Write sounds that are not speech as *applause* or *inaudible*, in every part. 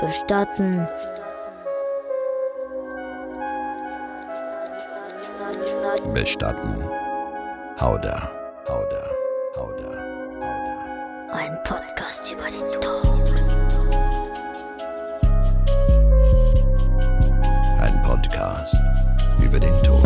Bestatten. Bestatten. Hauda, Hauda, Hauda, Hauda. Ein Podcast über den Tod. Ein Podcast über den Tod.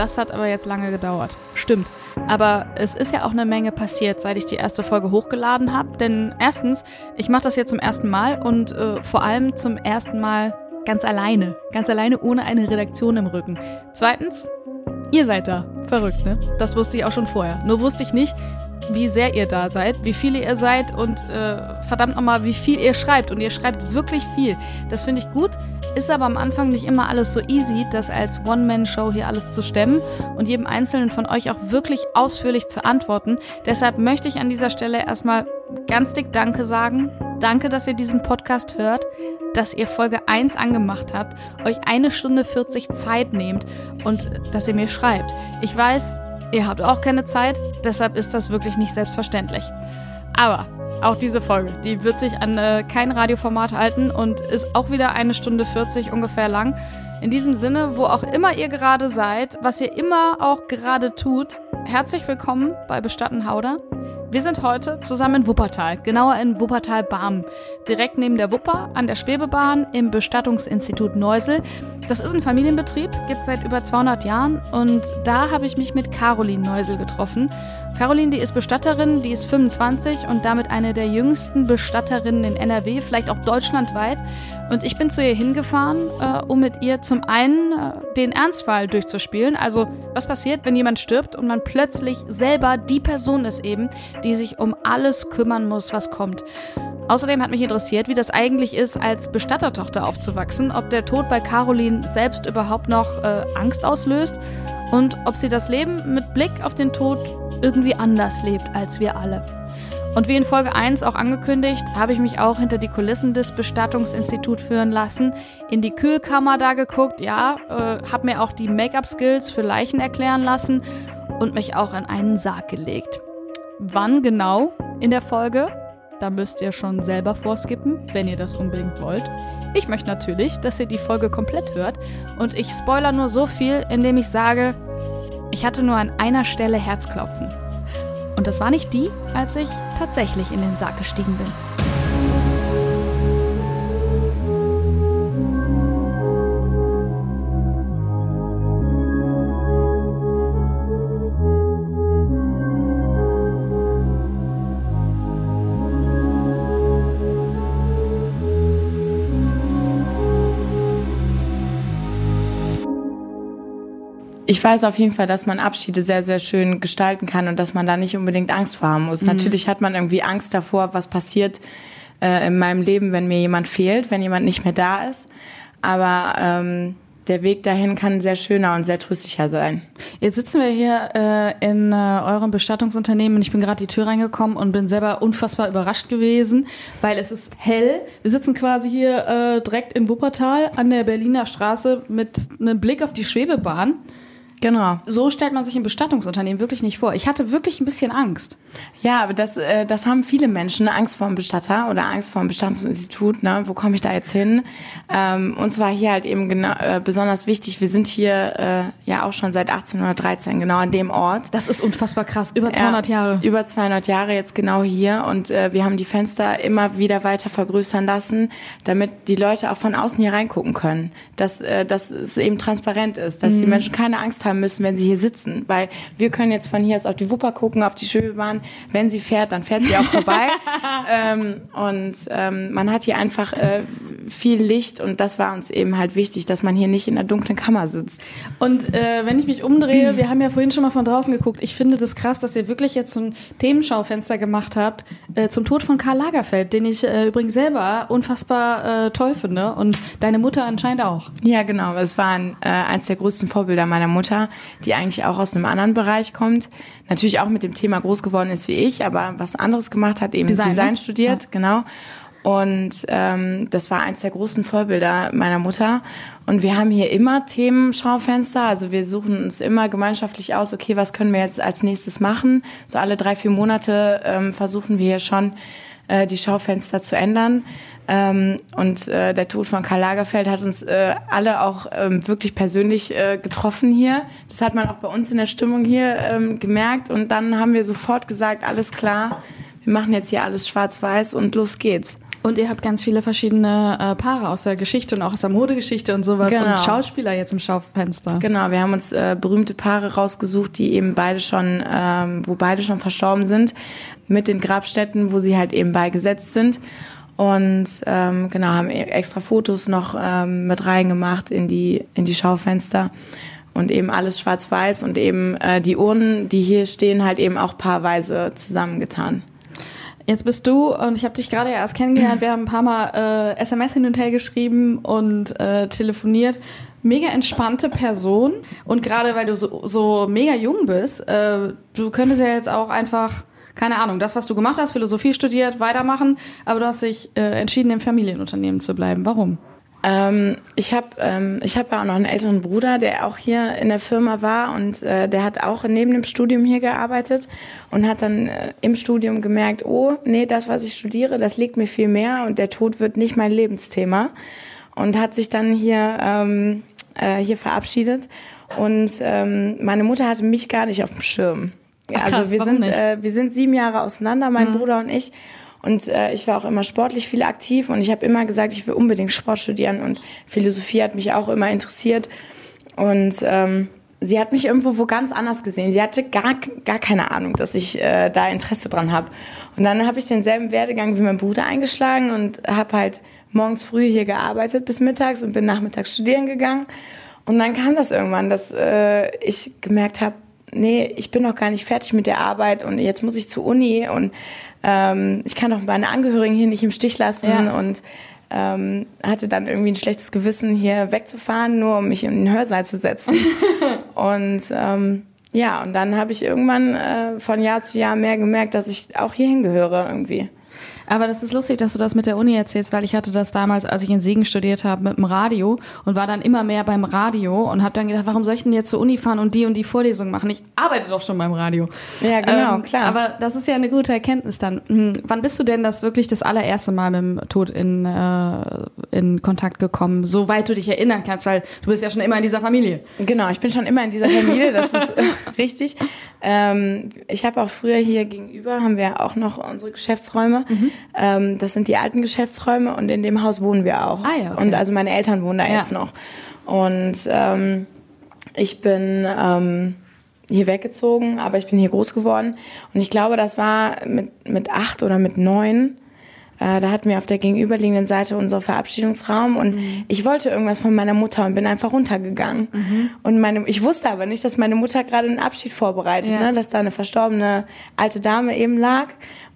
Das hat aber jetzt lange gedauert. Stimmt. Aber es ist ja auch eine Menge passiert, seit ich die erste Folge hochgeladen habe. Denn erstens, ich mache das jetzt zum ersten Mal und äh, vor allem zum ersten Mal ganz alleine. Ganz alleine ohne eine Redaktion im Rücken. Zweitens, ihr seid da. Verrückt, ne? Das wusste ich auch schon vorher. Nur wusste ich nicht, wie sehr ihr da seid, wie viele ihr seid und äh, verdammt nochmal, wie viel ihr schreibt. Und ihr schreibt wirklich viel. Das finde ich gut. Ist aber am Anfang nicht immer alles so easy, das als One-Man-Show hier alles zu stemmen und jedem Einzelnen von euch auch wirklich ausführlich zu antworten. Deshalb möchte ich an dieser Stelle erstmal ganz dick Danke sagen. Danke, dass ihr diesen Podcast hört, dass ihr Folge 1 angemacht habt, euch eine Stunde 40 Zeit nehmt und dass ihr mir schreibt. Ich weiß, ihr habt auch keine Zeit, deshalb ist das wirklich nicht selbstverständlich. Aber auch diese Folge, die wird sich an äh, kein Radioformat halten und ist auch wieder eine Stunde 40 ungefähr lang. In diesem Sinne, wo auch immer ihr gerade seid, was ihr immer auch gerade tut, herzlich willkommen bei Bestatten Hauder. Wir sind heute zusammen in Wuppertal, genauer in Wuppertal-Barm, direkt neben der Wupper an der Schwebebahn im Bestattungsinstitut Neusel. Das ist ein Familienbetrieb, gibt es seit über 200 Jahren und da habe ich mich mit Caroline Neusel getroffen. Caroline, die ist Bestatterin, die ist 25 und damit eine der jüngsten Bestatterinnen in NRW, vielleicht auch deutschlandweit. Und ich bin zu ihr hingefahren, äh, um mit ihr zum einen äh, den Ernstfall durchzuspielen. Also, was passiert, wenn jemand stirbt und man plötzlich selber die Person ist eben, die sich um alles kümmern muss, was kommt. Außerdem hat mich interessiert, wie das eigentlich ist, als Bestattertochter aufzuwachsen, ob der Tod bei Caroline selbst überhaupt noch äh, Angst auslöst und ob sie das Leben mit Blick auf den Tod irgendwie anders lebt als wir alle. Und wie in Folge 1 auch angekündigt, habe ich mich auch hinter die Kulissen des Bestattungsinstituts führen lassen, in die Kühlkammer da geguckt, ja, äh, habe mir auch die Make-up-Skills für Leichen erklären lassen und mich auch in einen Sarg gelegt. Wann genau in der Folge? Da müsst ihr schon selber vorskippen, wenn ihr das unbedingt wollt. Ich möchte natürlich, dass ihr die Folge komplett hört und ich spoiler nur so viel, indem ich sage, ich hatte nur an einer Stelle Herzklopfen. Und das war nicht die, als ich tatsächlich in den Sarg gestiegen bin. Ich weiß auf jeden Fall, dass man Abschiede sehr, sehr schön gestalten kann und dass man da nicht unbedingt Angst vor haben muss. Mhm. Natürlich hat man irgendwie Angst davor, was passiert äh, in meinem Leben, wenn mir jemand fehlt, wenn jemand nicht mehr da ist. Aber ähm, der Weg dahin kann sehr schöner und sehr tröstlicher sein. Jetzt sitzen wir hier äh, in äh, eurem Bestattungsunternehmen und ich bin gerade die Tür reingekommen und bin selber unfassbar überrascht gewesen, weil es ist hell. Wir sitzen quasi hier äh, direkt in Wuppertal an der Berliner Straße mit einem Blick auf die Schwebebahn. Genau. So stellt man sich ein Bestattungsunternehmen wirklich nicht vor. Ich hatte wirklich ein bisschen Angst. Ja, aber das, äh, das haben viele Menschen, Angst vor dem Bestatter oder Angst vor dem Bestattungsinstitut. Ne? Wo komme ich da jetzt hin? Ähm, uns war hier halt eben genau, äh, besonders wichtig, wir sind hier äh, ja auch schon seit 1813 genau an dem Ort. Das ist unfassbar krass, über 200 ja, Jahre. Über 200 Jahre jetzt genau hier und äh, wir haben die Fenster immer wieder weiter vergrößern lassen, damit die Leute auch von außen hier reingucken können. Dass, äh, dass es eben transparent ist, dass mhm. die Menschen keine Angst haben, haben müssen, wenn sie hier sitzen. Weil wir können jetzt von hier aus auf die Wupper gucken, auf die Schwebebahn. Wenn sie fährt, dann fährt sie auch *laughs* vorbei. ähm, und ähm, man hat hier einfach äh, viel Licht und das war uns eben halt wichtig, dass man hier nicht in der dunklen Kammer sitzt. Und äh, wenn ich mich umdrehe, wir haben ja vorhin schon mal von draußen geguckt, ich finde das krass, dass ihr wirklich jetzt so ein Themenschaufenster gemacht habt äh, zum Tod von Karl Lagerfeld, den ich äh, übrigens selber unfassbar äh, toll finde und deine Mutter anscheinend auch. Ja, genau. Es war ein, äh, eins der größten Vorbilder meiner Mutter, die eigentlich auch aus einem anderen Bereich kommt. Natürlich auch mit dem Thema groß geworden ist wie ich, aber was anderes gemacht hat, eben Design, ne? Design studiert, ja. genau. Und ähm, das war eins der großen Vorbilder meiner Mutter. Und wir haben hier immer Themenschaufenster. Also wir suchen uns immer gemeinschaftlich aus, okay, was können wir jetzt als nächstes machen? So alle drei, vier Monate ähm, versuchen wir hier schon äh, die Schaufenster zu ändern. Ähm, und äh, der Tod von Karl Lagerfeld hat uns äh, alle auch ähm, wirklich persönlich äh, getroffen hier. Das hat man auch bei uns in der Stimmung hier ähm, gemerkt. Und dann haben wir sofort gesagt, alles klar, wir machen jetzt hier alles schwarz-weiß und los geht's. Und ihr habt ganz viele verschiedene äh, Paare aus der Geschichte und auch aus der Modegeschichte und sowas Genau. und Schauspieler jetzt im Schaufenster. Genau, wir haben uns äh, berühmte Paare rausgesucht, die eben beide schon, ähm, wo beide schon verstorben sind, mit den Grabstätten, wo sie halt eben beigesetzt sind. Und ähm, genau, haben e- extra Fotos noch ähm, mit reingemacht in die, in die Schaufenster. Und eben alles schwarz-weiß und eben äh, die Urnen, die hier stehen, halt eben auch paarweise zusammengetan. Jetzt bist du und ich habe dich gerade erst kennengelernt. Wir haben ein paar Mal äh, SMS hin und her geschrieben und äh, telefoniert. Mega entspannte Person und gerade weil du so, so mega jung bist, äh, du könntest ja jetzt auch einfach keine Ahnung, das was du gemacht hast, Philosophie studiert, weitermachen, aber du hast dich äh, entschieden im Familienunternehmen zu bleiben. Warum? Ähm, ich habe ähm, hab ja auch noch einen älteren Bruder, der auch hier in der Firma war und äh, der hat auch neben dem Studium hier gearbeitet und hat dann äh, im Studium gemerkt, oh, nee, das, was ich studiere, das liegt mir viel mehr und der Tod wird nicht mein Lebensthema und hat sich dann hier, ähm, äh, hier verabschiedet und ähm, meine Mutter hatte mich gar nicht auf dem Schirm. Ach, krass, also wir sind, äh, wir sind sieben Jahre auseinander, mein Bruder und ich. Und äh, ich war auch immer sportlich viel aktiv und ich habe immer gesagt, ich will unbedingt Sport studieren und Philosophie hat mich auch immer interessiert. Und ähm, sie hat mich irgendwo wo ganz anders gesehen. Sie hatte gar, gar keine Ahnung, dass ich äh, da Interesse dran habe. Und dann habe ich denselben Werdegang wie mein Bruder eingeschlagen und habe halt morgens früh hier gearbeitet bis mittags und bin nachmittags studieren gegangen. Und dann kam das irgendwann, dass äh, ich gemerkt habe, nee, ich bin noch gar nicht fertig mit der Arbeit und jetzt muss ich zur Uni und ähm, ich kann doch meine Angehörigen hier nicht im Stich lassen Ja. und ähm, hatte dann irgendwie ein schlechtes Gewissen, hier wegzufahren, nur um mich in den Hörsaal zu setzen. *laughs* und ähm, ja, und dann habe ich irgendwann äh, von Jahr zu Jahr mehr gemerkt, dass ich auch hierhin gehöre irgendwie. Aber das ist lustig, dass du das mit der Uni erzählst, weil ich hatte das damals, als ich in Siegen studiert habe, mit dem Radio und war dann immer mehr beim Radio und habe dann gedacht, warum soll ich denn jetzt zur Uni fahren und die und die Vorlesung machen? Ich arbeite doch schon beim Radio. Ja, genau, Ähm, klar. Aber das ist ja eine gute Erkenntnis dann. Hm, Wann bist du denn das wirklich das allererste Mal mit dem Tod in, äh, in Kontakt gekommen, soweit du dich erinnern kannst, weil du bist ja schon immer in dieser Familie. Genau, ich bin schon immer in dieser Familie, das ist *laughs* richtig. Ähm, ich habe auch früher hier gegenüber, haben wir auch noch unsere Geschäftsräume. Ähm, das sind die alten Geschäftsräume und in dem Haus wohnen wir auch. Ah ja, okay. Und also meine Eltern wohnen da Ja. jetzt noch. Und ähm, ich bin ähm, hier weggezogen, aber ich bin hier groß geworden. Und ich glaube, das war mit, mit acht oder mit neun. Äh, da hatten wir auf der gegenüberliegenden Seite unser Verabschiedungsraum und ich wollte irgendwas von meiner Mutter und bin einfach runtergegangen. Und meine, ich wusste aber nicht, dass meine Mutter gerade einen Abschied vorbereitet, Ja. ne? dass da eine verstorbene alte Dame eben lag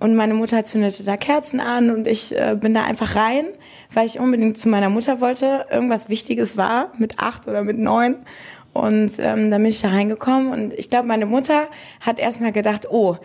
und meine Mutter zündete da Kerzen an und ich äh, bin da einfach rein, weil ich unbedingt zu meiner Mutter wollte. Irgendwas Wichtiges war mit acht oder mit neun. Und ähm, dann bin ich da reingekommen und ich glaube, meine Mutter hat erstmal gedacht, oh,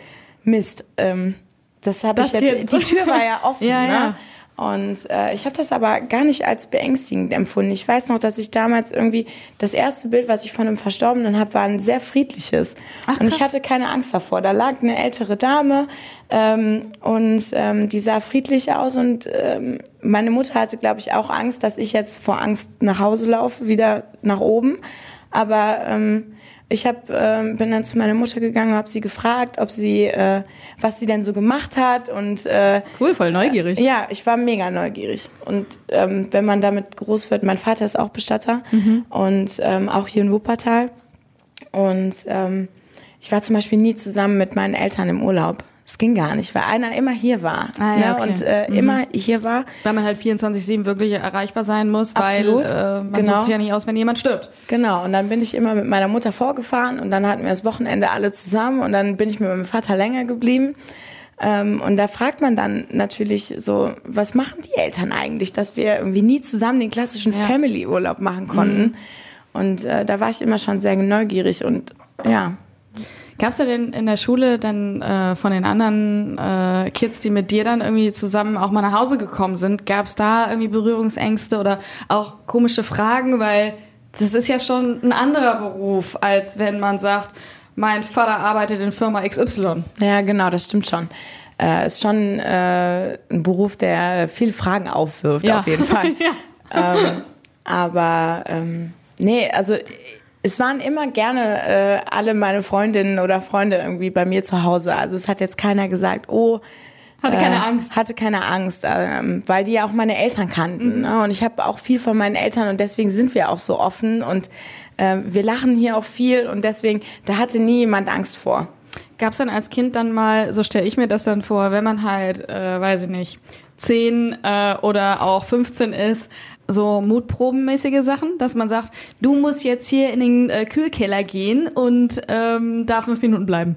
Mist, ähm, das habe ich jetzt. Die Tür war ja *laughs* offen, Ja, ne? ja. Und äh, ich habe das aber gar nicht als beängstigend empfunden. Ich weiß noch, dass ich damals irgendwie das erste Bild, was ich von einem Verstorbenen habe, war ein sehr friedliches. Ach, und ich hatte keine Angst davor. Da lag eine ältere Dame ähm, und ähm, die sah friedlich aus und ähm, meine Mutter hatte, glaube ich, auch Angst, dass ich jetzt vor Angst nach Hause laufe, wieder nach oben. Aber ähm, ich hab, ähm, bin dann zu meiner Mutter gegangen, habe sie gefragt, ob sie, äh, was sie denn so gemacht hat und äh, Cool, voll neugierig. ja, ich war mega neugierig. Und ähm, wenn man damit groß wird, mein Vater ist auch Bestatter und ähm, auch hier in Wuppertal. Und ähm, ich war zum Beispiel nie zusammen mit meinen Eltern im Urlaub. Es ging gar nicht, weil einer immer hier war Ah, ja, ne? okay. und äh, immer hier war. Weil man halt 24-7 wirklich erreichbar sein muss, Absolut, weil äh, man genau. sucht sich ja nicht aus, wenn jemand stirbt. Genau, und dann bin ich immer mit meiner Mutter vorgefahren und dann hatten wir das Wochenende alle zusammen und dann bin ich mit meinem Vater länger geblieben. Ähm, und da fragt man dann natürlich so, was machen die Eltern eigentlich, dass wir irgendwie nie zusammen den klassischen Ja. Family-Urlaub machen konnten. Und äh, da war ich immer schon sehr neugierig und ja. Gab es da denn in der Schule dann äh, von den anderen äh, Kids, die mit dir dann irgendwie zusammen auch mal nach Hause gekommen sind, gab es da irgendwie Berührungsängste oder auch komische Fragen? Weil das ist ja schon ein anderer Beruf, als wenn man sagt, mein Vater arbeitet in Firma XY. Ja, genau, das stimmt schon. Äh, ist schon äh, ein Beruf, der viele Fragen aufwirft, Ja. auf jeden *laughs* Fall. ja. ähm, aber ähm, nee, also es waren immer gerne äh, alle meine Freundinnen oder Freunde irgendwie bei mir zu Hause. Also es hat jetzt keiner gesagt, oh, Hatte keine Angst. Hatte keine Angst, ähm, weil die ja auch meine Eltern kannten. Ne? Und ich habe auch viel von meinen Eltern und deswegen sind wir auch so offen und äh, wir lachen hier auch viel und deswegen, da hatte nie jemand Angst vor. Gab es dann als Kind dann mal, so stelle ich mir das dann vor, wenn man halt, äh, weiß ich nicht, 10 äh, oder auch 15 ist, so mutprobenmäßige Sachen, dass man sagt, du musst jetzt hier in den äh, Kühlkeller gehen und ähm, da fünf Minuten bleiben.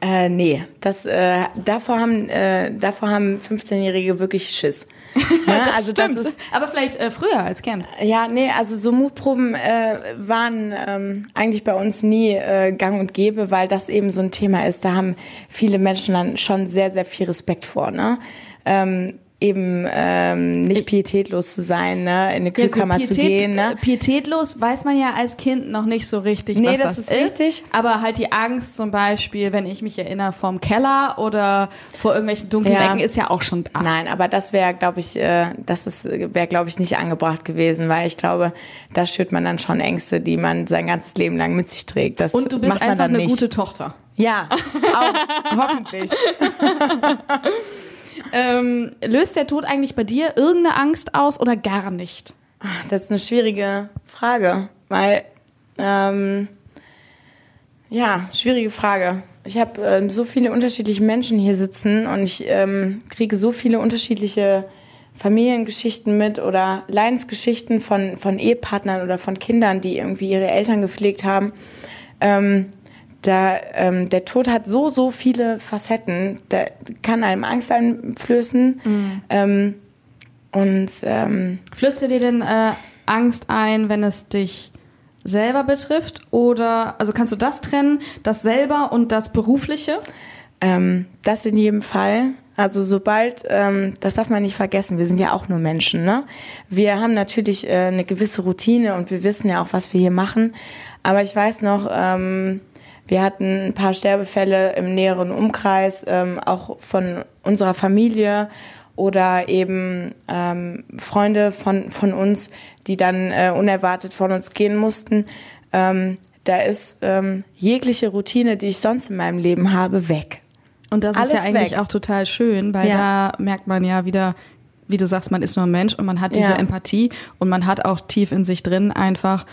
Äh, nee, das, äh, davor haben, äh, davor haben 15-Jährige wirklich Schiss. *laughs* Also das Stimmt. ist, Aber vielleicht äh, früher als Kind. ja, nee, also so Mutproben äh, waren ähm, eigentlich bei uns nie äh, gang und gäbe, weil das eben so ein Thema ist. Da haben viele Menschen dann schon sehr, sehr viel Respekt vor, ne? Ähm, eben ähm, nicht pietätlos zu sein, ne? in eine Kühlkammer zu gehen. Ne? äh, Pietätlos weiß man ja als Kind noch nicht so richtig, Nee, was das das, ist richtig. Aber halt die Angst zum Beispiel, wenn ich mich erinnere, vom Keller oder vor irgendwelchen dunklen Ja. Ecken, ist ja auch schon da. Nein, aber das wäre, glaube ich, äh, das ist wäre, glaube ich, nicht angebracht gewesen, weil ich glaube, da schürt man dann schon Ängste, die man sein ganzes Leben lang mit sich trägt. Das Und du bist einfach eine nicht. gute Tochter. Ja, *laughs* auch, hoffentlich. *laughs* Ähm, löst der Tod eigentlich bei dir irgendeine Angst aus oder gar nicht? Das ist eine schwierige Frage, weil ähm, ja, schwierige Frage. Ich habe ähm, so viele unterschiedliche Menschen hier sitzen und ich ähm, kriege so viele unterschiedliche Familiengeschichten mit oder Leidensgeschichten von, von Ehepartnern oder von Kindern, die irgendwie ihre Eltern gepflegt haben. Ähm, da, ähm, der Tod hat so, so viele Facetten. Der kann einem Angst einflößen. Ähm, und ähm, Flößt dir denn äh, Angst ein, wenn es dich selber betrifft? Oder, also kannst du das trennen, das selber und das berufliche? Ähm, das in jedem Fall. Also sobald, ähm, das darf man nicht vergessen, wir sind ja auch nur Menschen. Ne? Wir haben natürlich äh, eine gewisse Routine und wir wissen ja auch, was wir hier machen. Aber ich weiß noch, ähm, wir hatten ein paar Sterbefälle im näheren Umkreis, ähm, auch von unserer Familie oder eben ähm, Freunde von, von uns, die dann äh, unerwartet von uns gehen mussten. Ähm, da ist ähm, jegliche Routine, die ich sonst in meinem Leben habe, weg. Und das Alles ist ja eigentlich weg. auch total schön, weil Ja. da merkt man ja wieder, wie du sagst, man ist nur ein Mensch und man hat diese Ja. Empathie und man hat auch tief in sich drin einfach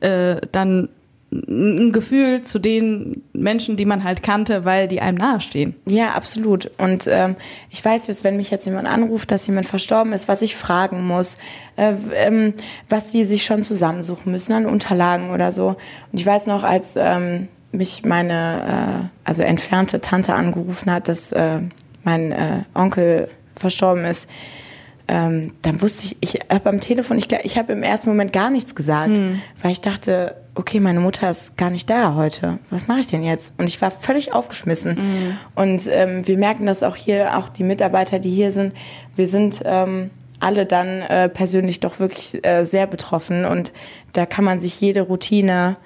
äh, dann ein Gefühl zu den Menschen, die man halt kannte, weil die einem nahestehen. Ja, absolut. Und ähm, ich weiß jetzt, wenn mich jetzt jemand anruft, dass jemand verstorben ist, was ich fragen muss, äh, ähm, was sie sich schon zusammensuchen müssen an Unterlagen oder so. Und ich weiß noch, als ähm, mich meine, äh, also entfernte Tante angerufen hat, dass äh, mein äh, Onkel verstorben ist, ähm, dann wusste ich, ich habe am Telefon, ich, ich habe im ersten Moment gar nichts gesagt, weil ich dachte, okay, meine Mutter ist gar nicht da heute. Was mache ich denn jetzt? Und ich war völlig aufgeschmissen. Und ähm, wir merken das auch hier, auch die Mitarbeiter, die hier sind, wir sind ähm, alle dann äh, persönlich doch wirklich äh, sehr betroffen. Und da kann man sich jede Routine,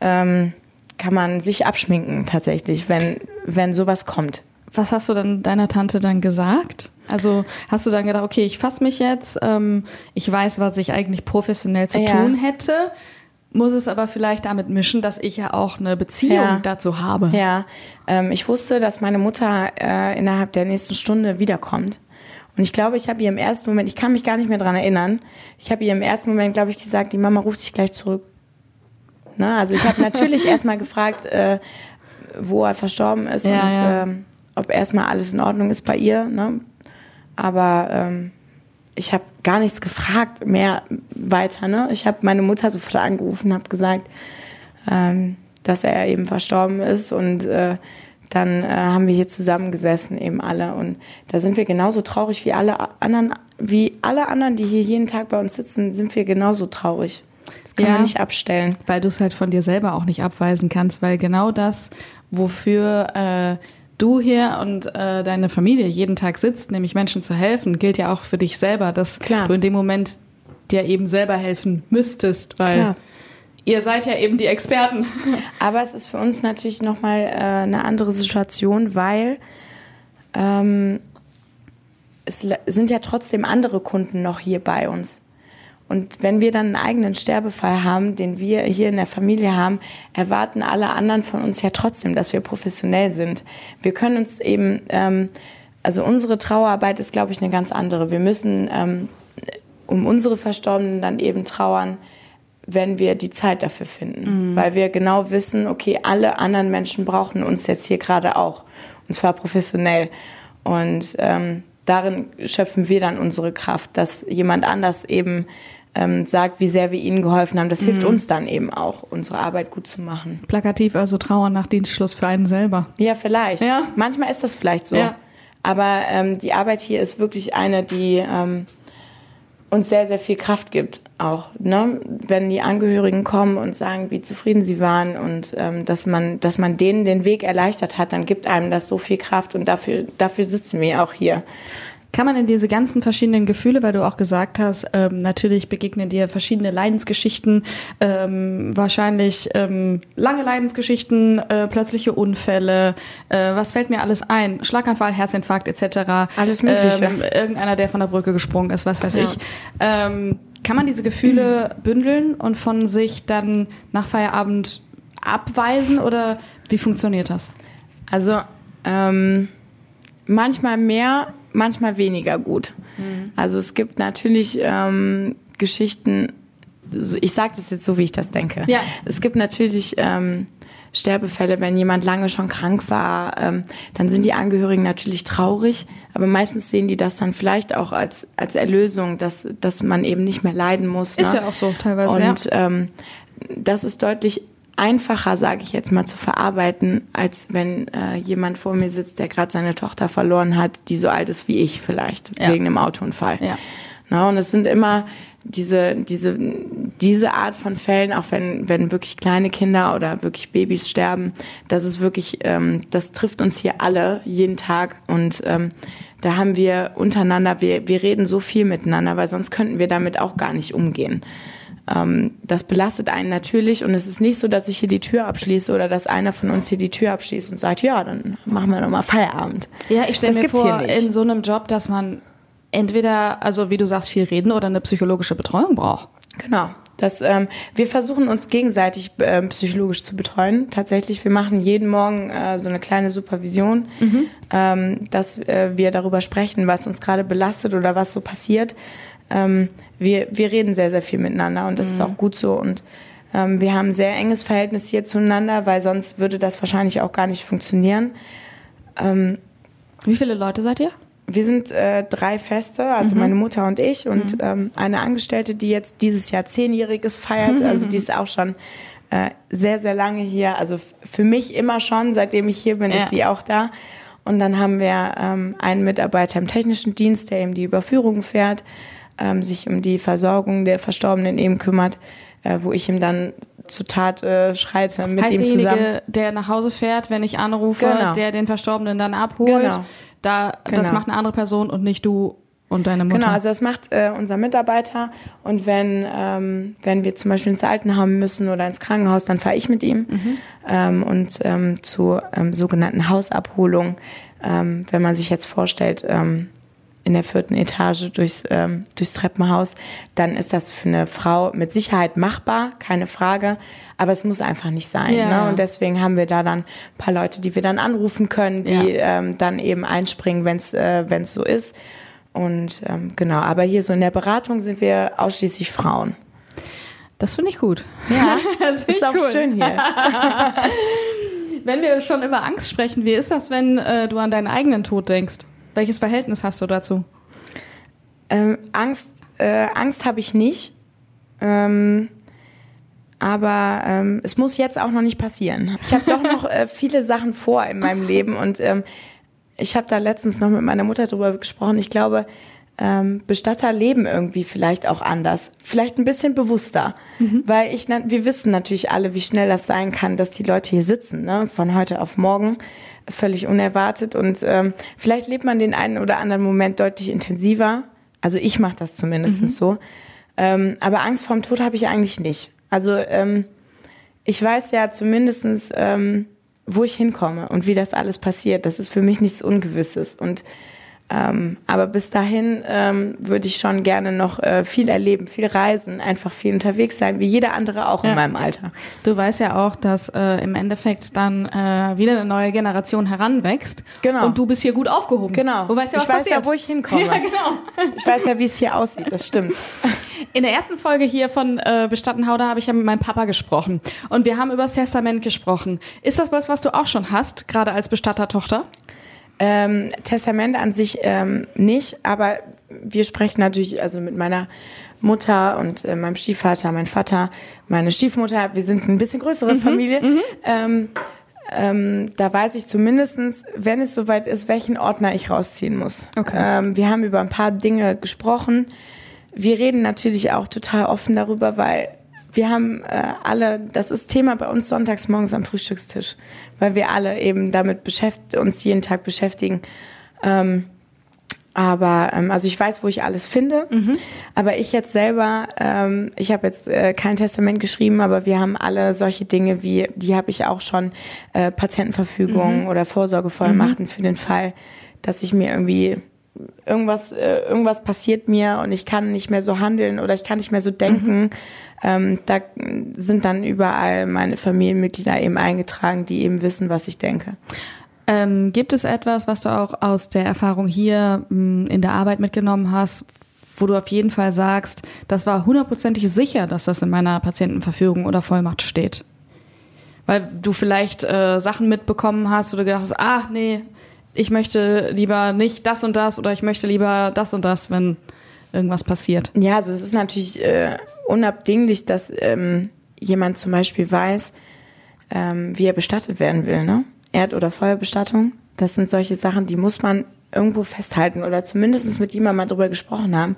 ähm, kann man sich abschminken tatsächlich, wenn, wenn sowas kommt. Was hast du dann deiner Tante dann gesagt? Also hast du dann gedacht, okay, ich fasse mich jetzt, ähm, ich weiß, was ich eigentlich professionell zu Ja. tun hätte, muss es aber vielleicht damit mischen, dass ich ja auch eine Beziehung Ja. dazu habe. Ja, ähm, ich wusste, dass meine Mutter äh, innerhalb der nächsten Stunde wiederkommt. Und ich glaube, ich habe ihr im ersten Moment, ich kann mich gar nicht mehr dran erinnern, ich habe ihr im ersten Moment, glaube ich, gesagt, die Mama ruft dich gleich zurück. Na, also ich habe natürlich *laughs* erstmal gefragt, äh, wo er verstorben ist Ja, und ja. Ähm, ob erstmal alles in Ordnung ist bei ihr. Ne? Aber ähm, ich habe gar nichts gefragt mehr weiter. Ne? Ich habe meine Mutter sofort angerufen, habe gesagt, ähm, dass er eben verstorben ist und äh, dann äh, haben wir hier zusammengesessen eben alle und da sind wir genauso traurig wie alle anderen, wie alle anderen, die hier jeden Tag bei uns sitzen, sind wir genauso traurig. Das kann Ja. man nicht abstellen. Weil du es halt von dir selber auch nicht abweisen kannst, weil genau das wofür äh, du hier und äh, deine Familie jeden Tag sitzt, nämlich Menschen zu helfen, gilt ja auch für dich selber, dass Klar. du in dem Moment dir eben selber helfen müsstest, weil Klar. ihr seid ja eben die Experten. *laughs* Aber es ist für uns natürlich nochmal äh, eine andere Situation, weil ähm, es sind ja trotzdem andere Kunden noch hier bei uns. Und wenn wir dann einen eigenen Sterbefall haben, den wir hier in der Familie haben, erwarten alle anderen von uns ja trotzdem, dass wir professionell sind. Wir können uns eben, ähm, also unsere Trauerarbeit ist, glaube ich, eine ganz andere. Wir müssen ähm, um unsere Verstorbenen dann eben trauern, wenn wir die Zeit dafür finden. Weil wir genau wissen, okay, alle anderen Menschen brauchen uns jetzt hier gerade auch. Und zwar professionell. Und ähm, darin schöpfen wir dann unsere Kraft, dass jemand anders eben ähm, sagt, wie sehr wir ihnen geholfen haben. Das hilft uns dann eben auch, unsere Arbeit gut zu machen. Plakativ also Trauer nach Dienstschluss für einen selber. Ja, vielleicht. Ja. Manchmal ist das vielleicht so. Ja. Aber ähm, die Arbeit hier ist wirklich eine, die ähm, uns sehr, sehr viel Kraft gibt. Auch, ne? wenn die Angehörigen kommen und sagen, wie zufrieden sie waren und ähm, dass man, dass man denen den Weg erleichtert hat, dann gibt einem das so viel Kraft und dafür, dafür sitzen wir auch hier. Kann man in diese ganzen verschiedenen Gefühle, weil du auch gesagt hast, ähm, natürlich begegnen dir verschiedene Leidensgeschichten, ähm, wahrscheinlich ähm, lange Leidensgeschichten, äh, plötzliche Unfälle, äh, was fällt mir alles ein? Schlaganfall, Herzinfarkt etc. Alles Mögliche. Ähm, irgendeiner, der von der Brücke gesprungen ist, was weiß Ja. ich. Ähm, kann man diese Gefühle bündeln und von sich dann nach Feierabend abweisen oder wie funktioniert das? Also ähm, manchmal mehr, manchmal weniger gut. Also es gibt natürlich ähm, Geschichten, ich sage das jetzt so, wie ich das denke. Ja. Es gibt natürlich ähm, Sterbefälle, wenn jemand lange schon krank war, ähm, dann sind die Angehörigen natürlich traurig, aber meistens sehen die das dann vielleicht auch als, als Erlösung, dass, dass man eben nicht mehr leiden muss. Ist ne? ja auch so teilweise, Und ja. ähm, das ist deutlich einfacher, sage ich jetzt mal, zu verarbeiten, als wenn äh, jemand vor mir sitzt, der gerade seine Tochter verloren hat, die so alt ist wie ich vielleicht, Ja. wegen einem Autounfall. Ja. Na, und es sind immer diese, diese, diese Art von Fällen, auch wenn, wenn wirklich kleine Kinder oder wirklich Babys sterben, das ist wirklich, ähm, das trifft uns hier alle jeden Tag und ähm, da haben wir untereinander, wir, wir reden so viel miteinander, weil sonst könnten wir damit auch gar nicht umgehen. Ähm, das belastet einen natürlich und es ist nicht so, dass ich hier die Tür abschließe oder dass einer von uns hier die Tür abschließt und sagt, ja, dann machen wir nochmal Feierabend. Ja, ich stelle mir vor, in so einem Job, dass man entweder, also wie du sagst, viel reden oder eine psychologische Betreuung braucht. Genau. Das, ähm, wir versuchen uns gegenseitig ähm, psychologisch zu betreuen. Tatsächlich, wir machen jeden Morgen äh, so eine kleine Supervision, ähm, dass äh, wir darüber sprechen, was uns gerade belastet oder was so passiert. Ähm, wir, wir reden sehr, sehr viel miteinander und das ist auch gut so. Und ähm, wir haben ein sehr enges Verhältnis hier zueinander, weil sonst würde das wahrscheinlich auch gar nicht funktionieren. Wie viele Leute seid ihr? Wir sind äh, drei Feste, also meine Mutter und ich und ähm, eine Angestellte, die jetzt dieses Jahr zehnjähriges feiert. *laughs* Also die ist auch schon äh, sehr, sehr lange hier. Also für mich immer schon, seitdem ich hier bin, Ja. ist sie auch da. Und dann haben wir ähm, einen Mitarbeiter im technischen Dienst, der eben die Überführung fährt, ähm, sich um die Versorgung der Verstorbenen eben kümmert, äh, wo ich ihm dann zur Tat äh, schreite mit heißt ihm derjenige, zusammen. der nach Hause fährt, wenn ich anrufe, Genau. der den Verstorbenen dann abholt. Genau. Da, Das Genau. macht eine andere Person und nicht du und deine Mutter. Genau, also das macht äh, unser Mitarbeiter. Und wenn, ähm, wenn wir zum Beispiel ins Altenheim müssen oder ins Krankenhaus, dann fahre ich mit ihm. Ähm, und ähm, zu ähm, sogenannten Hausabholungen, ähm, wenn man sich jetzt vorstellt, ähm, in der vierten Etage durchs, ähm, durchs Treppenhaus, dann ist das für eine Frau mit Sicherheit machbar, keine Frage. Aber es muss einfach nicht sein. Ja. Ne? Und deswegen haben wir da dann ein paar Leute, die wir dann anrufen können, die ähm, dann eben einspringen, wenn es äh, wenn's so ist. Und ähm, genau, aber hier so in der Beratung sind wir ausschließlich Frauen. das finde ich gut. Ja, *laughs* Das ist auch cool. schön hier. *laughs* Wenn wir schon über Angst sprechen, wie ist das, wenn äh, du an deinen eigenen Tod denkst? Welches Verhältnis hast du dazu? Ähm, Angst, äh, Angst habe ich nicht. Ähm, aber ähm, es muss jetzt auch noch nicht passieren. Ich habe doch noch *laughs* äh, viele Sachen vor in meinem Leben und ähm, ich habe da letztens noch mit meiner Mutter drüber gesprochen. Ich glaube, ähm, Bestatter leben irgendwie vielleicht auch anders, vielleicht ein bisschen bewusster, weil ich, wir wissen natürlich alle, wie schnell das sein kann, dass die Leute hier sitzen, ne? von heute auf morgen, völlig unerwartet und ähm, vielleicht lebt man den einen oder anderen Moment deutlich intensiver. Also ich mache das zumindest so. Ähm, aber Angst vorm Tod habe ich eigentlich nicht. Also ähm, ich weiß ja zumindestens, ähm, wo ich hinkomme und wie das alles passiert. Das ist für mich nichts Ungewisses. Und ähm, aber bis dahin ähm, würde ich schon gerne noch äh, viel erleben, viel reisen, einfach viel unterwegs sein, wie jeder andere auch in Ja. meinem Alter. Du weißt ja auch, dass äh, im Endeffekt dann äh, wieder eine neue Generation heranwächst. Genau. Und du bist hier gut aufgehoben. Genau. Du weißt ja, was ich weiß passiert. ja, wo ich hinkomme. *laughs* Ja, genau. Ich weiß ja, wie es hier aussieht. Das stimmt. *laughs* In der ersten Folge hier von äh, Bestattenhauder habe ich ja mit meinem Papa gesprochen. Und wir haben über das Testament gesprochen. Ist das was, was du auch schon hast, gerade als Bestattertochter? Ähm, Testament an sich ähm, nicht, aber wir sprechen natürlich, also mit meiner Mutter und äh, meinem Stiefvater, mein Vater, meine Stiefmutter, wir sind ein bisschen größere Familie. Ähm, ähm, da weiß ich zumindestens, wenn es soweit ist, welchen Ordner ich rausziehen muss. Okay. Ähm, wir haben über ein paar Dinge gesprochen. Wir reden natürlich auch total offen darüber, weil wir haben äh, alle, das ist Thema bei uns sonntags morgens am Frühstückstisch, weil wir alle eben damit beschäft uns jeden Tag beschäftigen. Ähm, aber ähm, also ich weiß, wo ich alles finde. Aber ich jetzt selber, ähm, ich habe jetzt äh, kein Testament geschrieben, aber wir haben alle solche Dinge wie, die habe ich auch schon, äh, Patientenverfügungen oder Vorsorgevollmachten für den Fall, dass ich mir irgendwie irgendwas, äh, irgendwas passiert mir und ich kann nicht mehr so handeln oder ich kann nicht mehr so denken. Ähm, da sind dann überall meine Familienmitglieder eben eingetragen, die eben wissen, was ich denke. Ähm, gibt es etwas, was du auch aus der Erfahrung hier mh, in der Arbeit mitgenommen hast, wo du auf jeden Fall sagst, das war hundertprozentig sicher, dass das in meiner Patientenverfügung oder Vollmacht steht? Weil du vielleicht äh, Sachen mitbekommen hast oder gedacht hast, ah, nee, ich möchte lieber nicht das und das oder ich möchte lieber das und das, wenn irgendwas passiert. Ja, also es ist natürlich äh, unabdinglich, dass ähm, jemand zum Beispiel weiß, ähm, wie er bestattet werden will, ne? Erd- oder Feuerbestattung. Das sind solche Sachen, die muss man irgendwo festhalten oder zumindest mit jemandem mal drüber gesprochen haben.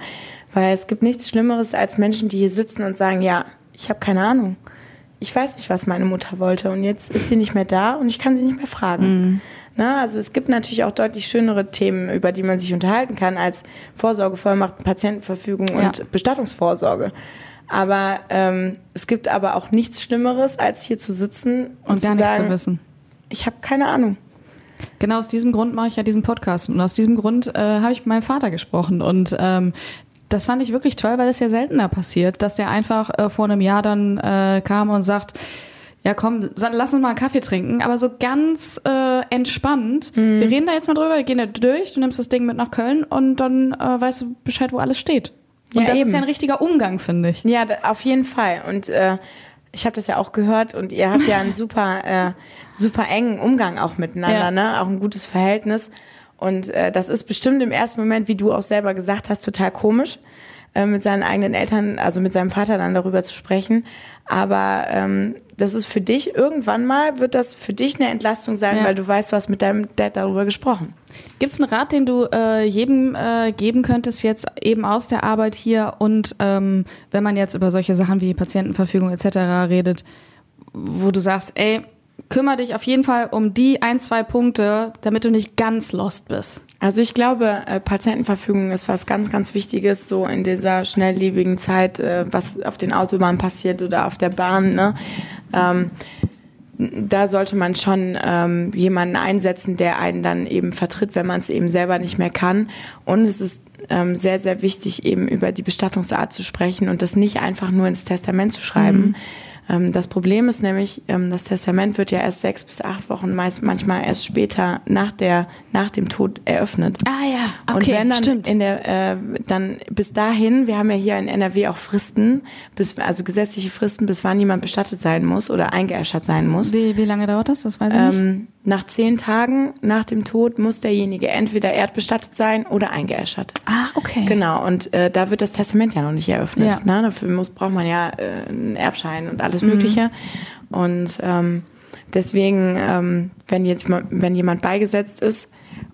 Weil es gibt nichts Schlimmeres als Menschen, die hier sitzen und sagen, ja, ich habe keine Ahnung. Ich weiß nicht, was meine Mutter wollte und jetzt ist sie nicht mehr da und ich kann sie nicht mehr fragen. Na, also es gibt natürlich auch deutlich schönere Themen, über die man sich unterhalten kann, als Vorsorgevollmacht, Patientenverfügung Ja. und Bestattungsvorsorge. Aber ähm, es gibt aber auch nichts Schlimmeres, als hier zu sitzen und, Und zu gar nichts sagen, zu wissen. ich habe keine Ahnung. Genau aus diesem Grund mache ich ja diesen Podcast. Und aus diesem Grund äh, habe ich mit meinem Vater gesprochen. Und ähm, das fand ich wirklich toll, weil es ja seltener passiert, dass der einfach äh, vor einem Jahr dann äh, kam und sagt, ja komm, lass uns mal einen Kaffee trinken, aber so ganz äh, entspannt. Mhm. Wir reden da jetzt mal drüber, wir gehen da durch, du nimmst das Ding mit nach Köln und dann äh, weißt du Bescheid, wo alles steht. Und Ja, das ist eben. ja ein richtiger Umgang, finde ich. Ja, auf jeden Fall. Und äh, ich habe das ja auch gehört und ihr habt ja einen *laughs* super, äh, super engen Umgang auch miteinander, Ja. ne? Auch ein gutes Verhältnis. Und äh, das ist bestimmt im ersten Moment, wie du auch selber gesagt hast, total komisch, äh, mit seinen eigenen Eltern, also mit seinem Vater dann darüber zu sprechen. Aber ähm, das ist für dich, irgendwann mal wird das für dich eine Entlastung sein, Ja. weil du weißt, du hast mit deinem Dad darüber gesprochen. Gibt es einen Rat, den du äh, jedem äh, geben könntest, jetzt eben aus der Arbeit hier und ähm, wenn man jetzt über solche Sachen wie Patientenverfügung etc. redet, wo du sagst, ey, kümmere dich auf jeden Fall um die ein, zwei Punkte, damit du nicht ganz lost bist. Also ich glaube, äh, Patientenverfügung ist was ganz, ganz Wichtiges, so in dieser schnelllebigen Zeit, äh, was auf den Autobahnen passiert oder auf der Bahn. Ne? Ähm, da sollte man schon ähm, jemanden einsetzen, der einen dann eben vertritt, wenn man es eben selber nicht mehr kann. Und es ist ähm, sehr, sehr wichtig, eben über die Bestattungsart zu sprechen und das nicht einfach nur ins Testament zu schreiben. Ähm, das Problem ist nämlich, ähm, das Testament wird ja erst sechs bis acht Wochen, meist manchmal erst später nach der nach dem Tod eröffnet. Ah ja, und wenn dann in der äh, dann bis dahin, wir haben ja hier in NRW auch Fristen, bis also gesetzliche Fristen, bis wann jemand bestattet sein muss oder eingeäschert sein muss. Wie, wie lange dauert das? Das weiß ich nicht. Nach zehn Tagen nach dem Tod muss derjenige entweder erdbestattet sein oder eingeäschert. Ah, okay. Genau, und äh, da wird das Testament ja noch nicht eröffnet. Ja. Ne? Dafür muss, braucht man ja äh, einen Erbschein und Mhm. alles Mögliche. Und ähm, deswegen, ähm, wenn jetzt wenn jemand beigesetzt ist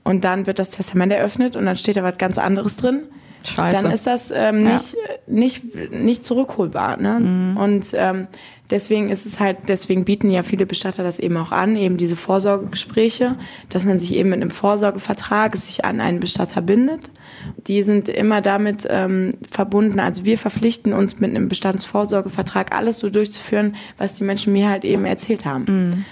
und dann wird das Testament eröffnet und dann steht da was ganz anderes drin, Scheiße. dann ist das ähm, Ja. nicht, nicht, nicht zurückholbar. Ne? Und ähm, deswegen ist es halt, deswegen bieten ja viele Bestatter das eben auch an, eben diese Vorsorgegespräche, dass man sich eben mit einem Vorsorgevertrag sich an einen Bestatter bindet. Die sind immer damit ähm, verbunden, also wir verpflichten uns mit einem Bestandsvorsorgevertrag alles so durchzuführen, was die Menschen mir halt eben erzählt haben.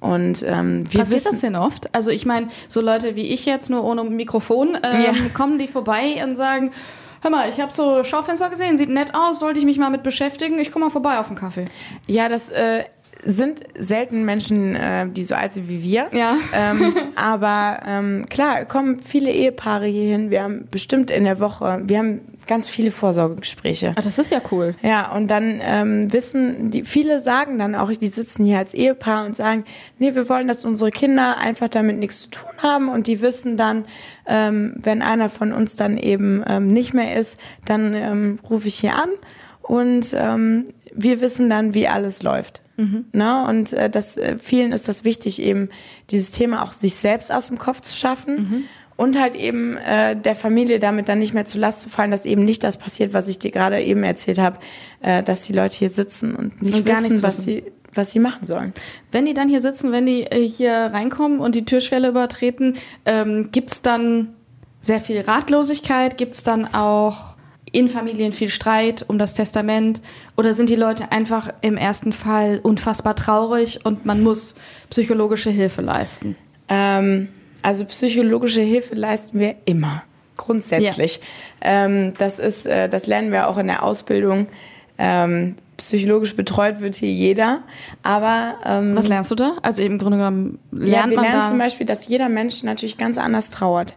Und ähm, wir Passiert wissen, das denn oft? Also ich meine, so Leute wie ich jetzt, nur ohne Mikrofon, ähm, Ja. kommen die vorbei und sagen, hör mal, ich habe so Schaufenster gesehen, sieht nett aus, sollte ich mich mal mit beschäftigen? Ich komme mal vorbei auf einen Kaffee. Ja, das äh, sind selten Menschen, äh, die so alt sind wie wir. Ja. Ähm, *laughs* aber ähm, klar, kommen viele Ehepaare hierhin. Wir haben bestimmt in der Woche, wir haben ganz viele Vorsorgegespräche. Ah, das ist ja cool. Ja, und dann ähm, wissen, die viele sagen dann auch, die sitzen hier als Ehepaar und sagen, nee, wir wollen, dass unsere Kinder einfach damit nichts zu tun haben und die wissen dann, ähm, wenn einer von uns dann eben ähm, nicht mehr ist, dann ähm, rufe ich hier an und ähm, wir wissen dann, wie alles läuft. Na, und äh, das, äh, vielen ist das wichtig, eben dieses Thema auch sich selbst aus dem Kopf zu schaffen und halt eben äh, der Familie damit dann nicht mehr zu Last zu fallen, dass eben nicht das passiert, was ich dir gerade eben erzählt habe, äh, dass die Leute hier sitzen und nicht Und gar wissen, nichts was sie was sie machen sollen. Wenn die dann hier sitzen, wenn die äh, hier reinkommen und die Türschwelle übertreten, ähm, gibt's dann sehr viel Ratlosigkeit? Gibt's dann auch in Familien viel Streit um das Testament? Oder sind die Leute einfach im ersten Fall unfassbar traurig und man muss psychologische Hilfe leisten? Ähm, also psychologische Hilfe leisten wir immer, grundsätzlich. Ähm, das ist, äh, das lernen wir auch in der Ausbildung. Ähm, psychologisch betreut wird hier jeder, aber ähm, Was lernst du da? Also im Grunde genommen lernt ja, wir man lernen da zum Beispiel, dass jeder Mensch natürlich ganz anders trauert.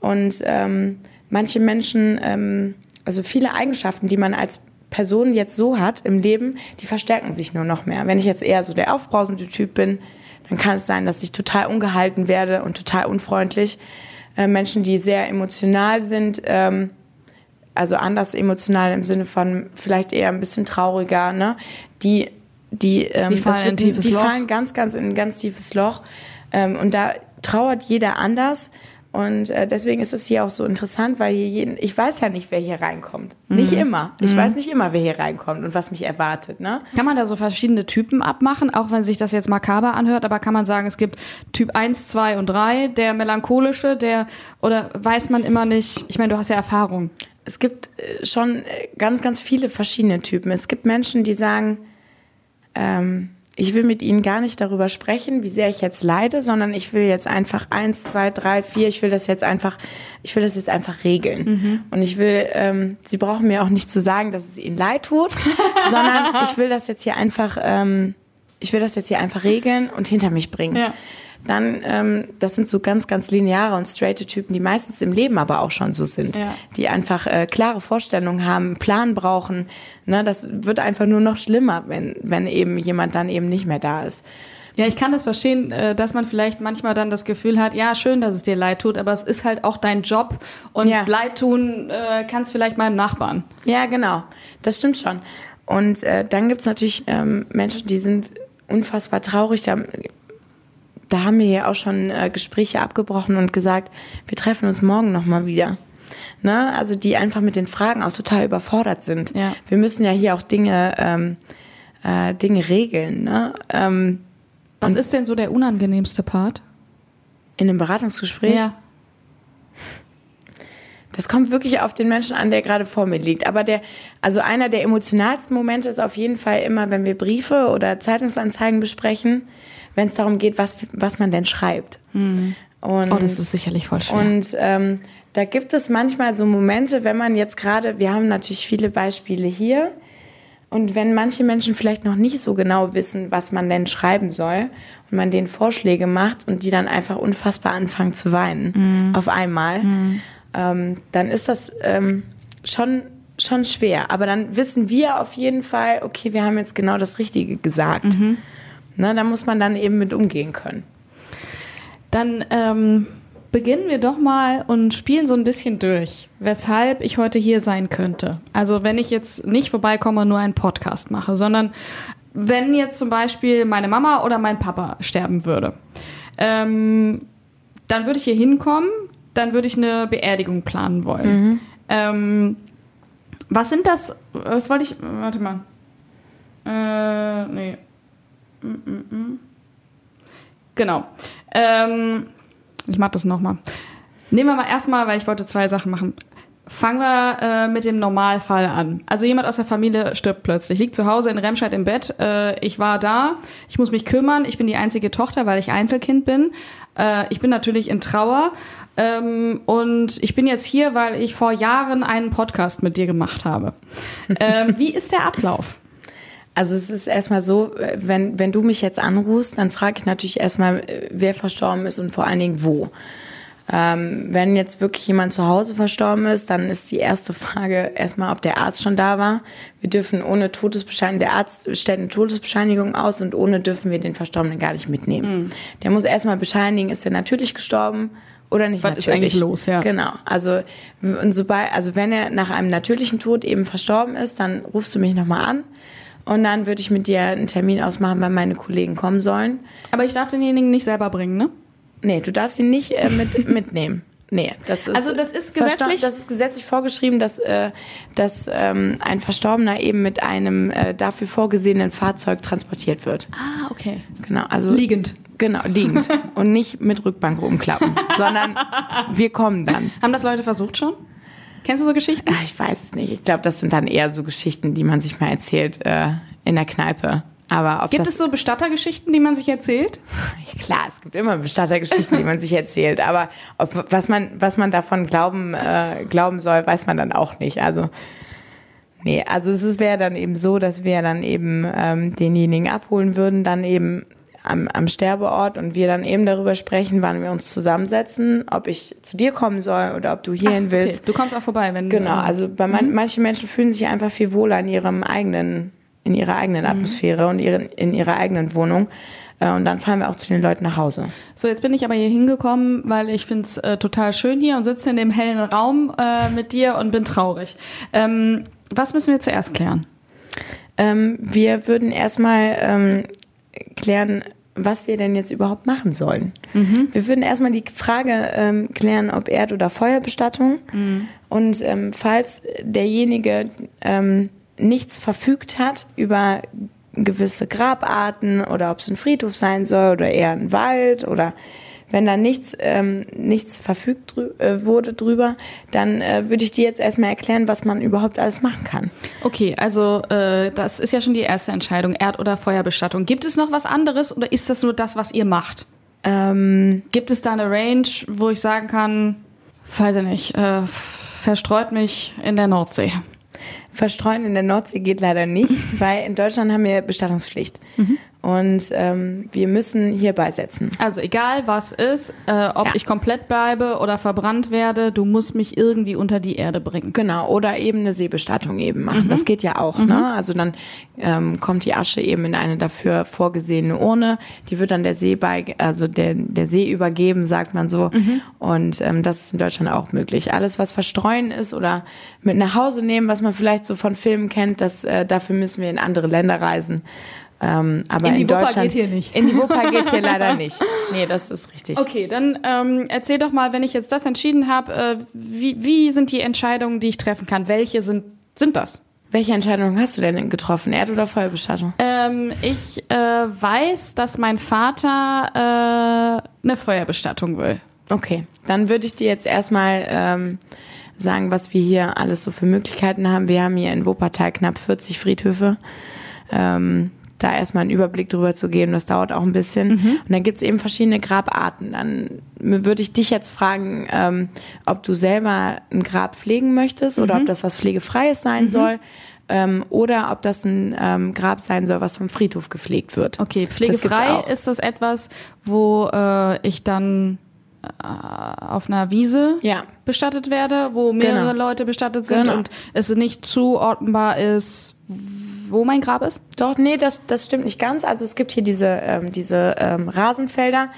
Und ähm, manche Menschen, ähm, also viele Eigenschaften, die man als Person jetzt so hat im Leben, die verstärken sich nur noch mehr. Wenn ich jetzt eher so der aufbrausende Typ bin, dann kann es sein, dass ich total ungehalten werde und total unfreundlich. Äh, Menschen, die sehr emotional sind, ähm, also anders emotional im Sinne von vielleicht eher ein bisschen trauriger, ne? Die, die, ähm, Die fallen tiefes die fallen ganz, ganz in ein ganz tiefes Loch. Ähm, und da trauert jeder anders. Und äh, deswegen ist es hier auch so interessant, weil hier jeden, ich weiß ja nicht, wer hier reinkommt. Nicht Mhm. immer. Ich weiß nicht immer, wer hier reinkommt und was mich erwartet. Ne? Kann man da so verschiedene Typen abmachen, auch wenn sich das jetzt makaber anhört, aber kann man sagen, es gibt Typ 1, 2 und 3, der melancholische, der, oder weiß man immer nicht, ich meine, du hast ja Erfahrung. Es gibt äh, schon äh, ganz, ganz viele verschiedene Typen. Es gibt Menschen, die sagen, ähm, ich will mit ihnen gar nicht darüber sprechen, wie sehr ich jetzt leide, sondern ich will jetzt einfach eins, zwei, drei, vier, ich will das jetzt einfach, ich will das jetzt einfach regeln. Und ich will, ähm, sie brauchen mir auch nicht zu sagen, dass es ihnen leid tut, *laughs* sondern ich will das jetzt hier einfach, ähm, ich will das jetzt hier einfach regeln und hinter mich bringen. Ja. Dann, ähm, das sind so ganz, ganz lineare und straighte Typen, die meistens im Leben aber auch schon so sind. Ja. Die einfach äh, klare Vorstellungen haben, einen Plan brauchen. Ne, das wird einfach nur noch schlimmer, wenn, wenn eben jemand dann eben nicht mehr da ist. Ja, ich kann das verstehen, äh, dass man vielleicht manchmal dann das Gefühl hat, ja, schön, dass es dir leid tut, aber es ist halt auch dein Job und Ja. leid tun äh, kannst vielleicht meinem Nachbarn. Ja, genau. Das stimmt schon. Und äh, dann gibt's natürlich ähm, Menschen, die sind unfassbar traurig. Da, da haben wir ja auch schon äh, Gespräche abgebrochen und gesagt, wir treffen uns morgen nochmal wieder. Ne? Also die einfach mit den Fragen auch total überfordert sind. Ja. Wir müssen ja hier auch Dinge, ähm, äh, Dinge regeln. Ne? Ähm, Was ist denn so der unangenehmste Part? in einem Beratungsgespräch. Das kommt wirklich auf den Menschen an, der gerade vor mir liegt. Aber der, also einer der emotionalsten Momente ist auf jeden Fall immer, wenn wir Briefe oder Zeitungsanzeigen besprechen, wenn es darum geht, was, was man denn schreibt. Und, Oh, das ist sicherlich voll schwer. und ähm, da gibt es manchmal so Momente, wenn man jetzt gerade, wir haben natürlich viele Beispiele hier, und wenn manche Menschen vielleicht noch nicht so genau wissen, was man denn schreiben soll, und man denen Vorschläge macht und die dann einfach unfassbar anfangen zu weinen auf einmal, ähm, dann ist das ähm, schon, schon schwer. Aber dann wissen wir auf jeden Fall, okay, wir haben jetzt genau das Richtige gesagt. Ne, da muss man dann eben mit umgehen können. Dann ähm, beginnen wir doch mal und spielen so ein bisschen durch, weshalb ich heute hier sein könnte. Also wenn ich jetzt nicht vorbeikomme und nur einen Podcast mache, sondern wenn jetzt zum Beispiel meine Mama oder mein Papa sterben würde, ähm, dann würde ich hier hinkommen, dann würde ich eine Beerdigung planen wollen. Ähm, was sind das? Was wollte ich. Warte mal. Äh, nee. Genau. Ähm, ich mach das nochmal. Nehmen wir mal erstmal, weil ich wollte zwei Sachen machen. Fangen wir äh, mit dem Normalfall an. Also jemand aus der Familie stirbt plötzlich, liegt zu Hause in Remscheid im Bett. Äh, ich war da, ich muss mich kümmern. Ich bin die einzige Tochter, weil ich Einzelkind bin. Äh, ich bin natürlich in Trauer. Ähm, und ich bin jetzt hier, weil ich vor Jahren einen Podcast mit dir gemacht habe. *laughs* Ähm, wie ist der Ablauf? Also es ist erstmal so, wenn, wenn du mich jetzt anrufst, dann frage ich natürlich erstmal, wer verstorben ist und vor allen Dingen wo. Ähm, wenn jetzt wirklich jemand zu Hause verstorben ist, dann ist die erste Frage erstmal, ob der Arzt schon da war. Wir dürfen ohne Todesbescheinigung, der Arzt stellt eine Todesbescheinigung aus und ohne dürfen wir den Verstorbenen gar nicht mitnehmen. Mhm. Der muss erstmal bescheinigen, ist er natürlich gestorben oder nicht Was natürlich. ist eigentlich los, ja. Genau. Also, und sobald, also wenn er nach einem natürlichen Tod eben verstorben ist, dann rufst du mich nochmal an. Und dann würde ich mit dir einen Termin ausmachen, weil meine Kollegen kommen sollen. Aber ich darf denjenigen nicht selber bringen, ne? Nee, du darfst ihn nicht äh, mit, *laughs* mitnehmen. Nee, das ist Also das ist gesetzlich- Das ist gesetzlich vorgeschrieben, dass, äh, dass ähm, ein Verstorbener eben mit einem äh, dafür vorgesehenen Fahrzeug transportiert wird. Ah, okay. Genau, also Liegend. Genau, liegend *laughs* und nicht mit Rückbank rumklappen, sondern wir kommen dann. Haben das Leute versucht schon? Kennst du so Geschichten? Ach, ich weiß es nicht. Ich glaube, das sind dann eher so Geschichten, die man sich mal erzählt äh, in der Kneipe. Aber Gibt es so Bestattergeschichten, die man sich erzählt? *laughs* Klar, es gibt immer Bestattergeschichten, die man sich erzählt, aber ob, was, man, was man davon glauben, äh, glauben soll, weiß man dann auch nicht. Also, nee, also es wäre dann eben so, dass wir dann eben ähm, denjenigen abholen würden, dann eben am, am Sterbeort und wir dann eben darüber sprechen, wann wir uns zusammensetzen, ob ich zu dir kommen soll oder ob du hierhin willst. Okay. Du kommst auch vorbei, wenn Genau, äh, also bei man, manchen Menschen fühlen sich einfach viel wohler in ihrem eigenen, in ihrer eigenen Atmosphäre und ihren, in ihrer eigenen Wohnung. Äh, Und dann fahren wir auch zu den Leuten nach Hause. So, jetzt bin ich aber hier hingekommen, weil ich finde es äh, total schön hier und sitze in dem hellen Raum äh, mit dir und bin traurig. Ähm, was müssen wir zuerst klären? Ähm, wir würden erstmal ähm, klären, was wir denn jetzt überhaupt machen sollen. Wir würden erstmal die Frage ähm, klären, ob Erd- oder Feuerbestattung. Und ähm, falls derjenige ähm, nichts verfügt hat über gewisse Grabarten oder ob es ein Friedhof sein soll oder eher ein Wald oder wenn da nichts, ähm, nichts verfügt drü äh, wurde drüber, dann äh, würde ich dir jetzt erstmal erklären, was man überhaupt alles machen kann. Okay, also äh, das ist ja schon die erste Entscheidung, Erd- oder Feuerbestattung. Gibt es noch was anderes oder ist das nur das, was ihr macht? Ähm, Gibt es da eine Range, wo ich sagen kann, weiß ich nicht, äh, verstreut mich in der Nordsee? Verstreuen in der Nordsee geht leider nicht, *laughs* weil in Deutschland haben wir Bestattungspflicht. Und ähm, wir müssen hier beisetzen. Also egal was ist, äh, ob Ja. ich komplett bleibe oder verbrannt werde, du musst mich irgendwie unter die Erde bringen. Genau, oder eben eine Seebestattung eben machen. Das geht ja auch. Ne? Also dann ähm, kommt die Asche eben in eine dafür vorgesehene Urne. Die wird dann der See bei, also der, der See übergeben, sagt man so. Und ähm, das ist in Deutschland auch möglich. Alles, was verstreuen ist oder mit nach Hause nehmen, was man vielleicht so von Filmen kennt, das, äh, dafür müssen wir in andere Länder reisen. Ähm, aber In in, die Wupper Deutschland geht hier nicht. In die Wupper *laughs* geht hier leider nicht. Nee, das ist richtig. Okay, dann ähm, erzähl doch mal, wenn ich jetzt das entschieden habe, äh, wie, wie sind die Entscheidungen, die ich treffen kann? Welche sind, sind das? Welche Entscheidung hast du denn getroffen? Erd- oder Feuerbestattung? Ähm, ich äh, weiß, dass mein Vater äh, eine Feuerbestattung will. Okay, dann würde ich dir jetzt erstmal ähm, sagen, was wir hier alles so für Möglichkeiten haben. Wir haben hier in Wuppertal knapp 40 Friedhöfe. Ähm, da erstmal einen Überblick drüber zu geben, das dauert auch ein bisschen. Und dann gibt's eben verschiedene Grabarten. Dann würde ich dich jetzt fragen, ähm, ob du selber ein Grab pflegen möchtest oder ob das was Pflegefreies sein soll. Ähm, oder ob das ein ähm, Grab sein soll, was vom Friedhof gepflegt wird. Okay, Das pflegefrei auch. ist das etwas, wo äh, ich dann äh, auf einer Wiese Ja. bestattet werde, wo mehrere Genau. Leute bestattet sind Genau. und es nicht zuordnenbar ist, wo mein Grab ist? Doch, nee, das, das stimmt nicht ganz. Also es gibt hier diese, ähm, diese ähm, Rasenfelder,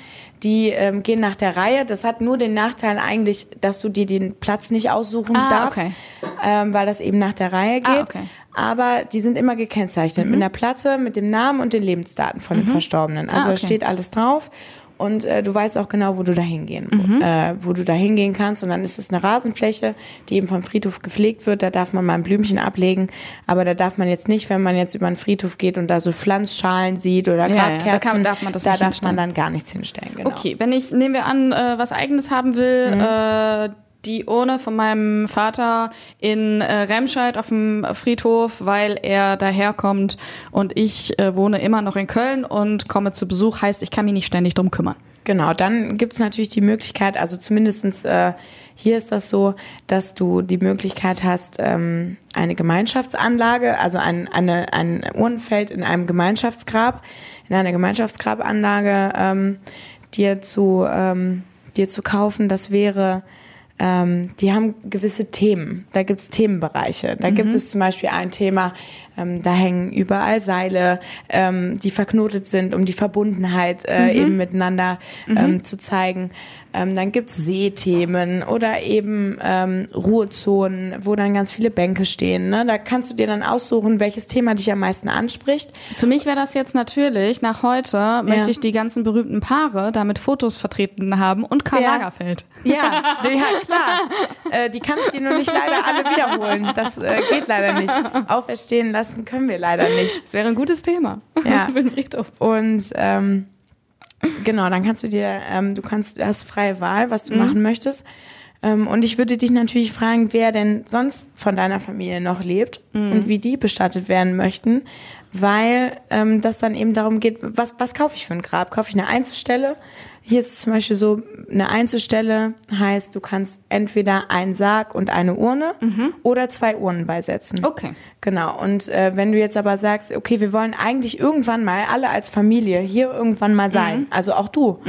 die ähm, gehen nach der Reihe. Das hat nur den Nachteil eigentlich, dass du dir den Platz nicht aussuchen Ah, darfst, okay. ähm, weil das eben nach der Reihe geht. Ah, okay. Aber die sind immer gekennzeichnet mit einer Platte, mit dem Namen und den Lebensdaten von dem Verstorbenen. Also Ah, da okay. steht alles drauf. Und äh, du weißt auch genau, wo du da hingehen, Mhm. äh, wo du da hingehen kannst. Und dann ist es eine Rasenfläche, die eben vom Friedhof gepflegt wird. Da darf man mal ein Blümchen ablegen, aber da darf man jetzt nicht, wenn man jetzt über den Friedhof geht und da so Pflanzschalen sieht oder Ja, ja, Grabkerzen, da kann- darf man das da darf hinstellen. man dann gar nichts hinstellen. Genau. Okay, wenn ich, nehmen wir an, äh, was Eigenes haben will, Mhm. Die Urne von meinem Vater in äh, Remscheid auf dem Friedhof, weil er daherkommt und ich äh, wohne immer noch in Köln und komme zu Besuch, heißt, ich kann mich nicht ständig drum kümmern. Genau, dann gibt es natürlich die Möglichkeit, also zumindestens äh, hier ist das so, dass du die Möglichkeit hast, ähm, eine Gemeinschaftsanlage, also ein, eine, ein Urnenfeld in einem Gemeinschaftsgrab, in einer Gemeinschaftsgrabanlage ähm, dir zu ähm, dir zu kaufen. Das wäre ähm, die haben gewisse Themen. Da gibt es Themenbereiche. Da gibt es zum Beispiel ein Thema, ähm, da hängen überall Seile, ähm, die verknotet sind, um die Verbundenheit äh, eben miteinander ähm, zu zeigen. Ähm, dann gibt's Seethemen oder eben ähm, Ruhezonen, wo dann ganz viele Bänke stehen. Ne? Da kannst du dir dann aussuchen, welches Thema dich am meisten anspricht. Für mich wäre das jetzt natürlich, nach heute möchte ich die ganzen berühmten Paare da mit Fotos vertreten haben und Karl Ja. Lagerfeld. Ja, *laughs* ja klar. äh, die kann ich dir nur nicht leider alle wiederholen. Das äh, geht leider nicht. Auferstehen lassen können wir leider nicht. Das wäre ein gutes Thema Ja. *laughs* für den Friedhof. Und ähm, genau, dann kannst du dir, ähm, du kannst, hast freie Wahl, was du machen möchtest. Ähm, und ich würde dich natürlich fragen, wer denn sonst von deiner Familie noch lebt und wie die bestattet werden möchten, weil ähm, das dann eben darum geht, was, was kaufe ich für ein Grab? Kaufe ich eine Einzelstelle? Hier ist es zum Beispiel so, eine Einzelstelle heißt, du kannst entweder einen Sarg und eine Urne oder zwei Urnen beisetzen. Okay. Genau. Und äh, wenn du jetzt aber sagst, okay, wir wollen eigentlich irgendwann mal alle als Familie hier irgendwann mal sein, also auch du,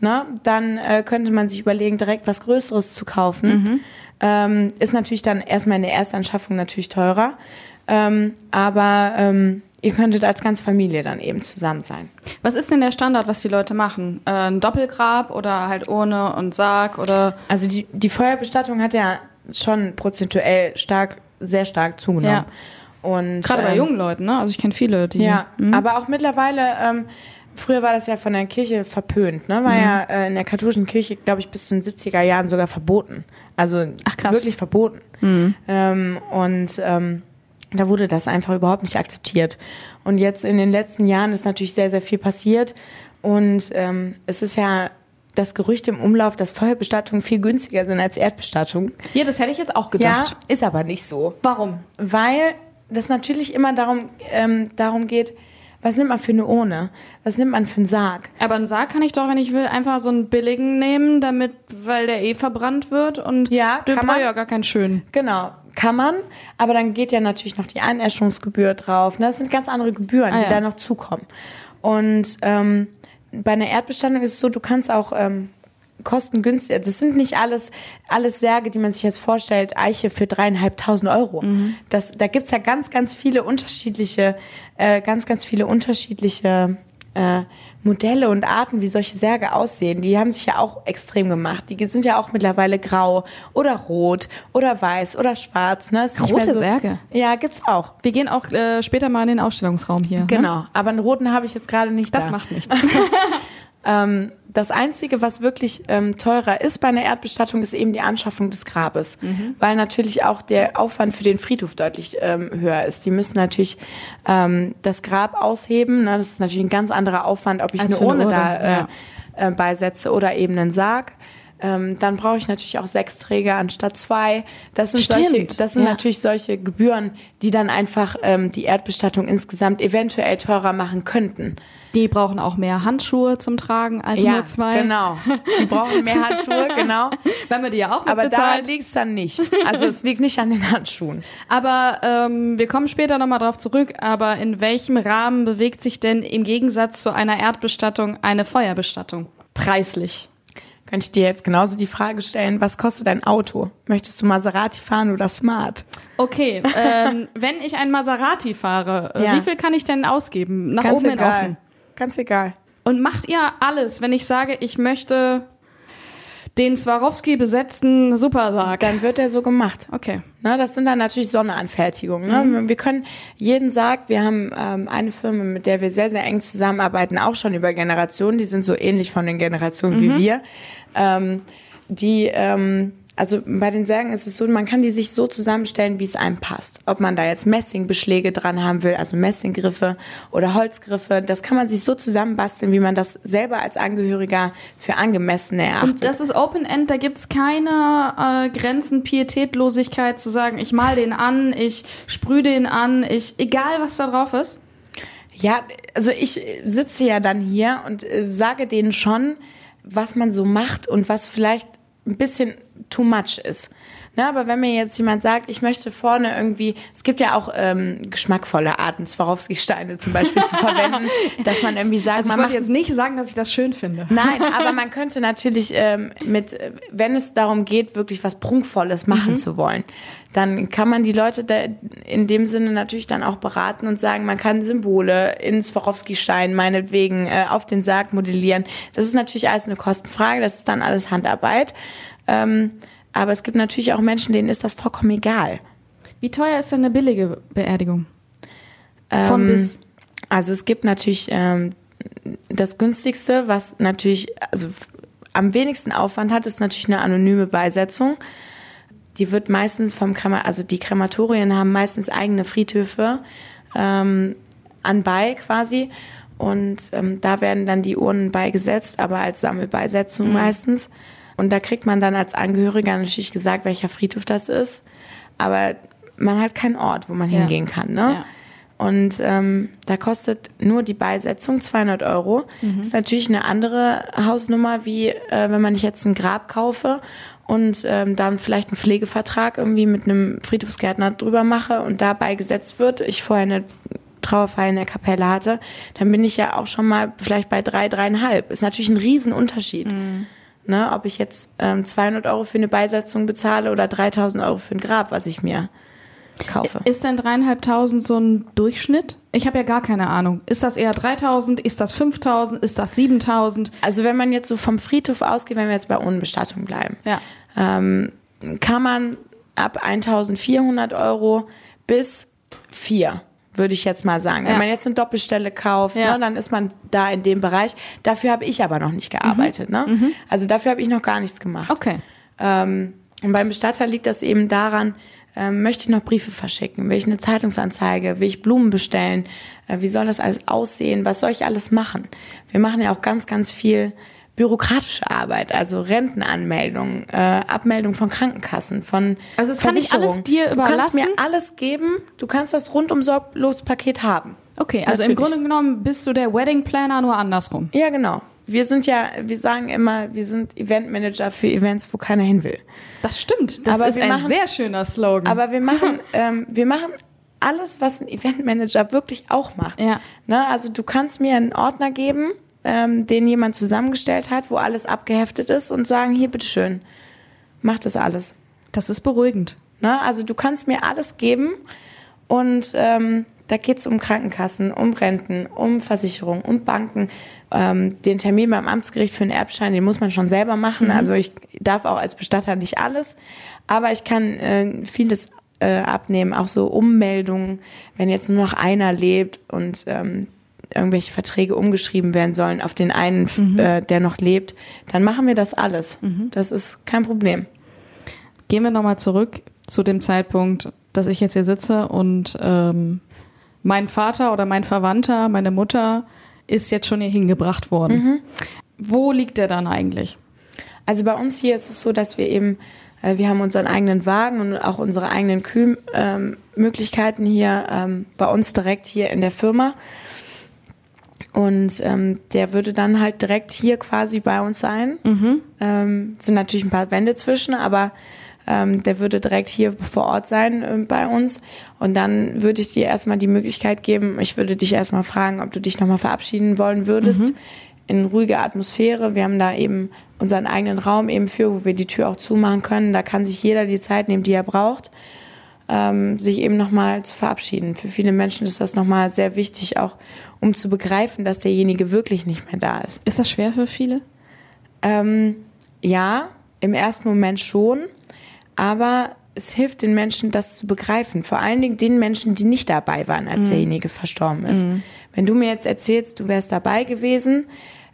ne, dann äh, könnte man sich überlegen, direkt was Größeres zu kaufen. Ähm, ist natürlich dann erstmal in der Erstanschaffung natürlich teurer. Ähm, aber ähm, ihr könntet als ganze Familie dann eben zusammen sein. Was ist denn der Standard, was die Leute machen? Äh, ein Doppelgrab oder halt ohne und Sarg oder Also die, die Feuerbestattung hat ja schon prozentuell stark, sehr stark zugenommen. Ja. Und, gerade bei ähm, jungen Leuten, ne? Also ich kenne viele, die Ja, aber auch mittlerweile, ähm, früher war das ja von der Kirche verpönt, ne? War Mhm. ja äh, in der katholischen Kirche, glaube ich, bis zu den 70er Jahren sogar verboten. Also Ach, krass. Mhm. wirklich verboten. Ähm, und ähm, da wurde das einfach überhaupt nicht akzeptiert. Und jetzt in den letzten Jahren ist natürlich sehr, sehr viel passiert. Und ähm, es ist ja das Gerücht im Umlauf, dass Feuerbestattungen viel günstiger sind als Erdbestattung. Ja, das hätte ich jetzt auch Ja, gedacht. ist aber nicht so Warum? weil das natürlich immer darum, ähm, darum geht, was nimmt man für eine Urne? Was nimmt man für einen Sarg? Aber einen Sarg kann ich doch, wenn ich will, einfach so einen billigen nehmen, damit, weil der eh verbrannt wird und Ja, kann man. ja gar keinen schönen. Genau, kann man, aber dann geht ja natürlich noch die Einäschungsgebühr drauf. Ne? Das sind ganz andere Gebühren, Ah, die ja. da noch zukommen. Und ähm, bei einer Erdbestattung ist es so, du kannst auch ähm, kostengünstig, das sind nicht alles, alles Särge, die man sich jetzt vorstellt, Eiche für dreieinhalbtausend Euro. Das, da gibt's ja ganz, ganz viele unterschiedliche, äh, ganz, ganz viele unterschiedliche äh, Modelle und Arten, wie solche Särge aussehen. Die haben sich ja auch extrem gemacht. Die sind ja auch mittlerweile grau oder rot oder weiß oder schwarz. Ne? Rote so, Särge? Ja, gibt's auch. Wir gehen auch äh, später mal in den Ausstellungsraum hier. Ne? Genau. Aber einen roten habe ich jetzt gerade nicht Das da. macht nichts. *laughs* Ähm, das Einzige, was wirklich ähm, teurer ist bei einer Erdbestattung, ist eben die Anschaffung des Grabes. Weil natürlich auch der Aufwand für den Friedhof deutlich ähm, höher ist. Die müssen natürlich ähm, das Grab ausheben. Ne? Das ist natürlich ein ganz anderer Aufwand, ob ich Als eine Urne da äh, ja. äh, beisetze oder eben einen Sarg. Ähm, dann brauche ich natürlich auch sechs Träger anstatt zwei. Das sind, Stimmt, solche, das sind ja. natürlich solche Gebühren, die dann einfach ähm, die Erdbestattung insgesamt eventuell teurer machen könnten. Die brauchen auch mehr Handschuhe zum Tragen als nur zwei. genau. Die brauchen mehr Handschuhe, *laughs* genau. Wenn wir die ja auch Aber da mitbezahlt. liegt es dann nicht. Also es liegt nicht an den Handschuhen. Aber ähm, wir kommen später nochmal drauf zurück. Aber in welchem Rahmen bewegt sich denn im Gegensatz zu einer Erdbestattung eine Feuerbestattung? Preislich. Könnte ich dir jetzt genauso die Frage stellen, was kostet ein Auto? Möchtest du Maserati fahren oder Smart? Okay, *laughs* ähm, wenn ich ein Maserati fahre, äh, Ja. wie viel kann ich denn ausgeben? Nach Ganz oben hin offen. Ganz egal. Und macht ihr alles, wenn ich sage, ich möchte den Swarovski besetzten Supersarg. Dann wird er so gemacht. Okay. Na, das sind dann natürlich Sonderanfertigungen. Ne? Wir können jeden Sarg, wir haben ähm, eine Firma, mit der wir sehr, sehr eng zusammenarbeiten, auch schon über Generationen, die sind so ähnlich von den Generationen wie wir. Ähm, die, ähm, also bei den Särgen ist es so, man kann die sich so zusammenstellen, wie es einem passt. Ob man da jetzt Messingbeschläge dran haben will, also Messinggriffe oder Holzgriffe, das kann man sich so zusammenbasteln, wie man das selber als Angehöriger für angemessen erachtet. Und das ist Open End, da gibt's keine äh, Grenzen, Pietätlosigkeit zu sagen, ich mal den an, ich sprühe den an, ich, egal was da drauf ist. Ja, also ich sitze ja dann hier und äh, sage denen schon, was man so macht und was vielleicht ein bisschen too much ist. Ne, aber wenn mir jetzt jemand sagt, ich möchte vorne irgendwie, es gibt ja auch ähm, geschmackvolle Arten, Swarovski-Steine zum Beispiel zu verwenden, *laughs* dass man irgendwie sagt, Also ich man wollte jetzt nicht sagen, dass ich das schön finde. Nein, aber man *laughs* könnte natürlich ähm, mit, äh, wenn es darum geht, wirklich was Prunkvolles machen zu wollen, dann kann man die Leute da in dem Sinne natürlich dann auch beraten und sagen, man kann Symbole in Swarovski-Stein meinetwegen äh, auf den Sarg modellieren. Das ist natürlich alles eine Kostenfrage, das ist dann alles Handarbeit. Ähm, aber es gibt natürlich auch Menschen, denen ist das vollkommen egal. Wie teuer ist denn eine billige Beerdigung? Von Ähm, bis. Also es gibt natürlich ähm, das günstigste, was natürlich also am wenigsten Aufwand hat, ist natürlich eine anonyme Beisetzung. Die wird meistens vom Krema, also die Krematorien haben meistens eigene Friedhöfe ähm, anbei quasi. Und ähm, da werden dann die Urnen beigesetzt, aber als Sammelbeisetzung meistens. Und da kriegt man dann als Angehöriger natürlich gesagt, welcher Friedhof das ist. Aber man hat keinen Ort, wo man Ja. hingehen kann. Ne? Ja. Und ähm, da kostet nur die Beisetzung 200 Euro. Ist natürlich eine andere Hausnummer, wie äh, wenn man ich jetzt ein Grab kaufe und ähm, dann vielleicht einen Pflegevertrag irgendwie mit einem Friedhofsgärtner drüber mache und da beigesetzt wird. Ich vorher eine Trauerfeier in der Kapelle hatte, dann bin ich ja auch schon mal vielleicht bei drei, dreieinhalb. Ist natürlich ein Riesenunterschied. Ne, ob ich jetzt ähm, 200 Euro für eine Beisetzung bezahle oder 3000 Euro für ein Grab, was ich mir kaufe. Ist denn dreieinhalbtausend so ein Durchschnitt? Ich habe ja gar keine Ahnung. Ist das eher 3000? Ist das 5000? Ist das 7000? Also wenn man jetzt so vom Friedhof ausgeht, wenn wir jetzt bei Unbestattung bleiben, Ja. ähm, kann man ab 1400 Euro bis 4, würde ich jetzt mal sagen. Ja. Wenn man jetzt eine Doppelstelle kauft, Ja. ne, dann ist man da in dem Bereich. Dafür habe ich aber noch nicht gearbeitet. Ne? Also dafür habe ich noch gar nichts gemacht. Okay. Ähm, und beim Bestatter liegt das eben daran, ähm, möchte ich noch Briefe verschicken? Will ich eine Zeitungsanzeige? Will ich Blumen bestellen? Äh, wie soll das alles aussehen? Was soll ich alles machen? Wir machen ja auch ganz, ganz viel bürokratische Arbeit, also Rentenanmeldung, äh, Abmeldung von Krankenkassen, von Also das kann ich alles dir Du kannst mir überlassen? alles geben, du kannst das rundum sorglos Paket haben. Okay, also im Natürlich. Grunde genommen bist du der Wedding Planner nur andersrum. Ja, genau. Wir sind ja, wir sagen immer, wir sind Eventmanager für Events, wo keiner hin will. Das stimmt. Das Aber ist ein machen- sehr schöner Slogan. Aber wir machen, *laughs* ähm, wir machen alles, was ein Eventmanager wirklich auch macht. Ja. Ne? Also du kannst mir einen Ordner geben, ähm, den jemand zusammengestellt hat, wo alles abgeheftet ist und sagen, hier, bitteschön, mach das alles. das ist beruhigend. Ne? Also du kannst mir alles geben und ähm, da geht's um Krankenkassen, um Renten, um Versicherung, um Banken. Ähm, den Termin beim Amtsgericht für einen Erbschein, den muss man schon selber machen. Also ich darf auch als Bestatter nicht alles, aber ich kann äh, vieles äh, abnehmen, auch so Ummeldungen, wenn jetzt nur noch einer lebt und ähm, irgendwelche Verträge umgeschrieben werden sollen auf den einen, äh, der noch lebt, dann machen wir das alles. Das ist kein Problem. Gehen wir nochmal zurück zu dem Zeitpunkt, dass ich jetzt hier sitze und ähm, mein Vater oder mein Verwandter, meine Mutter ist jetzt schon hier hingebracht worden. Wo liegt der dann eigentlich? Also bei uns hier ist es so, dass wir eben, äh, wir haben unseren eigenen Wagen und auch unsere eigenen Kühlmöglichkeiten hier ähm, bei uns direkt hier in der Firma. Und ähm, der würde dann halt direkt hier quasi bei uns sein. Ähm, sind natürlich ein paar Wände zwischen, aber ähm, der würde direkt hier vor Ort sein äh, bei uns. Und dann würde ich dir erstmal die Möglichkeit geben, ich würde dich erstmal fragen, ob du dich nochmal verabschieden wollen würdest. In ruhiger Atmosphäre. Wir haben da eben unseren eigenen Raum eben für, wo wir die Tür auch zumachen können. Da kann sich jeder die Zeit nehmen, die er braucht ähm, sich eben nochmal zu verabschieden. Für viele Menschen ist das nochmal sehr wichtig, auch um zu begreifen, dass derjenige wirklich nicht mehr da ist. Ist das schwer für viele? Ähm, ja, im ersten Moment schon, aber es hilft den Menschen, das zu begreifen. Vor allen Dingen den Menschen, die nicht dabei waren, als derjenige verstorben ist. Wenn du mir jetzt erzählst, du wärst dabei gewesen,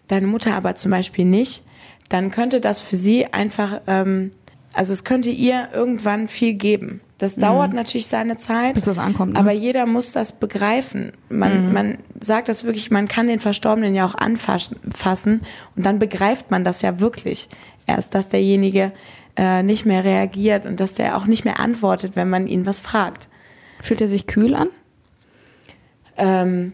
deine Mutter aber zum Beispiel nicht, dann könnte das für sie einfach, ähm, also es könnte ihr irgendwann viel geben. Das dauert natürlich seine Zeit. Bis das ankommt, ne? Aber jeder muss das begreifen. Man, man sagt das wirklich, man kann den Verstorbenen ja auch anfassen fassen und dann begreift man das ja wirklich erst, dass derjenige äh, nicht mehr reagiert und dass der auch nicht mehr antwortet, wenn man ihn was fragt. Fühlt er sich kühl an? Ähm,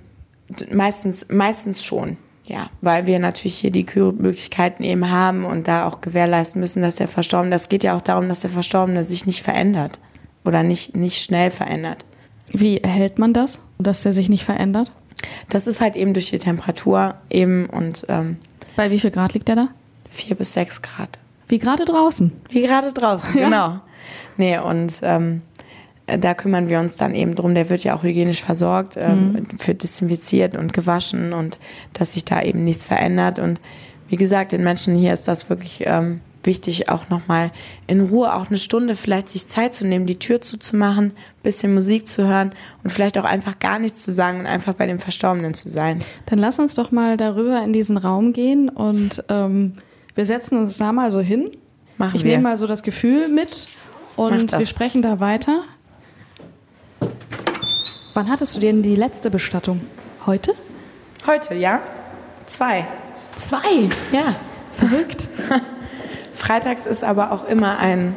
meistens, meistens schon, ja, weil wir natürlich hier die Kühlmöglichkeiten eben haben und da auch gewährleisten müssen, dass der Verstorbene, das geht ja auch darum, dass der Verstorbene sich nicht verändert oder nicht, nicht schnell verändert. Wie erhält man das, dass der sich nicht verändert? Das ist halt eben durch die Temperatur eben und ähm, Bei wie viel Grad liegt der da? vier bis sechs Grad. Wie gerade draußen. Wie gerade draußen, *laughs* genau. Nee, und ähm, da kümmern wir uns dann eben drum. Der wird ja auch hygienisch versorgt, ähm, wird desinfiziert und gewaschen und dass sich da eben nichts verändert. Und wie gesagt, den Menschen hier ist das wirklich ähm, wichtig, auch nochmal in Ruhe, auch eine Stunde vielleicht sich Zeit zu nehmen, die Tür zuzumachen, bisschen Musik zu hören und vielleicht auch einfach gar nichts zu sagen und einfach bei dem Verstorbenen zu sein. Dann lass uns doch mal darüber in diesen Raum gehen und ähm, wir setzen uns da mal so hin. Machen ich wir. nehme mal so das Gefühl mit und wir sprechen da weiter. Wann hattest du denn die letzte Bestattung? Heute? Heute, ja? Zwei. Zwei. Ja. Verrückt. *laughs* Freitags ist aber auch immer ein,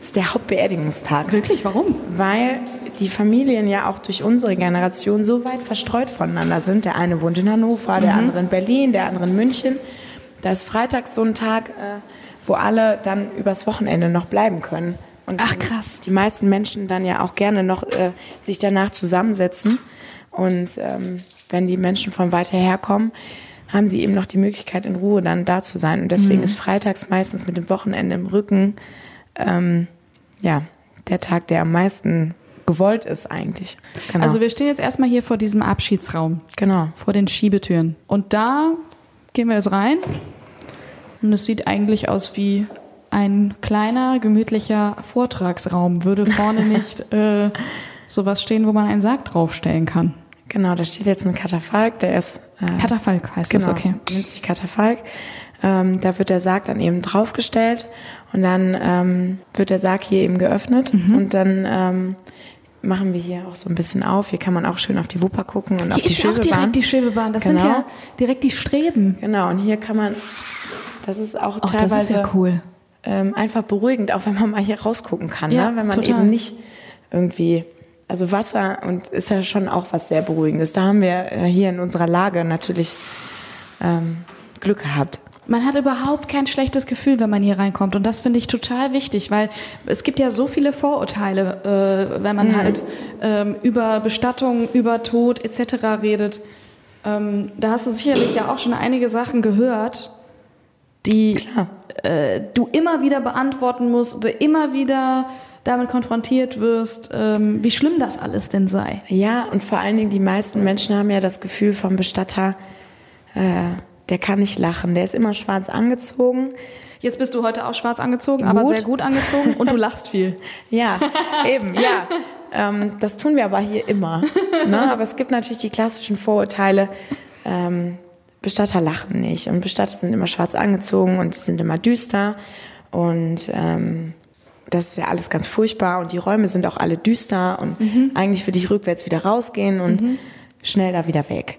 ist der Hauptbeerdigungstag. Wirklich? Warum? Weil die Familien ja auch durch unsere Generation so weit verstreut voneinander sind. Der eine wohnt in Hannover, Mhm. der andere in Berlin, der andere in München. Da ist freitags so ein Tag, äh, wo alle dann übers Wochenende noch bleiben können. Und Ach, krass. Die meisten Menschen dann ja auch gerne noch äh, sich danach zusammensetzen. Und ähm, wenn die Menschen von weiter her kommen, haben sie eben noch die Möglichkeit, in Ruhe dann da zu sein. Und deswegen Mhm. ist freitags meistens mit dem Wochenende im Rücken ähm, ja, der Tag, der am meisten gewollt ist eigentlich. Genau. Also wir stehen jetzt erstmal hier vor diesem Abschiedsraum, genau. vor den Schiebetüren. Und da gehen wir jetzt rein. Und es sieht eigentlich aus wie ein kleiner, gemütlicher Vortragsraum. Würde vorne *laughs* nicht äh, sowas stehen, wo man einen Sarg draufstellen kann. Genau, da steht jetzt ein Katafalk, der ist äh, Katafalk heißt genau, das, okay. nennt sich Katafalk. Ähm, da wird der Sarg dann eben draufgestellt und dann ähm, wird der Sarg hier eben geöffnet Mhm. und dann ähm, machen wir hier auch so ein bisschen auf. Hier kann man auch schön auf die Wupper gucken und auf Hier die ist ja auch Schwebebahn. direkt die Schwebebahn. Das sind Genau. ja direkt die Streben. Genau, und hier kann man, das ist auch Ach, teilweise das ist ja cool. ähm, einfach beruhigend, auch wenn man mal hier rausgucken kann, Ja, ne? wenn man total. eben nicht irgendwie, also Wasser und ist ja schon auch was sehr Beruhigendes. Da haben wir äh, hier in unserer Lage natürlich ähm, Glück gehabt. Man hat überhaupt kein schlechtes Gefühl, wenn man hier reinkommt. Und das finde ich total wichtig, weil es gibt ja so viele Vorurteile, äh, wenn man halt ähm, über Bestattung, über Tod etc. redet. Ähm, da hast du sicherlich ja auch schon einige Sachen gehört, die äh, du immer wieder beantworten musst oder immer wieder damit konfrontiert wirst, ähm, wie schlimm das alles denn sei. Ja, und vor allen Dingen die meisten Menschen haben ja das Gefühl vom Bestatter, äh, der kann nicht lachen, der ist immer schwarz angezogen. Jetzt bist du heute auch schwarz angezogen, aber Gut. sehr gut angezogen und du lachst viel. *laughs* Ja, eben, ja. Ähm, das tun wir aber hier immer. Ne? Aber es gibt natürlich die klassischen Vorurteile. Ähm, Bestatter lachen nicht und Bestatter sind immer schwarz angezogen und sind immer düster und ähm, das ist ja alles ganz furchtbar und die Räume sind auch alle düster und eigentlich würde ich rückwärts wieder rausgehen und schnell da wieder weg.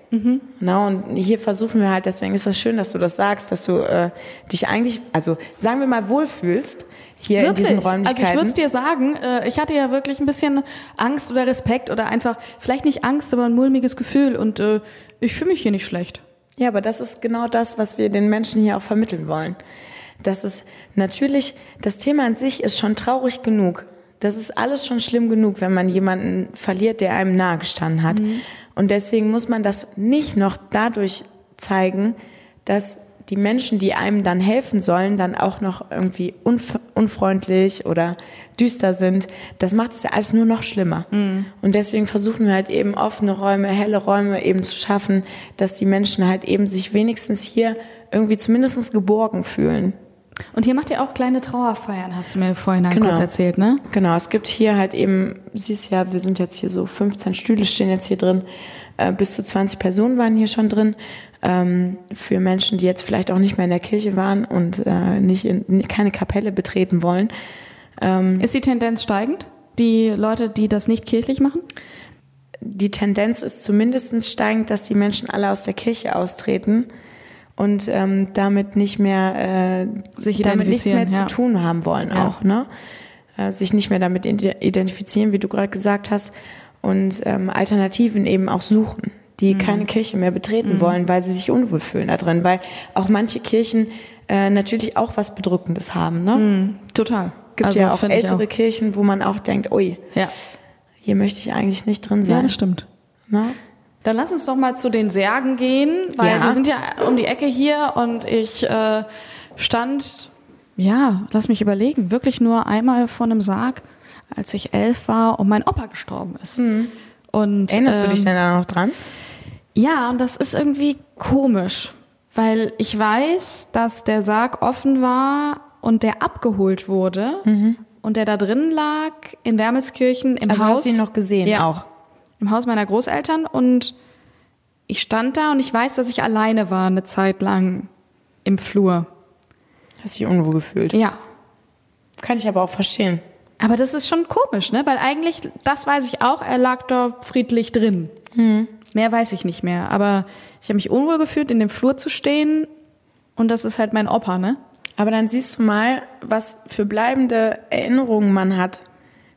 Na, und hier versuchen wir halt, deswegen ist das schön, dass du das sagst, dass du äh, dich eigentlich, also sagen wir mal, wohlfühlst hier in diesen Räumlichkeiten. Also ich würde dir sagen, äh, ich hatte ja wirklich ein bisschen Angst oder Respekt oder einfach, vielleicht nicht Angst, aber ein mulmiges Gefühl und äh, ich fühle mich hier nicht schlecht. Ja, aber das ist genau das, was wir den Menschen hier auch vermitteln wollen. Das ist natürlich, das Thema an sich ist schon traurig genug. Das ist alles schon schlimm genug, wenn man jemanden verliert, der einem nahegestanden hat. Und deswegen muss man das nicht noch dadurch zeigen, dass die Menschen, die einem dann helfen sollen, dann auch noch irgendwie unf unfreundlich oder düster sind. Das macht es ja alles nur noch schlimmer. Und deswegen versuchen wir halt eben offene Räume, helle Räume eben zu schaffen, dass die Menschen halt eben sich wenigstens hier irgendwie zumindest geborgen fühlen. Und hier macht ihr auch kleine Trauerfeiern, hast du mir vorhin Genau. kurz erzählt, ne? Genau, es gibt hier halt eben, siehst ja, wir sind jetzt hier so 15 Stühle stehen jetzt hier drin. Äh, bis zu 20 Personen waren hier schon drin. Ähm, für Menschen, die jetzt vielleicht auch nicht mehr in der Kirche waren und äh, nicht in, keine Kapelle betreten wollen. Ist die Tendenz steigend? Die Leute, die das nicht kirchlich machen? die Tendenz ist zumindest steigend, dass die Menschen alle aus der Kirche austreten und ähm, damit nicht mehr äh, Sich damit nichts mehr ja. zu tun haben wollen Ja. auch, ne? Äh, sich nicht mehr damit ide- identifizieren, wie du gerade gesagt hast, und ähm, Alternativen eben auch suchen, Mhm. die keine Kirche mehr betreten wollen, weil sie sich unwohl fühlen da drin, weil auch manche Kirchen äh, natürlich auch was Bedrückendes haben, ne? Total. Gibt Also, ja auch ältere Kirchen, wo man auch denkt, ui, Ja. hier möchte ich eigentlich nicht drin sein. ja, das stimmt. ne? Dann lass uns doch mal zu den Särgen gehen, weil Ja. die sind ja um die Ecke hier und ich äh, stand, ja, lass mich überlegen, wirklich nur einmal vor einem Sarg, als ich elf war und mein Opa gestorben ist. Und, Erinnerst du dich ähm, denn da noch dran? Ja, und das ist irgendwie komisch, weil ich weiß, dass der Sarg offen war und der abgeholt wurde und der da drin lag in Wermelskirchen im Also Haus. hast du ihn noch gesehen ja, auch? Im Haus meiner Großeltern und ich stand da und ich weiß, dass ich alleine war eine Zeit lang im Flur. Hast dich unwohl gefühlt. Ja. Kann ich aber auch verstehen. Aber das ist schon komisch, ne? Weil eigentlich, das weiß ich auch, er lag da friedlich drin. Mehr weiß ich nicht mehr. Aber ich habe mich unwohl gefühlt, in dem Flur zu stehen. Und das ist halt mein Opa, ne? Aber dann siehst du mal, was für bleibende Erinnerungen man hat.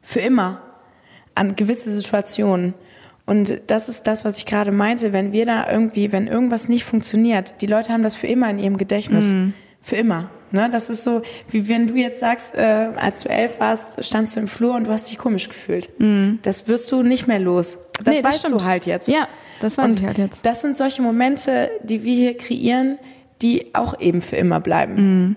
Für immer. An gewisse Situationen. Und das ist das, was ich gerade meinte. Wenn wir da irgendwie, wenn irgendwas nicht funktioniert, die Leute haben das für immer in ihrem Gedächtnis. Für immer. Ne? Das ist so, wie wenn du jetzt sagst, äh, als du elf warst, standst du im Flur und du hast dich komisch gefühlt. Das wirst du nicht mehr los. Das Nee, das weißt stimmt. du halt jetzt. Ja, das weiß Und ich halt jetzt. Das sind solche Momente, die wir hier kreieren, die auch eben für immer bleiben. Mhm.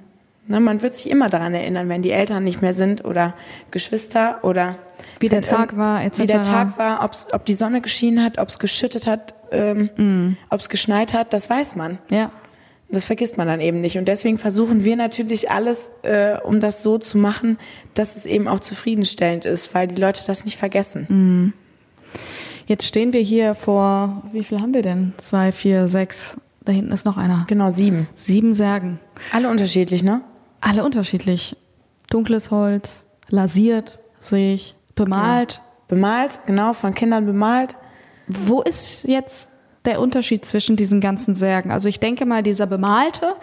Ne, man wird sich immer daran erinnern, wenn die Eltern nicht mehr sind oder Geschwister oder Wie der wenn Tag irgend- war, etc. Wie der Tag war, ob's, ob die Sonne geschienen hat, ob es geschüttet hat, ähm, Mhm. ob es geschneit hat, das weiß man. Ja. Das vergisst man dann eben nicht. Und deswegen versuchen wir natürlich alles, äh, um das so zu machen, dass es eben auch zufriedenstellend ist, weil die Leute das nicht vergessen. Mhm. Jetzt stehen wir hier vor, wie viel haben wir denn? Zwei, vier, sechs. Da hinten ist noch einer. Genau, sieben. Sieben Särgen. Alle unterschiedlich, ne? Alle unterschiedlich. Dunkles Holz, lasiert, sehe ich, bemalt. Bemalt, genau, von Kindern bemalt. Wo ist jetzt der Unterschied zwischen diesen ganzen Särgen? Also ich denke mal, dieser bemalte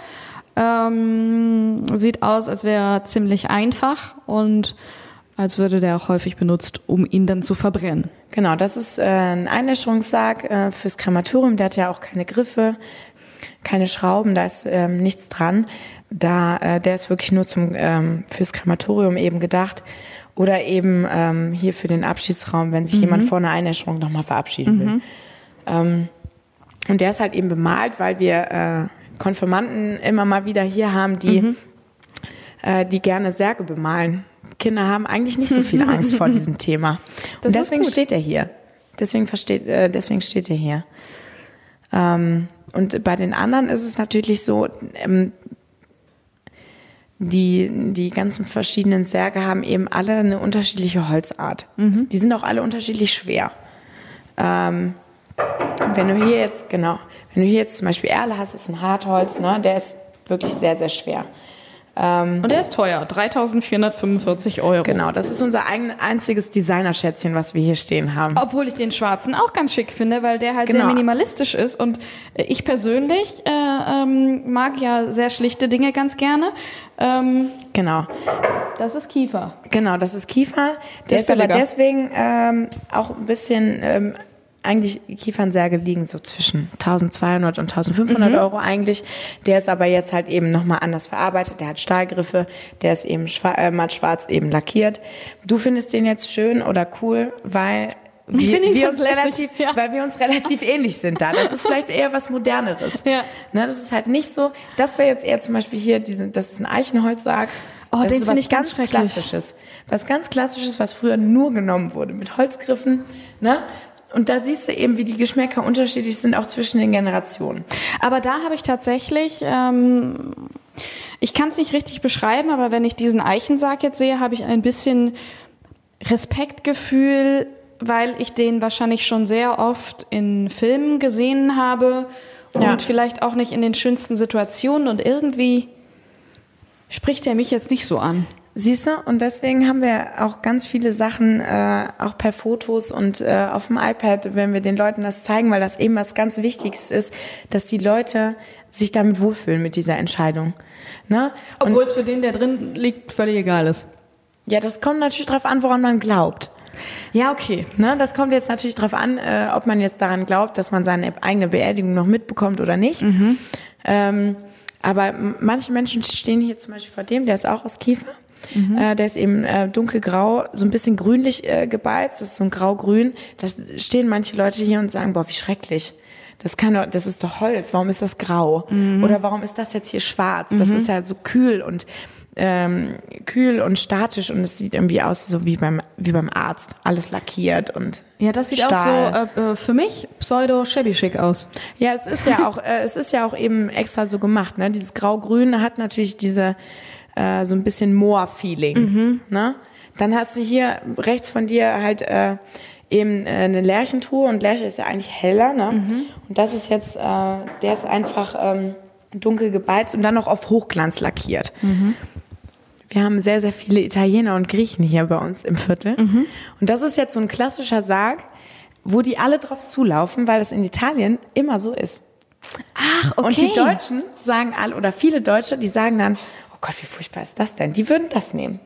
ähm, sieht aus, als wäre er ziemlich einfach und als würde der auch häufig benutzt, um ihn dann zu verbrennen. Genau, das ist äh, ein Einäscherungssarg äh, fürs Krematorium. Der hat ja auch keine Griffe, keine Schrauben, da ist ähm, nichts dran. Da, äh, der ist wirklich nur zum ähm, fürs Krematorium eben gedacht. Oder eben ähm, hier für den Abschiedsraum, wenn sich jemand vor einer Einäscherung nochmal verabschieden will. Ähm, und der ist halt eben bemalt, weil wir äh, Konfirmanden immer mal wieder hier haben, die, äh, die gerne Särge bemalen. Kinder haben eigentlich nicht so viel *laughs* Angst vor diesem Thema. Das Und deswegen steht er hier. Deswegen, versteht, äh, deswegen steht er hier. Ähm, und bei den anderen ist es natürlich so, ähm, die, die ganzen verschiedenen Särge haben eben alle eine unterschiedliche Holzart. Die sind auch alle unterschiedlich schwer. Ähm, wenn du hier jetzt, genau, wenn du hier jetzt zum Beispiel Erle hast, ist ein Hartholz, ne, der ist wirklich sehr, sehr schwer. Und der ist teuer, 3.445 Euro. Genau, das ist unser eigen, einziges Designerschätzchen, was wir hier stehen haben. Obwohl ich den schwarzen auch ganz schick finde, weil der halt sehr Genau. minimalistisch ist. Und ich persönlich äh, ähm, mag ja sehr schlichte Dinge ganz gerne. Ähm, Genau, das ist Kiefer. genau, das ist Kiefer. Der, Der ist ist aber deswegen ähm, auch ein bisschen, ähm, eigentlich Kiefernsärge liegen so zwischen 1200 und 1500 Mhm. Euro eigentlich. Der ist aber jetzt halt eben nochmal anders verarbeitet. Der hat Stahlgriffe, der ist eben schwa äh, matt schwarz eben lackiert. Du findest den jetzt schön oder cool, weil wir, wir ganz uns lässig, relativ, ja. weil wir uns relativ *laughs* ähnlich sind da. Das ist vielleicht eher was Moderneres. Ja. Ne, das ist halt nicht so. Das wäre jetzt eher zum Beispiel hier, diese, das ist ein Eichenholzsarg. Oh, das den ist finde was ich ganz schrecklich. Klassisches. Was ganz Klassisches, was früher nur genommen wurde, mit Holzgriffen. Ne? Und da siehst du eben, wie die Geschmäcker unterschiedlich sind, auch zwischen den Generationen. Aber da habe ich tatsächlich, ähm, Ich kann es nicht richtig beschreiben, aber wenn ich diesen Eichensarg jetzt sehe, habe ich ein bisschen Respektgefühl, weil ich den wahrscheinlich schon sehr oft in Filmen gesehen habe und Ja. vielleicht auch nicht in den schönsten Situationen und irgendwie spricht er mich jetzt nicht so an. Siehst du? Und deswegen haben wir auch ganz viele Sachen, äh, auch per Fotos und äh, auf dem iPad, wenn wir den Leuten das zeigen, weil das eben was ganz Wichtiges ist, dass die Leute sich damit wohlfühlen mit dieser Entscheidung. Ne? Obwohl es für den, der drin liegt, völlig egal ist. ja, das kommt natürlich drauf an, woran man glaubt. Ja, okay. Ne, das kommt jetzt natürlich drauf an, äh, ob man jetzt daran glaubt, dass man seine eigene Beerdigung noch mitbekommt oder nicht. Ähm, aber manche Menschen stehen hier zum Beispiel vor dem, der ist auch aus Kiefer. Äh, der ist eben äh, dunkelgrau, so ein bisschen grünlich äh, gebeizt, das ist so ein grau-grün. Da stehen manche Leute hier und sagen, boah, wie schrecklich. Das kann doch, das ist doch Holz, warum ist das grau? Oder warum ist das jetzt hier schwarz? Das ist ja so kühl und ähm, kühl und statisch und es sieht irgendwie aus so wie beim wie beim Arzt, alles lackiert und Ja, das sieht Stahl. auch so äh, äh, für mich pseudo-shabby-schick aus. Ja, es ist ja auch, äh, es ist ja auch eben extra so gemacht. Ne? Dieses Grau-Grün hat natürlich diese äh, so ein bisschen Moor-Feeling. Ne? Dann hast du hier rechts von dir halt äh, eben äh, eine Lärchentruhe und Lärche ist ja eigentlich heller. Ne? Und das ist jetzt, äh, der ist einfach ähm, dunkel gebeizt und dann noch auf Hochglanz lackiert. Wir haben sehr, sehr viele Italiener und Griechen hier bei uns im Viertel. Und das ist jetzt so ein klassischer Sarg, wo die alle drauf zulaufen, weil das in Italien immer so ist. Ach, okay. Und die Deutschen sagen alle, oder viele Deutsche, die sagen dann, Gott, wie furchtbar ist das denn? Die würden das nehmen.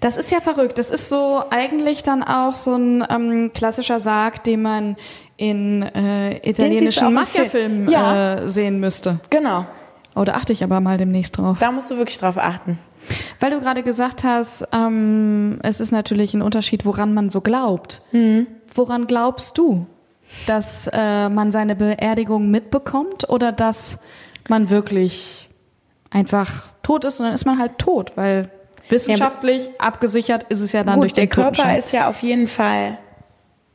Das ist ja verrückt. Das ist so eigentlich dann auch so ein ähm, klassischer Sarg, den man in äh, italienischen Mafia-Filmen Film. Ja. äh, sehen müsste. Genau. Oh, da achte ich aber mal demnächst drauf. Da musst du wirklich drauf achten. Weil du gerade gesagt hast, ähm, es ist natürlich ein Unterschied, woran man so glaubt. Woran glaubst du? Dass äh, man seine Beerdigung mitbekommt oder dass man wirklich einfach tot ist und dann ist man halt tot, weil wissenschaftlich abgesichert ist es ja dann durch Gut, der den Körper Totenschein. ist ja auf jeden Fall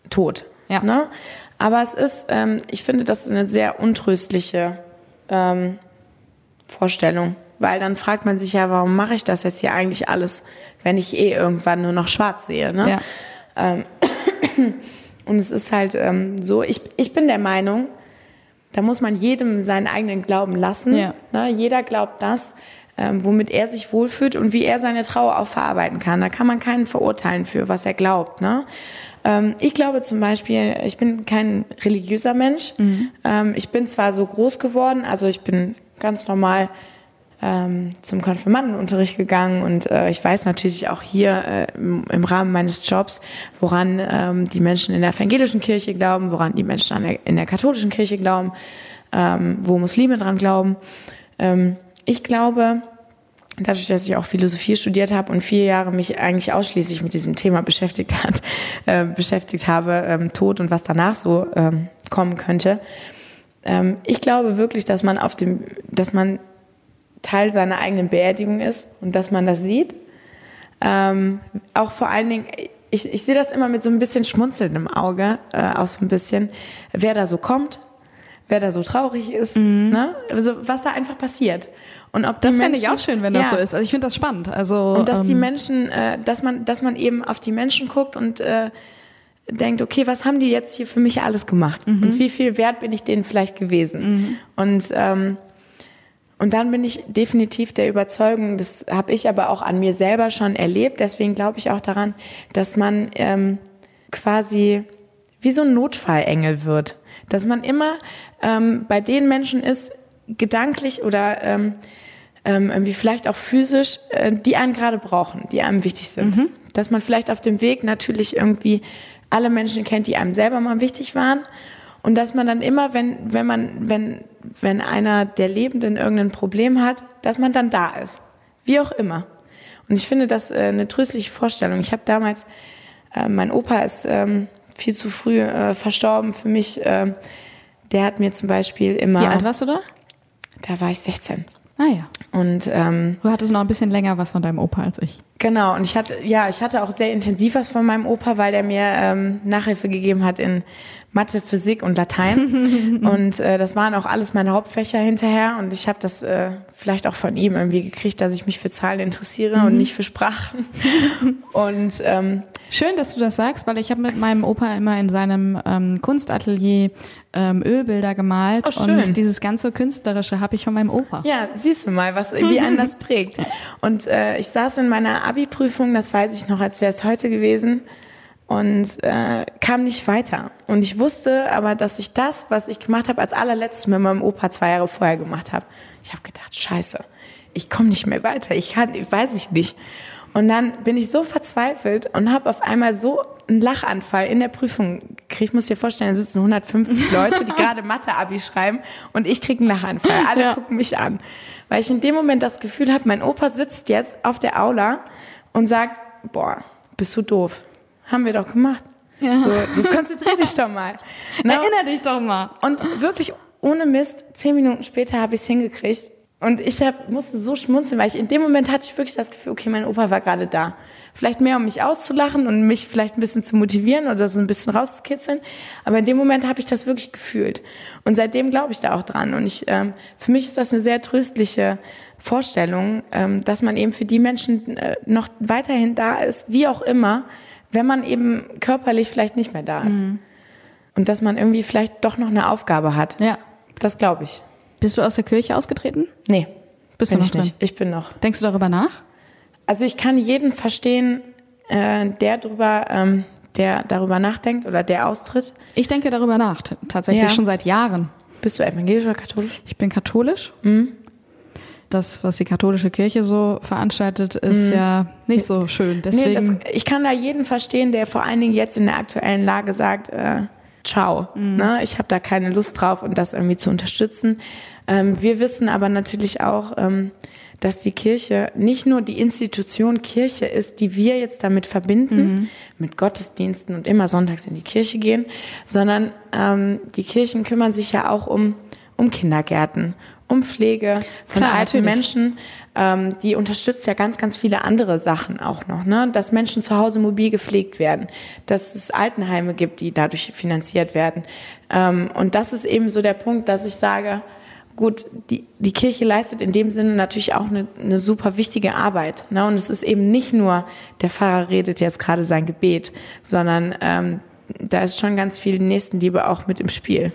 tot. Ja. Ne? Aber es ist, ähm, ich finde, das ist eine sehr untröstliche ähm, Vorstellung. Weil dann fragt man sich ja, warum mache ich das jetzt hier eigentlich alles, wenn ich eh irgendwann nur noch schwarz sehe. Ne? ja. *coughs* Und es ist halt ähm, so, ich, ich bin der Meinung, da muss man jedem seinen eigenen Glauben lassen. Ja. Ne? Jeder glaubt das, ähm, womit er sich wohlfühlt und wie er seine Trauer auch verarbeiten kann. Da kann man keinen verurteilen für, was er glaubt. Ne? Ähm, ich glaube zum Beispiel, ich bin kein religiöser Mensch. Ähm, ich bin zwar so groß geworden, also ich bin ganz normal ähm, zum Konfirmandenunterricht gegangen und äh, ich weiß natürlich auch hier äh, im, Rahmen meines Jobs, woran ähm, die Menschen in der evangelischen Kirche glauben, woran die Menschen der, in der katholischen Kirche glauben, ähm, wo Muslime dran glauben. Ähm, ich glaube, dadurch, dass ich auch Philosophie studiert habe und vier Jahre mich eigentlich ausschließlich mit diesem Thema beschäftigt hat, *laughs* äh, beschäftigt habe, ähm, Tod und was danach so ähm, kommen könnte. Ähm, ich glaube wirklich, dass man auf dem, dass man Teil seiner eigenen Beerdigung ist und dass man das sieht. Ähm, auch vor allen Dingen, ich, ich sehe das immer mit so ein bisschen Schmunzeln im Auge, äh, auch so ein bisschen, wer da so kommt, wer da so traurig ist, ne? also was da einfach passiert. Und ob die Mhm. Das fände ich auch schön, wenn das Ja. so ist. Also ich finde das spannend. Also Und dass die ähm, Menschen, äh, dass man, dass man eben auf die Menschen guckt und äh, denkt, okay, was haben die jetzt hier für mich alles gemacht? Mhm. Und wie viel wert bin ich denen vielleicht gewesen? Und ähm, und dann bin ich definitiv der Überzeugung, das habe ich aber auch an mir selber schon erlebt. Deswegen glaube ich auch daran, dass man ähm, quasi wie so ein Notfallengel wird. Dass man immer ähm, bei den Menschen ist, gedanklich oder ähm, ähm, irgendwie vielleicht auch physisch, äh, die einen gerade brauchen, die einem wichtig sind. Dass man vielleicht auf dem Weg natürlich irgendwie alle Menschen kennt, die einem selber mal wichtig waren. Und dass man dann immer, wenn, wenn man, wenn, wenn einer der Lebenden irgendein Problem hat, dass man dann da ist. Wie auch immer. Und ich finde das äh, eine tröstliche Vorstellung. Ich habe damals, äh, mein Opa ist ähm, viel zu früh äh, verstorben für mich. ähm, der hat mir zum Beispiel immer, Wie alt warst du da? da war ich 16. Ah ja. Und ähm, Du hattest noch ein bisschen länger was von deinem Opa als ich. Genau, und ich hatte, ja, ich hatte auch sehr intensiv was von meinem Opa, weil der mir ähm, Nachhilfe gegeben hat in Mathe, Physik und Latein. *laughs* und äh, das waren auch alles meine Hauptfächer hinterher. Und ich habe das äh, vielleicht auch von ihm irgendwie gekriegt, dass ich mich für Zahlen interessiere und nicht für Sprachen. *laughs* und ähm, Schön, dass du das sagst, weil ich habe mit meinem Opa immer in seinem ähm, Kunstatelier ähm, Ölbilder gemalt Oh, schön. und dieses ganze Künstlerische habe ich von meinem Opa. Ja, siehst du mal, was, wie einen das *laughs* prägt. Und äh, ich saß in meiner Abi-Prüfung, das weiß ich noch, als wäre es heute gewesen, und äh, kam nicht weiter. Und ich wusste aber, dass ich das, was ich gemacht habe, als allerletztes mit meinem Opa zwei Jahre vorher gemacht habe. Ich habe gedacht, scheiße, ich komme nicht mehr weiter, ich kann, ich weiß ich nicht. Und dann bin ich so verzweifelt und habe auf einmal so einen Lachanfall in der Prüfung gekriegt. Ich muss dir vorstellen, da sitzen 150 *laughs* Leute, die gerade Mathe-Abi schreiben und ich kriege einen Lachanfall. Alle Ja. gucken mich an. Weil ich in dem Moment das Gefühl habe, mein Opa sitzt jetzt auf der Aula und sagt, boah, bist du doof. Haben wir doch gemacht. Ja. So, jetzt konzentrier dich doch mal. Ne? *laughs* Erinner dich doch mal. Und wirklich ohne Mist, zehn Minuten später habe ich es hingekriegt. Und ich hab, musste so schmunzeln, weil ich in dem Moment hatte ich wirklich das Gefühl, okay, mein Opa war gerade da. Vielleicht mehr, um mich auszulachen und mich vielleicht ein bisschen zu motivieren oder so ein bisschen rauszukitzeln. Aber in dem Moment habe ich das wirklich gefühlt. Und seitdem glaube ich da auch dran. Und ich, ähm, für mich ist das eine sehr tröstliche Vorstellung, ähm, dass man eben für die Menschen äh, noch weiterhin da ist, wie auch immer, wenn man eben körperlich vielleicht nicht mehr da ist. Und dass man irgendwie vielleicht doch noch eine Aufgabe hat. Ja. Das glaube ich. Bist du aus der Kirche ausgetreten? Nee. Bist bin du noch ich nicht. drin? Ich bin noch. Denkst du darüber nach? Also ich kann jeden verstehen, äh, der drüber, ähm, der darüber nachdenkt oder der austritt. Ich denke darüber nach, tatsächlich Ja. schon seit Jahren. Bist du evangelisch oder katholisch? Ich bin katholisch. Das, was die katholische Kirche so veranstaltet, ist ja nicht so schön. Nee, Deswegen, das, ich kann da jeden verstehen, der vor allen Dingen jetzt in der aktuellen Lage sagt, äh, ciao, ne? ich habe da keine Lust drauf und das irgendwie zu unterstützen. Ähm, wir wissen aber natürlich auch, ähm, dass die Kirche nicht nur die Institution Kirche ist, die wir jetzt damit verbinden, mit Gottesdiensten und immer sonntags in die Kirche gehen, sondern ähm, die Kirchen kümmern sich ja auch um, um Kindergärten, um Pflege von Klar, alten natürlich. Menschen. Ähm, die unterstützt ja ganz, ganz viele andere Sachen auch noch, ne? Dass Menschen zu Hause mobil gepflegt werden, dass es Altenheime gibt, die dadurch finanziert werden. Ähm, und das ist eben so der Punkt, dass ich sage, gut, die, die Kirche leistet in dem Sinne natürlich auch eine, eine super wichtige Arbeit. Ne? Und es ist eben nicht nur, der Pfarrer redet jetzt gerade sein Gebet, sondern ähm, da ist schon ganz viel Nächstenliebe auch mit im Spiel.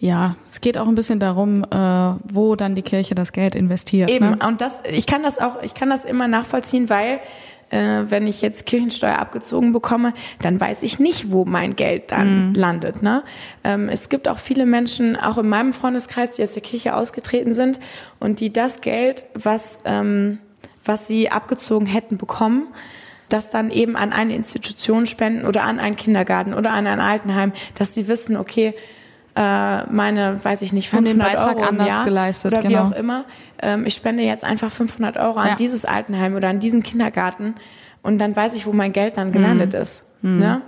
Ja, es geht auch ein bisschen darum, äh, wo dann die Kirche das Geld investiert. Eben, Ne? und das, ich kann das auch, ich kann das immer nachvollziehen, weil äh, wenn ich jetzt Kirchensteuer abgezogen bekomme, dann weiß ich nicht, wo mein Geld dann landet. Ne? Ähm, es gibt auch viele Menschen, auch in meinem Freundeskreis, die aus der Kirche ausgetreten sind und die das Geld, was, ähm, was sie abgezogen hätten bekommen, das dann eben an eine Institution spenden oder an einen Kindergarten oder an ein Altenheim, dass sie wissen, okay, äh, meine, weiß ich nicht, Haben den 500 Beitrag Euro im anders Jahr geleistet, oder wie genau. auch immer. Ähm, ich spende jetzt einfach 500 Euro an Ja. dieses Altenheim oder an diesen Kindergarten und dann weiß ich, wo mein Geld dann gelandet Mhm. ist. Ne?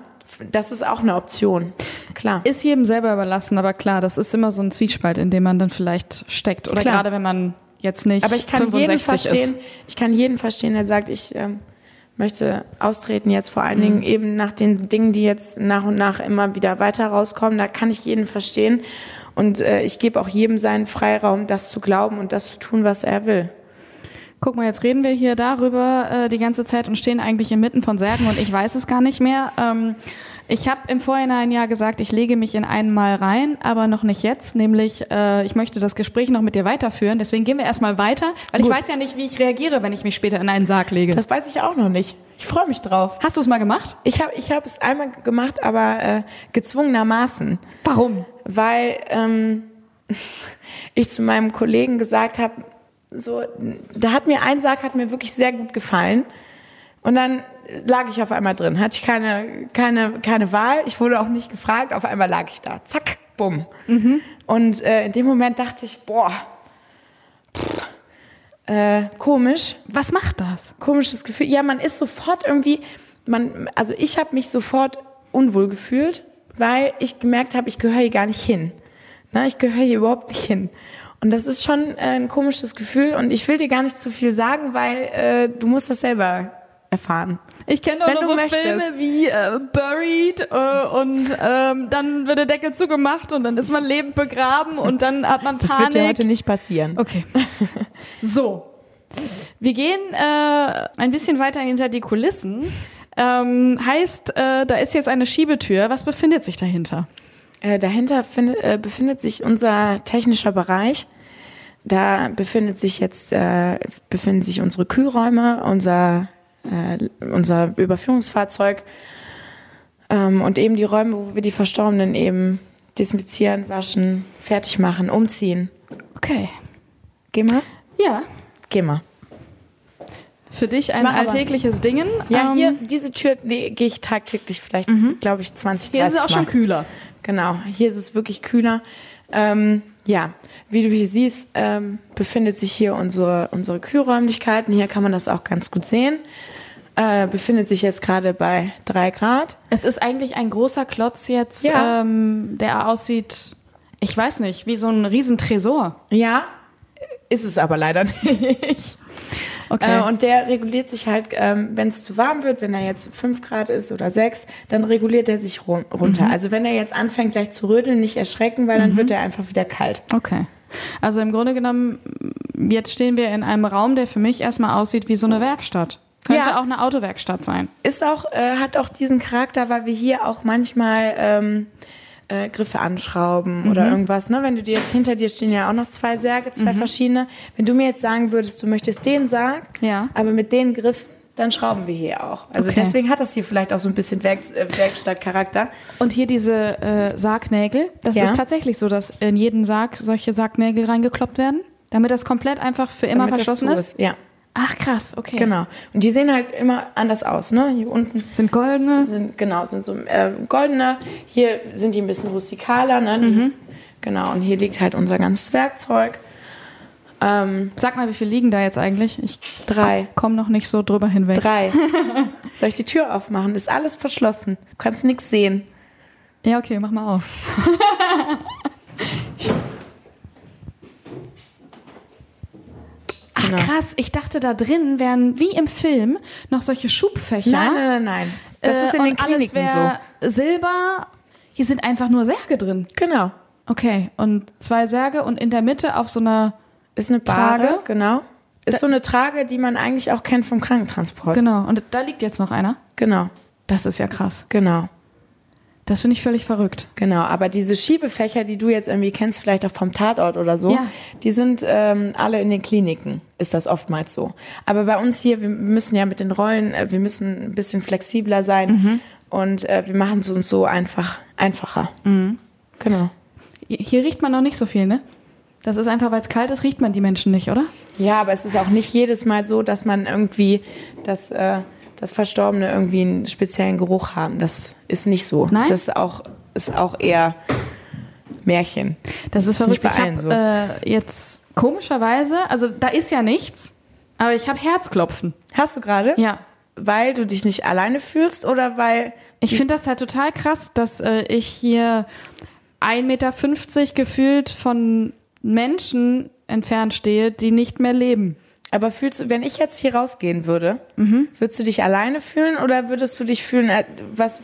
Das ist auch eine Option. Klar. Ist jedem selber überlassen, aber klar, das ist immer so ein Zwiespalt, in dem man dann vielleicht steckt. Oder Klar. gerade wenn man jetzt nicht Aber ich kann jeden 65 verstehen, ist. ich kann jeden verstehen, der sagt, ich ähm, möchte austreten jetzt vor allen Mhm. Dingen eben nach den Dingen, die jetzt nach und nach immer wieder weiter rauskommen. Da kann ich jeden verstehen. Und äh, ich gebe auch jedem seinen Freiraum, das zu glauben und das zu tun, was er will. Guck mal, jetzt reden wir hier darüber äh, die ganze Zeit und stehen eigentlich inmitten von Särgen und ich weiß es gar nicht mehr. Ähm, ich habe im Vorhinein ja gesagt, ich lege mich in einen Mal rein, aber noch nicht jetzt. Nämlich, äh, ich möchte das Gespräch noch mit dir weiterführen. Deswegen gehen wir erstmal weiter, weil ich Gut. weiß ja nicht, wie ich reagiere, wenn ich mich später in einen Sarg lege. Das weiß ich auch noch nicht. Ich freue mich drauf. Hast du es mal gemacht? Ich habe ich hab es einmal gemacht, aber äh, gezwungenermaßen. Warum? weil ähm, *laughs* ich zu meinem Kollegen gesagt habe, so, da hat mir ein Sarg hat mir wirklich sehr gut gefallen und dann lag ich auf einmal drin, hatte ich keine keine keine Wahl, ich wurde auch nicht gefragt, auf einmal lag ich da, zack, bumm. Und äh, in dem Moment dachte ich, boah, pff, äh, komisch, Was macht das? komisches Gefühl. Ja, man ist sofort irgendwie, man, also ich habe mich sofort unwohl gefühlt, weil ich gemerkt habe, ich gehöre hier gar nicht hin. Na, ich gehöre hier überhaupt nicht hin. Und das ist schon äh, ein komisches Gefühl und ich will dir gar nicht zu viel sagen, weil äh, du musst das selber erfahren. Ich kenne du so möchtest. Filme wie äh, Buried äh, und ähm, dann wird der Deckel zugemacht und dann ist man lebend begraben und dann hat man Das Panik. wird dir heute nicht passieren. Okay. *laughs* So. Wir gehen äh, ein bisschen weiter hinter die Kulissen. Ähm, heißt, äh, da ist jetzt eine Schiebetür. Was befindet sich dahinter? Äh, dahinter find, äh, befindet sich unser technischer Bereich. Da befindet sich jetzt äh, befinden sich unsere Kühlräume, unser äh, unser Überführungsfahrzeug ähm, und eben die Räume, wo wir die Verstorbenen eben desinfizieren, waschen, fertig machen, umziehen. Okay. Geh mal, Ja. geh mal. Für dich ein mach aber- alltägliches Dingen. Ja, Ähm, hier diese Tür nee, gehe ich tagtäglich vielleicht, glaube ich, 20, 30 Hier ist es auch Mal. schon kühler. Genau, hier ist es wirklich kühler. Ähm, ja, wie du hier siehst, ähm, befindet sich hier unsere, unsere Kühlräumlichkeiten. Hier kann man das auch ganz gut sehen. Äh, befindet sich jetzt gerade bei drei Grad. Es ist eigentlich ein großer Klotz jetzt, Ja. ähm, der aussieht, ich weiß nicht, wie so ein Riesentresor. Ja, ist es aber leider *laughs* nicht. Okay. Äh, und der reguliert sich halt, ähm, wenn es zu warm wird, wenn er jetzt fünf Grad ist oder sechs, dann reguliert er sich run runter. Also wenn er jetzt anfängt gleich zu rödeln, nicht erschrecken, weil dann wird er einfach wieder kalt. Okay. Also im Grunde genommen, jetzt stehen wir in einem Raum, der für mich erstmal aussieht wie so eine Werkstatt. Könnte Ja. auch eine Autowerkstatt sein. ist auch, äh, hat auch diesen Charakter, weil wir hier auch manchmal ähm, äh, Griffe anschrauben oder Mhm. irgendwas. Ne? Wenn du dir jetzt hinter dir stehen ja auch noch zwei Särge, zwei verschiedene. Wenn du mir jetzt sagen würdest, du möchtest den Sarg, Mhm. Ja. aber mit den Griffen, dann schrauben wir hier auch. Also Okay. deswegen hat das hier vielleicht auch so ein bisschen Werk äh, Werkstattcharakter. Und hier diese äh, Sargnägel, das Ja. ist tatsächlich so, dass in jeden Sarg solche Sargnägel reingekloppt werden, damit das komplett einfach für immer damit verschlossen zu ist. Ja, Ach krass, okay. genau. Und die sehen halt immer anders aus. Ne? Hier unten Sind goldene. sind genau sind so äh, goldene. Hier sind die ein bisschen rustikaler. Ne? Mhm. Genau. Und hier liegt halt unser ganzes Werkzeug. Ähm, Sag mal, wie viel liegen da jetzt eigentlich? Ich drei. komme noch nicht so drüber hinweg. Drei. *laughs* Soll ich die Tür aufmachen? Ist alles verschlossen. Du kannst nichts sehen. Ja, okay, mach mal auf. *laughs* Ach Genau. krass, ich dachte da drin wären wie im Film noch solche Schubfächer. Nein, nein, nein, nein. Das Äh, ist in den Kliniken so. Silber. Hier sind einfach nur Särge drin. Genau. Okay, und zwei Särge und in der Mitte auf so einer. Ist eine Trage? Trage, genau. Ist so eine Trage, die man eigentlich auch kennt vom Krankentransport. Genau, und da liegt jetzt noch einer. Genau, Das ist ja krass. genau, Das finde ich völlig verrückt. genau. Aber diese Schiebefächer, die du jetzt irgendwie kennst, vielleicht auch vom Tatort oder so, Ja. die sind ähm, alle in den Kliniken, ist das oftmals so. Aber bei uns hier, wir müssen ja mit den Rollen, äh, wir müssen ein bisschen flexibler sein Mhm. und äh, wir machen es uns so einfach, einfacher. Mhm. Genau. Hier riecht man noch nicht so viel, ne? Das ist einfach, weil es kalt ist, riecht man die Menschen nicht, oder? Ja, aber es ist auch nicht jedes Mal so, dass man irgendwie, dass, äh, dass Verstorbene irgendwie einen speziellen Geruch haben. Das ist nicht so. Nein? Das ist auch, ist auch eher Märchen. Das ist Ist nicht verrückt. bei Ich allen habe äh, jetzt komischerweise, also da ist ja nichts, aber ich habe Herzklopfen. Hast du gerade? Ja. Weil du dich nicht alleine fühlst oder weil. Ich finde das halt total krass, dass äh, ich hier 1,50 Meter gefühlt von Menschen entfernt stehe, die nicht mehr leben. Aber fühlst du, wenn ich jetzt hier rausgehen würde, Mhm. würdest du dich alleine fühlen oder würdest du dich fühlen, äh, was.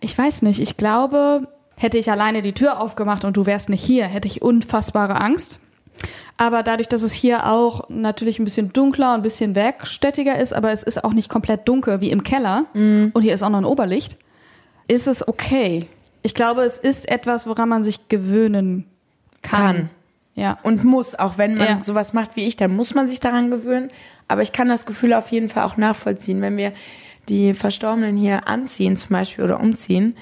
Ich weiß nicht, ich glaube, hätte ich alleine die Tür aufgemacht und du wärst nicht hier, hätte ich unfassbare Angst. Aber dadurch, dass es hier auch natürlich ein bisschen dunkler und ein bisschen werkstättiger ist, aber es ist auch nicht komplett dunkel wie im Keller und hier ist auch noch ein Oberlicht, ist es okay. Ich glaube, es ist etwas, woran man sich gewöhnen kann. Kann. Ja. Und muss, auch wenn man Ja. sowas macht wie ich, dann muss man sich daran gewöhnen. Aber ich kann das Gefühl auf jeden Fall auch nachvollziehen, wenn wir die Verstorbenen hier anziehen zum Beispiel oder umziehen,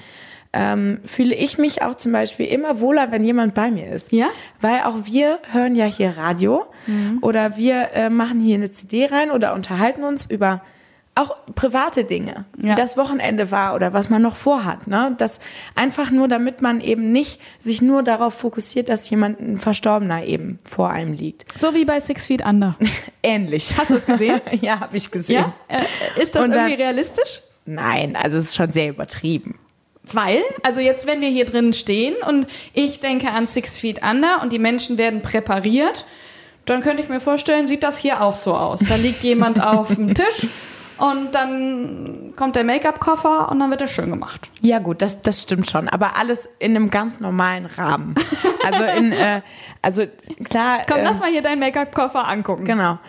ähm, fühle ich mich auch zum Beispiel immer wohler, wenn jemand bei mir ist. Ja? Weil auch wir hören ja hier Radio oder wir äh, machen hier eine CD rein oder unterhalten uns über auch private Dinge, Ja. wie das Wochenende war oder was man noch vorhat. Ne? Das einfach nur, damit man eben nicht sich nur darauf fokussiert, dass jemand ein Verstorbener eben vor einem liegt. So wie bei Six Feet Under. *laughs* Ähnlich. Hast du es gesehen? *laughs* ja, habe ich gesehen. Ja? Äh, ist das dann- irgendwie realistisch? Nein, also es ist schon sehr übertrieben. Weil, also jetzt, wenn wir hier drin stehen und ich denke an Six Feet Under und die Menschen werden präpariert, dann könnte ich mir vorstellen, sieht das hier auch so aus. Da liegt jemand *laughs* auf dem Tisch und dann kommt der Make-up-Koffer und dann wird er schön gemacht. Ja, gut, das, das stimmt schon. Aber alles in einem ganz normalen Rahmen. Also in, *laughs* äh, also klar. Komm, äh, lass mal hier deinen Make-up-Koffer angucken. Genau.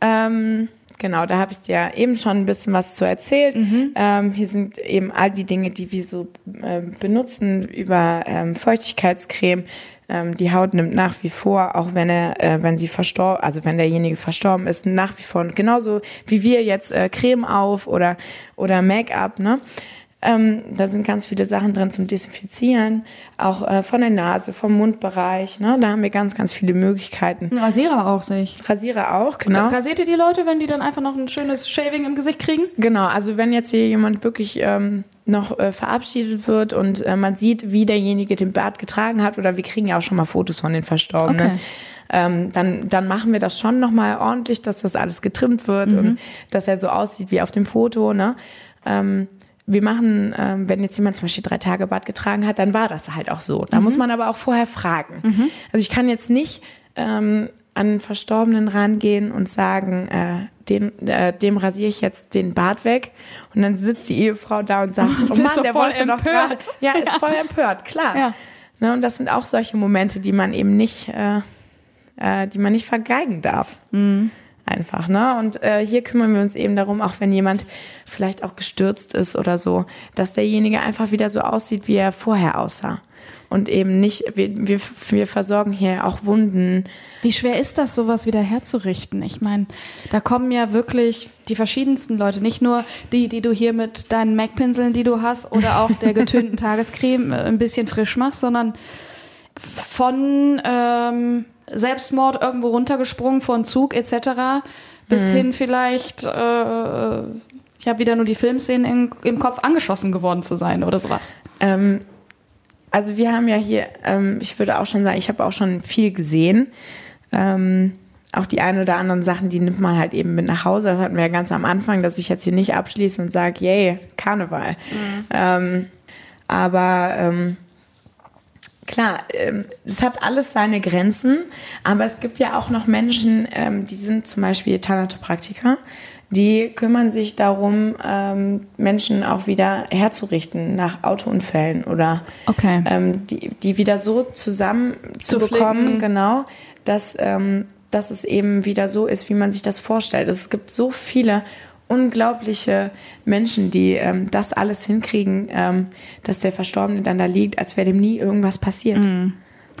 Ähm, genau, da habe ich dir eben schon ein bisschen was zu erzählt. Ähm, hier sind eben all die Dinge, die wir so ähm, benutzen über ähm, Feuchtigkeitscreme. Ähm, die Haut nimmt nach wie vor, auch wenn er, äh, wenn sie verstorben, also wenn derjenige verstorben ist, nach wie vor genauso wie wir jetzt äh, Creme auf oder oder Make-up, ne? Ähm, da sind ganz viele Sachen drin zum Desinfizieren, auch äh, von der Nase, vom Mundbereich. Ne? Da haben wir ganz, ganz viele Möglichkeiten. Ein Rasierer auch, sehe ich. Rasierer auch, genau. Rasiert ihr die Leute, wenn die dann einfach noch ein schönes Shaving im Gesicht kriegen? Genau, also wenn jetzt hier jemand wirklich ähm, noch äh, verabschiedet wird und äh, man sieht, wie derjenige den Bart getragen hat, oder wir kriegen ja auch schon mal Fotos von den Verstorbenen. Okay. Ähm, dann, dann machen wir das schon nochmal ordentlich, dass das alles getrimmt wird und dass er so aussieht wie auf dem Foto. Ne? Ähm, wir machen, ähm, wenn jetzt jemand zum Beispiel drei Tage Bart getragen hat, dann war das halt auch so. Da muss man aber auch vorher fragen. Also ich kann jetzt nicht ähm, an einen Verstorbenen rangehen und sagen, äh, den, äh, dem rasiere ich jetzt den Bart weg. Und dann sitzt die Ehefrau da und sagt, *laughs* oh bist Mann, der wollte doch empört. gerade. *laughs* Ja, ist voll empört, klar. Ja. Ne, und das sind auch solche Momente, die man eben nicht, äh, äh, die man nicht vergeigen darf. Einfach, ne? Und äh, hier kümmern wir uns eben darum, auch wenn jemand vielleicht auch gestürzt ist oder so, dass derjenige einfach wieder so aussieht, wie er vorher aussah. Und eben nicht, wir, wir, wir versorgen hier auch Wunden. Wie schwer ist das, sowas wieder herzurichten? Ich meine, da kommen ja wirklich die verschiedensten Leute, nicht nur die, die du hier mit deinen MAC-Pinseln, die du hast, oder auch der getönten *laughs* Tagescreme äh, ein bisschen frisch machst, sondern von ähm, Selbstmord irgendwo runtergesprungen vor einen Zug etc. bis hin vielleicht, äh, ich habe wieder nur die Filmszenen im Kopf, angeschossen geworden zu sein oder sowas. Ähm, also wir haben ja hier, ähm, ich würde auch schon sagen, ich habe auch schon viel gesehen. Ähm, auch die ein oder anderen Sachen, die nimmt man halt eben mit nach Hause. Das hatten wir ja ganz am Anfang, dass ich jetzt hier nicht abschließe und sage, yay, Karneval. Ähm, aber ähm, klar, ähm, es hat alles seine Grenzen, aber es gibt ja auch noch Menschen, ähm, die sind zum Beispiel Thanatopraktiker, die kümmern sich darum, ähm, Menschen auch wieder herzurichten nach Autounfällen oder Okay. ähm, die, die wieder so zusammen zu, Zu bekommen, flicken. genau, dass, ähm, dass es eben wieder so ist, wie man sich das vorstellt. Es gibt so viele unglaubliche Menschen, die ähm, das alles hinkriegen, ähm, dass der Verstorbene dann da liegt, als wäre dem nie irgendwas passiert.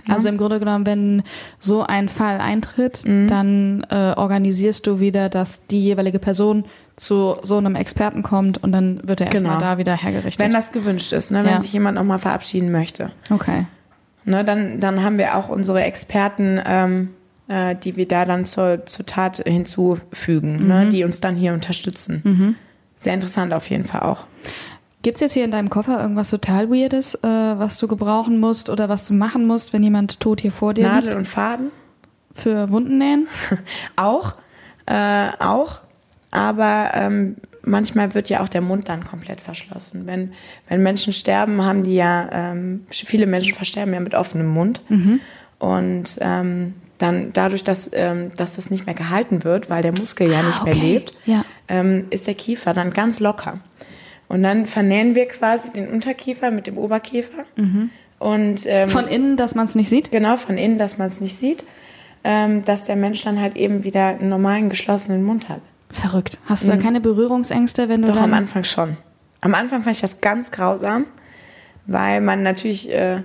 Also im Grunde genommen, wenn so ein Fall eintritt, dann äh, organisierst du wieder, dass die jeweilige Person zu so einem Experten kommt und dann wird er erstmal Genau. da wieder hergerichtet. Wenn das gewünscht ist, ne? wenn Ja. sich jemand nochmal verabschieden möchte. okay. Ne, dann, dann haben wir auch unsere Experten, ähm, äh, die wir da dann zur, zur Tat hinzufügen, ne, die uns dann hier unterstützen. Sehr interessant auf jeden Fall auch. Gibt's jetzt hier in deinem Koffer irgendwas total Weirdes, äh, was du gebrauchen musst oder was du machen musst, wenn jemand tot hier vor dir Nadel liegt? und Faden Für Wunden nähen? *laughs* auch, äh, auch, aber ähm, manchmal wird ja auch der Mund dann komplett verschlossen. Wenn, wenn Menschen sterben, haben die ja, ähm, viele Menschen versterben ja mit offenem Mund. Und ähm, dann dadurch, dass, ähm, dass das nicht mehr gehalten wird, weil der Muskel ja nicht mehr okay. lebt, Ja. ähm, ist der Kiefer dann ganz locker. Und dann vernähen wir quasi den Unterkiefer mit dem Oberkiefer. Und ähm, Von innen, dass man es nicht sieht? genau von innen, dass man es nicht sieht, ähm, dass der Mensch dann halt eben wieder einen normalen geschlossenen Mund hat. Verrückt. Hast du da keine Berührungsängste, wenn du Doch am Anfang schon. Am Anfang fand ich das ganz grausam, weil man natürlich, äh,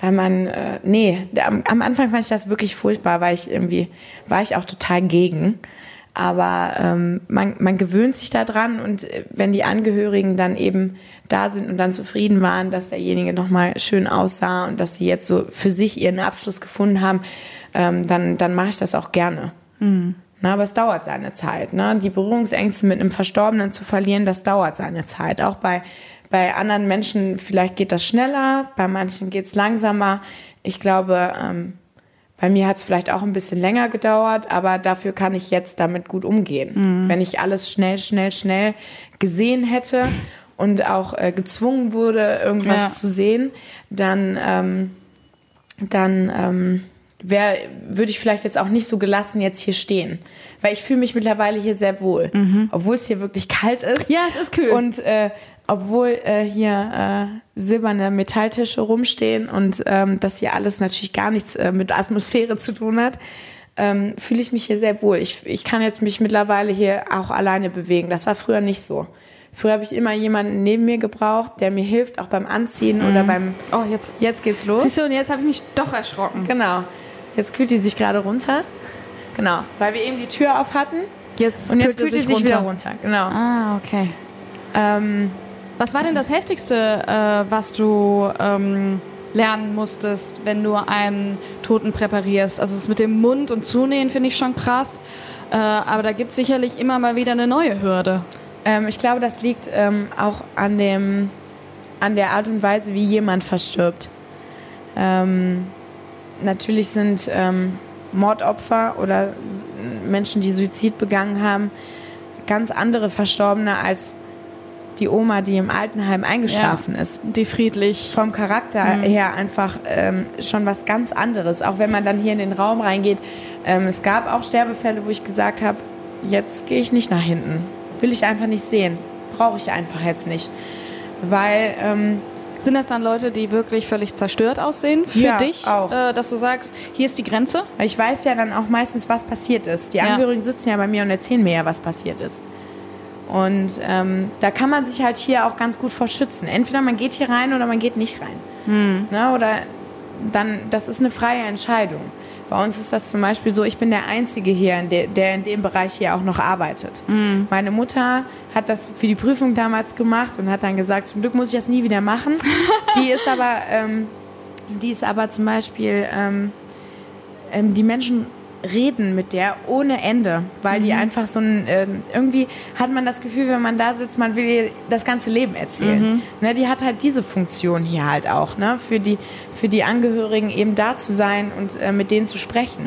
weil man, äh, nee, am, am Anfang fand ich das wirklich furchtbar, weil ich irgendwie, war ich auch total gegen. Aber ähm, man, man gewöhnt sich da dran und äh, wenn die Angehörigen dann eben da sind und dann zufrieden waren, dass derjenige nochmal schön aussah und dass sie jetzt so für sich ihren Abschluss gefunden haben, ähm, dann, dann mache ich das auch gerne. Na, aber es dauert seine Zeit. Ne? Die Berührungsängste mit einem Verstorbenen zu verlieren, das dauert seine Zeit. Auch bei, bei anderen Menschen, vielleicht geht das schneller, bei manchen geht es langsamer. Ich glaube, ähm, bei mir hat es vielleicht auch ein bisschen länger gedauert, aber dafür kann ich jetzt damit gut umgehen. Wenn ich alles schnell, schnell, schnell gesehen hätte und auch äh, gezwungen wurde, irgendwas Ja. zu sehen, dann, ähm, dann ähm, würde ich vielleicht jetzt auch nicht so gelassen jetzt hier stehen. Weil ich fühle mich mittlerweile hier sehr wohl. Obwohl es hier wirklich kalt ist. Ja, es ist kühl. Und äh, obwohl äh, hier äh, silberne Metalltische rumstehen und ähm, das hier alles natürlich gar nichts äh, mit Atmosphäre zu tun hat, ähm, fühle ich mich hier sehr wohl. Ich, ich kann jetzt mich mittlerweile hier auch alleine bewegen. Das war früher nicht so. Früher habe ich immer jemanden neben mir gebraucht, der mir hilft, auch beim Anziehen oder beim. Oh, jetzt. Jetzt geht's los. Siehst du, und jetzt habe ich mich doch erschrocken. Genau. Jetzt kühlt die sich gerade runter. Genau. Weil wir eben die Tür auf hatten. Jetzt Und jetzt kühlt die sich runter. wieder runter. Genau. Ah, okay. Ähm, Was war denn das Heftigste, äh, was du ähm, lernen musstest, wenn du einen Toten präparierst? Also das mit dem Mund und Zunähen finde ich schon krass. Äh, aber da gibt es sicherlich immer mal wieder eine neue Hürde. Ähm, ich glaube, das liegt ähm, auch an, dem, an der Art und Weise, wie jemand verstirbt. Ähm, natürlich sind ähm, Mordopfer oder Menschen, die Suizid begangen haben, ganz andere Verstorbene als die Oma, die im Altenheim eingeschlafen ist. Die friedlich. Vom Charakter her einfach ähm, schon was ganz anderes. Auch wenn man dann hier in den Raum reingeht. Ähm, es gab auch Sterbefälle, wo ich gesagt habe, jetzt gehe ich nicht nach hinten. Will ich einfach nicht sehen. Brauche ich einfach jetzt nicht. Weil ähm, Sind das dann Leute, die wirklich völlig zerstört aussehen für Ja, dich? auch. Äh, dass du sagst, hier ist die Grenze? ich weiß ja dann auch meistens, was passiert ist. Die Ja. Angehörigen sitzen ja bei mir und erzählen mir ja, was passiert ist. Und ähm, da kann man sich halt hier auch ganz gut vor schützen. Entweder man geht hier rein oder man geht nicht rein. Ne? Oder dann, das ist eine freie Entscheidung. Bei uns ist das zum Beispiel so, ich bin der Einzige hier, der, in dem Bereich hier auch noch arbeitet. Meine Mutter hat das für die Prüfung damals gemacht und hat dann gesagt, zum Glück muss ich das nie wieder machen. *laughs* die ist aber, ähm, die ist aber zum Beispiel, ähm, ähm, die Menschen reden mit der ohne Ende, weil die einfach so ein, ähm, irgendwie hat man das Gefühl, wenn man da sitzt, man will ihr das ganze Leben erzählen. Ne, die hat halt diese Funktion hier halt auch, ne, für die, für die Angehörigen eben da zu sein und äh, mit denen zu sprechen.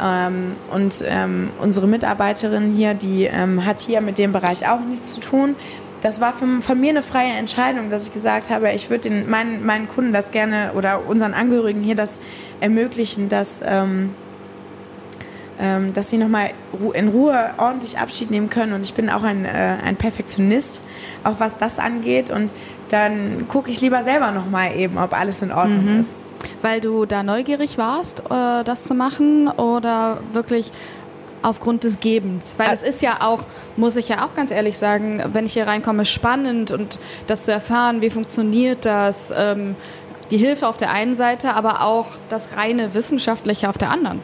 Ähm, und ähm, unsere Mitarbeiterin hier, die ähm, hat hier mit dem Bereich auch nichts zu tun. Das war für, von mir eine freie Entscheidung, dass ich gesagt habe, ich würde meinen, meinen Kunden das gerne oder unseren Angehörigen hier das ermöglichen, dass, ähm, dass sie nochmal in Ruhe ordentlich Abschied nehmen können. Und ich bin auch ein, äh, ein Perfektionist, auch was das angeht. Und dann gucke ich lieber selber nochmal eben, ob alles in Ordnung ist. Weil du da neugierig warst, äh, das zu machen oder wirklich aufgrund des Gebens? Weil es ist ja auch, muss ich ja auch ganz ehrlich sagen, wenn ich hier reinkomme, spannend und das zu erfahren, wie funktioniert das, ähm, die Hilfe auf der einen Seite, aber auch das reine Wissenschaftliche auf der anderen.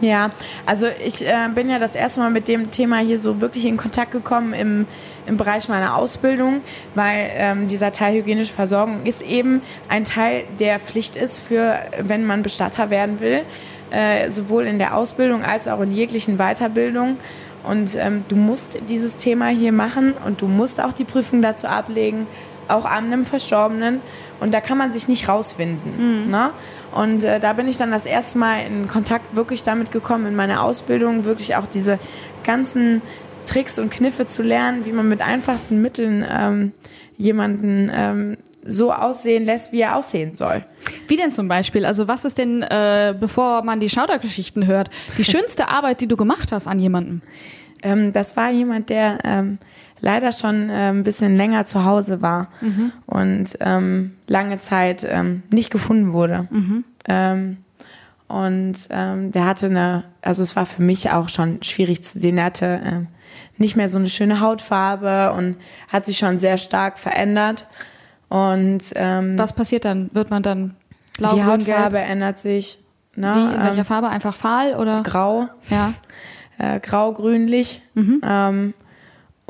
Ja, also ich äh, bin ja das erste Mal mit dem Thema hier so wirklich in Kontakt gekommen im, im Bereich meiner Ausbildung, weil ähm, dieser Teil hygienische Versorgung ist eben ein Teil, der Pflicht ist für, wenn man Bestatter werden will, äh, sowohl in der Ausbildung als auch in jeglichen Weiterbildung. Und ähm, du musst dieses Thema hier machen und du musst auch die Prüfung dazu ablegen, auch an einem Verstorbenen. Und da kann man sich nicht rauswinden. Ne? Und äh, da bin ich dann das erste Mal in Kontakt wirklich damit gekommen, in meiner Ausbildung wirklich auch diese ganzen Tricks und Kniffe zu lernen, wie man mit einfachsten Mitteln ähm, jemanden ähm, so aussehen lässt, wie er aussehen soll. Wie denn zum Beispiel? Also was ist denn, äh, bevor man die Schaudergeschichten hört, die schönste *laughs* Arbeit, die du gemacht hast an jemandem? Ähm, das war jemand, der ähm, leider schon ähm, ein bisschen länger zu Hause war und ähm, lange Zeit ähm, nicht gefunden wurde. Ähm, und ähm, der hatte eine, also es war für mich auch schon schwierig zu sehen, der hatte ähm, nicht mehr so eine schöne Hautfarbe und hat sich schon sehr stark verändert. Und ähm, Was passiert dann? Wird man dann blau, die Hautfarbe gelb? ändert sich. Ne? Wie, in welcher ähm, Farbe? Einfach fahl oder? grau. Ja. äh, grau-grünlich. Ähm,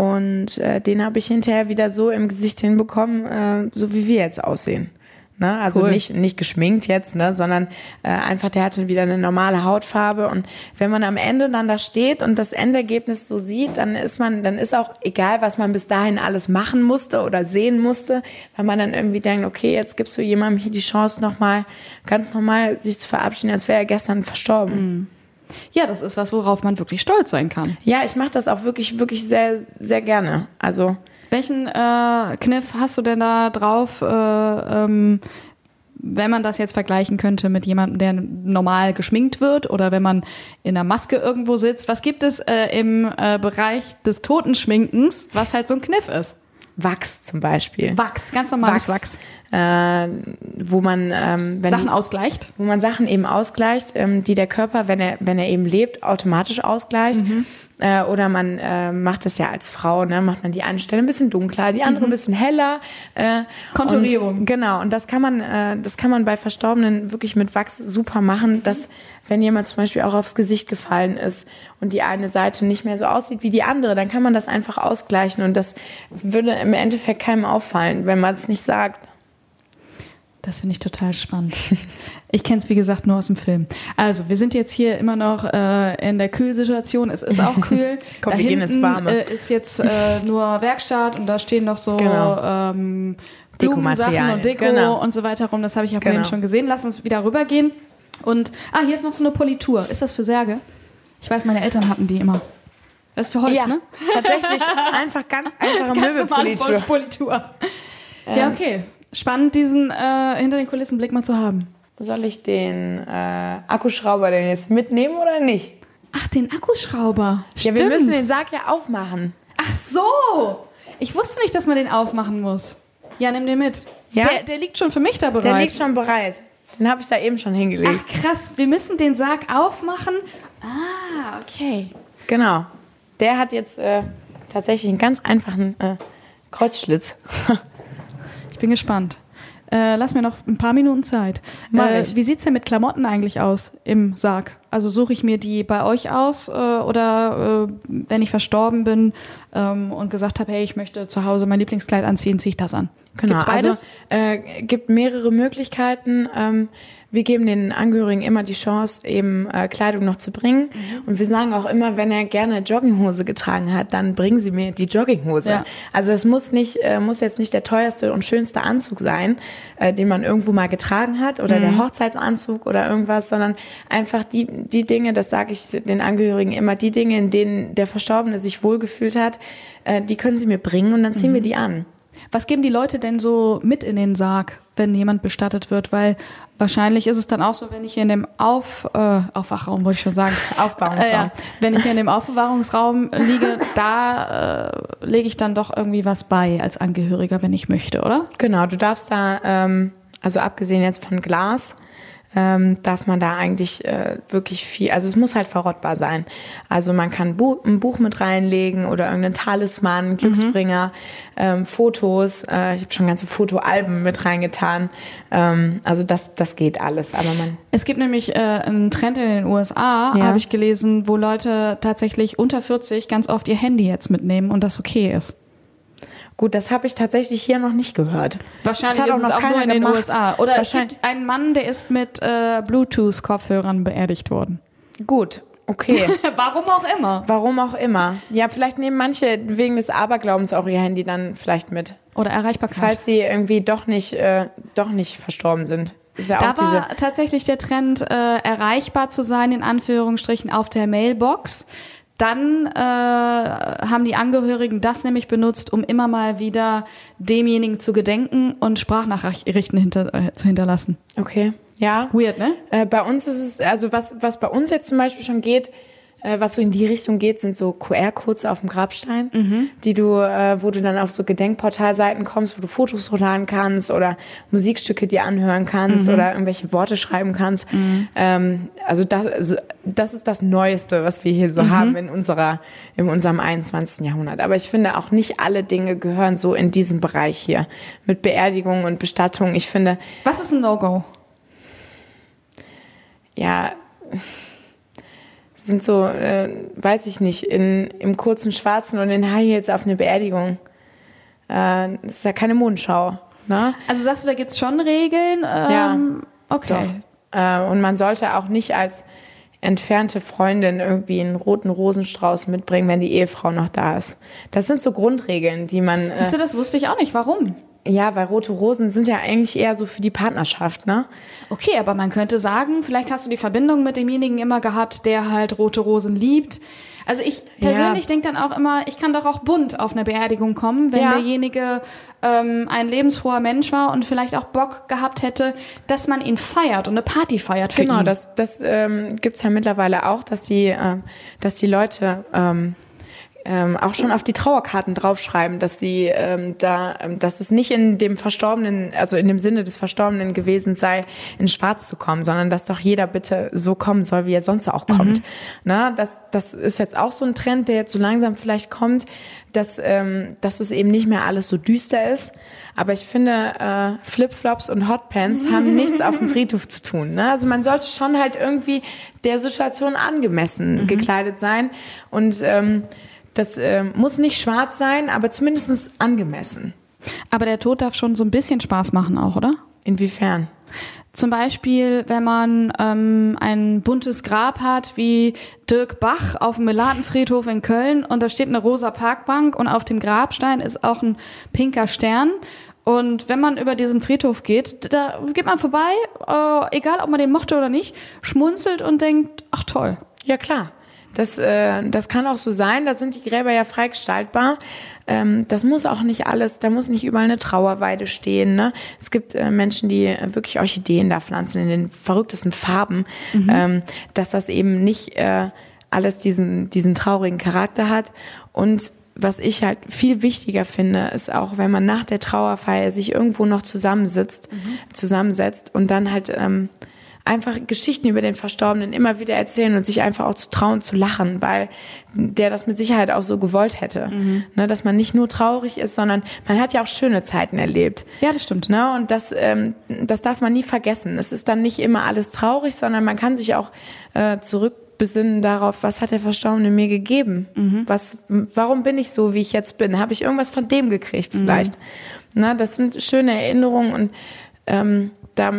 und äh, den habe ich hinterher wieder so im Gesicht hinbekommen, äh, so wie wir jetzt aussehen. Ne? Also Cool. nicht, nicht geschminkt jetzt, ne? sondern äh, einfach, der hatte wieder eine normale Hautfarbe. Und wenn man am Ende dann da steht und das Endergebnis so sieht, dann ist man, dann ist auch egal, was man bis dahin alles machen musste oder sehen musste, weil man dann irgendwie denkt, okay, jetzt gibst du jemandem hier die Chance, nochmal ganz normal sich zu verabschieden, als wäre er gestern verstorben. Ja, das ist was, worauf man wirklich stolz sein kann. Ja, ich mache das auch wirklich, wirklich sehr, sehr gerne. Also Welchen äh, Kniff hast du denn da drauf? Äh, ähm, wenn man das jetzt vergleichen könnte mit jemandem, der normal geschminkt wird oder wenn man in einer Maske irgendwo sitzt, was gibt es äh, im äh, Bereich des Totenschminkens, was halt so ein Kniff ist? Wachs zum Beispiel. Wachs, ganz normales Wachs. Äh, wo man ähm, wenn, Sachen ausgleicht. wo man Sachen eben ausgleicht, ähm, die der Körper, wenn er wenn er eben lebt, automatisch ausgleicht. Mhm. Äh, oder man äh, macht das ja als Frau, ne, macht man die eine Stelle ein bisschen dunkler, die andere ein bisschen heller. Äh, Mhm. Konturierung. Und, genau. Und das kann man äh, das kann man bei Verstorbenen wirklich mit Wachs super machen, dass wenn jemand zum Beispiel auch aufs Gesicht gefallen ist und die eine Seite nicht mehr so aussieht wie die andere, dann kann man das einfach ausgleichen und das würde im Endeffekt keinem auffallen, wenn man es nicht sagt. Das finde ich total spannend. Ich kenne es, wie gesagt, nur aus dem Film. Also, wir sind jetzt hier immer noch äh, in der Kühlsituation. Es ist auch kühl. *laughs* Komm, da wir gehen ins Warme. Äh, ist jetzt äh, nur Werkstatt und da stehen noch so Genau. ähm, Blumensachen und Deko Genau. und so weiter rum. Das habe ich ja vorhin Genau. schon gesehen. Lass uns wieder rübergehen. Und, ah, hier ist noch so eine Politur. Ist das für Särge? Ich weiß, meine Eltern hatten die immer. Das ist für Holz, ja, ne? tatsächlich *laughs* einfach ganz einfache Möbelpolitur. Politur. Ja, okay. Spannend, diesen äh, hinter den Kulissen Blick mal zu haben. Soll ich den äh, Akkuschrauber denn jetzt mitnehmen oder nicht? Ach, den Akkuschrauber. Ja, wir Stimmt. müssen den Sarg ja aufmachen. Ach so. Ich wusste nicht, dass man den aufmachen muss. Ja, nimm den mit. Ja? Der, der liegt schon für mich da bereit. Der liegt schon bereit. Den habe ich da eben schon hingelegt. Ach krass, wir müssen den Sarg aufmachen. Ah, okay. Genau. Der hat jetzt äh, tatsächlich einen ganz einfachen äh, Kreuzschlitz. *laughs* Ich bin gespannt. Äh, lass mir noch ein paar Minuten Zeit. Äh, wie sieht's denn mit Klamotten eigentlich aus im Sarg? Also suche ich mir die bei euch aus äh, oder äh, wenn ich verstorben bin ähm, und gesagt habe, hey, ich möchte zu Hause mein Lieblingskleid anziehen, ziehe ich das an. Gibt's beides? Also gibt mehrere Möglichkeiten. Ähm, wir geben den Angehörigen immer die Chance, eben äh, Kleidung noch zu bringen. Mhm. Und wir sagen auch immer, wenn er gerne Jogginghose getragen hat, dann bringen Sie mir die Jogginghose. Ja. Also es muss nicht, äh, muss jetzt nicht der teuerste und schönste Anzug sein, äh, den man irgendwo mal getragen hat oder Mhm. der Hochzeitsanzug oder irgendwas, sondern einfach die, die Dinge, das sage ich den Angehörigen immer, die Dinge, in denen der Verstorbene sich wohlgefühlt hat, äh, die können Sie mir bringen und dann ziehen Mhm. wir die an. Was geben die Leute denn so mit in den Sarg, wenn jemand bestattet wird? Weil wahrscheinlich ist es dann auch so, wenn ich hier in dem Auf, äh, Aufwachraum, wollte ich schon sagen. *laughs* Aufbewahrungsraum. Äh, ja. Wenn ich hier in dem Aufbewahrungsraum liege, da äh, lege ich dann doch irgendwie was bei als Angehöriger, wenn ich möchte, oder? Genau, du darfst da, ähm, also abgesehen jetzt von Glas, ähm, darf man da eigentlich äh, wirklich viel, also es muss halt verrottbar sein. Also man kann Bu ein Buch mit reinlegen oder irgendeinen Talisman, Glücksbringer, ähm, Fotos, äh, ich habe schon ganze Fotoalben mit reingetan. Ähm, also das, das geht alles, aber man Es gibt nämlich äh, einen Trend in den USA, Ja. habe ich gelesen, wo Leute tatsächlich unter 40 ganz oft ihr Handy jetzt mitnehmen und das okay ist. Gut, das habe ich tatsächlich hier noch nicht gehört. Wahrscheinlich ist es auch nur in den gemacht. USA. Oder es gibt einen Mann, der ist mit äh, Bluetooth-Kopfhörern beerdigt worden. Gut, okay. *laughs* Warum auch immer. Warum auch immer. Ja, vielleicht nehmen manche wegen des Aberglaubens auch ihr Handy dann vielleicht mit. Oder Erreichbarkeit. falls sie irgendwie doch nicht, äh, doch nicht verstorben sind. Ist ja da auch diese. war tatsächlich der Trend, äh, erreichbar zu sein, in Anführungsstrichen, auf der Mailbox. Dann äh, haben die Angehörigen das nämlich benutzt, um immer mal wieder demjenigen zu gedenken und Sprachnachrichten hinter, äh, zu hinterlassen. Okay. Ja. Weird, ne? Äh, bei uns ist es, also was, was bei uns jetzt zum Beispiel schon geht, was so in die Richtung geht, sind so QR-Codes auf dem Grabstein, Mhm. die du, äh, wo du dann auf so Gedenkportalseiten kommst, wo du Fotos runterladen kannst oder Musikstücke dir anhören kannst Mhm. oder irgendwelche Worte schreiben kannst. Ähm, also das, also das ist das Neueste, was wir hier Mhm. so haben in unserer, in unserem 21. Jahrhundert. Aber ich finde auch nicht alle Dinge gehören so in diesen Bereich hier mit Beerdigung und Bestattung. Ich finde, Was ist ein No-Go? ja, sind so, äh, weiß ich nicht, in, im kurzen Schwarzen und in High Heels auf eine Beerdigung. Äh, das ist ja keine Mondschau. Ne? Also sagst du, da gibt's schon Regeln? Ja, Ähm, Okay. Äh, und man sollte auch nicht als entfernte Freundin irgendwie einen roten Rosenstrauß mitbringen, wenn die Ehefrau noch da ist. Das sind so Grundregeln, die man. Siehst Äh, du, das wusste ich auch nicht. Warum? Ja, weil rote Rosen sind ja eigentlich eher so für die Partnerschaft, ne? Okay, aber man könnte sagen, vielleicht hast du die Verbindung mit demjenigen immer gehabt, der halt rote Rosen liebt. Also ich persönlich Ja. denke dann auch immer, ich kann doch auch bunt auf eine Beerdigung kommen, wenn Ja. derjenige ähm, ein lebensfroher Mensch war und vielleicht auch Bock gehabt hätte, dass man ihn feiert und eine Party feiert für Genau, ihn. das, das ähm, gibt's ja mittlerweile auch, dass die, ähm, dass die Leute ähm, ähm, auch schon auf die Trauerkarten draufschreiben, dass sie ähm, da, ähm, dass es nicht in dem Verstorbenen, also in dem Sinne des Verstorbenen gewesen sei, in Schwarz zu kommen, sondern dass doch jeder bitte so kommen soll, wie er sonst auch kommt. Na, das, das ist jetzt auch so ein Trend, der jetzt so langsam vielleicht kommt, dass, ähm, dass es eben nicht mehr alles so düster ist. Aber ich finde, äh, Flipflops und Hotpants haben *laughs* nichts auf dem Friedhof zu tun. Ne? Also man sollte schon halt irgendwie der Situation angemessen gekleidet sein und ähm, das ähm, muss nicht schwarz sein, aber zumindest angemessen. Aber der Tod darf schon so ein bisschen Spaß machen auch, oder? Inwiefern? Zum Beispiel, wenn man ähm, ein buntes Grab hat, wie Dirk Bach auf dem Melatenfriedhof in Köln und da steht eine rosa Parkbank und auf dem Grabstein ist auch ein pinker Stern. Und wenn man über diesen Friedhof geht, da geht man vorbei, äh, egal ob man den mochte oder nicht, schmunzelt und denkt, ach toll. Ja klar. Das, äh, das kann auch so sein. Da sind die Gräber ja frei gestaltbar. Ähm, das muss auch nicht alles, da muss nicht überall eine Trauerweide stehen. Ne? Es gibt äh, Menschen, die äh, wirklich Orchideen da pflanzen in den verrücktesten Farben, ähm, dass das eben nicht äh, alles diesen, diesen traurigen Charakter hat. Und was ich halt viel wichtiger finde, ist auch, wenn man nach der Trauerfeier sich irgendwo noch zusammensitzt, zusammensetzt und dann halt ähm, einfach Geschichten über den Verstorbenen immer wieder erzählen und sich einfach auch zu trauen, zu lachen, weil der das mit Sicherheit auch so gewollt hätte. Ne, dass man nicht nur traurig ist, sondern man hat ja auch schöne Zeiten erlebt. Ja, das stimmt. Ne? Und das, ähm, das darf man nie vergessen. Es ist dann nicht immer alles traurig, sondern man kann sich auch äh, zurückbesinnen darauf, was hat der Verstorbene mir gegeben? Was, warum bin ich so, wie ich jetzt bin? Habe ich irgendwas von dem gekriegt vielleicht? Na, das sind schöne Erinnerungen und ähm, da,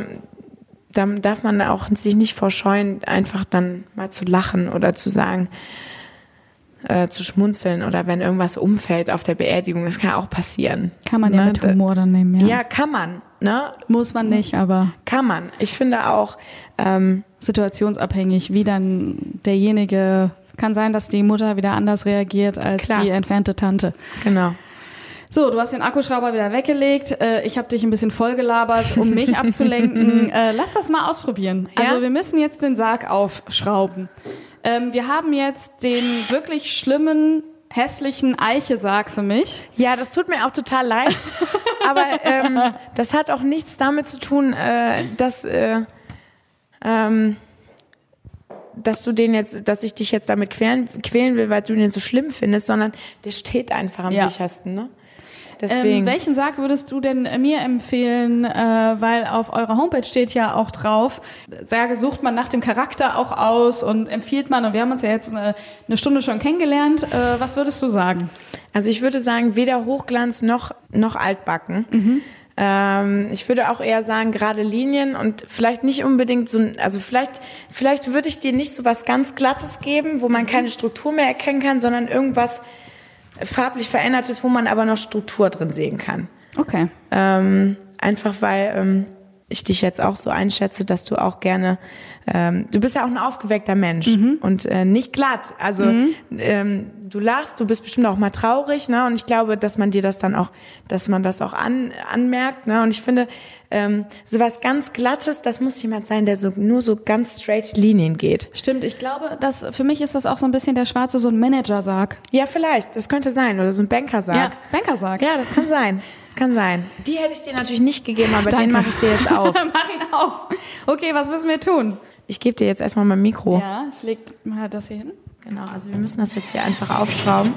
da darf man auch sich nicht vorscheuen, einfach dann mal zu lachen oder zu sagen, äh, zu schmunzeln oder wenn irgendwas umfällt auf der Beerdigung, das kann auch passieren. Kann man ja Ne, mit da- Humor dann nehmen, ja. Ja, kann man, ne? Muss man nicht, aber Kann man. Ich finde auch, ähm, situationsabhängig, wie dann derjenige, kann sein, dass die Mutter wieder anders reagiert als Klar. die entfernte Tante. genau. So, du hast den Akkuschrauber wieder weggelegt. Äh, ich habe dich ein bisschen vollgelabert, um mich *laughs* abzulenken. Äh, lass das mal ausprobieren. Ja? Also wir müssen jetzt den Sarg aufschrauben. Ähm, wir haben jetzt den wirklich schlimmen, hässlichen Eiche-Sarg für mich. Ja, das tut mir auch total leid. *laughs* aber ähm, das hat auch nichts damit zu tun, äh, dass, äh, ähm, dass du den jetzt, dass ich dich jetzt damit quälen, quälen will, weil du den so schlimm findest, sondern der steht einfach am Ja. sichersten, ne? Deswegen. Ähm, welchen Sarg würdest du denn äh, mir empfehlen? Äh, weil auf eurer Homepage steht ja auch drauf, Särge sucht man nach dem Charakter auch aus und empfiehlt man. Und wir haben uns ja jetzt eine, eine Stunde schon kennengelernt. Äh, was würdest du sagen? Also ich würde sagen, weder Hochglanz noch, noch altbacken. Ähm, ich würde auch eher sagen, gerade Linien und vielleicht nicht unbedingt so, also vielleicht, vielleicht würde ich dir nicht so was ganz Glattes geben, wo man keine Struktur mehr erkennen kann, sondern irgendwas farblich Verändertes, wo man aber noch Struktur drin sehen kann. Okay. Ähm, einfach weil ähm, ich dich jetzt auch so einschätze, dass du auch gerne, ähm, du bist ja auch ein aufgeweckter Mensch und äh, nicht glatt. Also ähm, du lachst, du bist bestimmt auch mal traurig, ne? Und ich glaube, dass man dir das dann auch, dass man das auch an, anmerkt, ne? Und ich finde, ähm, sowas ganz Glattes, das muss jemand sein, der so nur so ganz straight Linien geht. Stimmt, ich glaube, dass für mich ist das auch so ein bisschen der schwarze, so ein Manager-Sarg. Ja, vielleicht, das könnte sein oder so ein Bankersarg. Ja, Bankersarg. Ja, das kann sein. Das kann sein. Die hätte ich dir natürlich nicht gegeben, aber Danke. den mache ich dir jetzt auf. *laughs* Mach ihn auf. Okay, was müssen wir tun? Ich gebe dir jetzt erstmal mein Mikro. Ja, ich leg mal das hier hin. Genau, also wir müssen das jetzt hier einfach aufschrauben.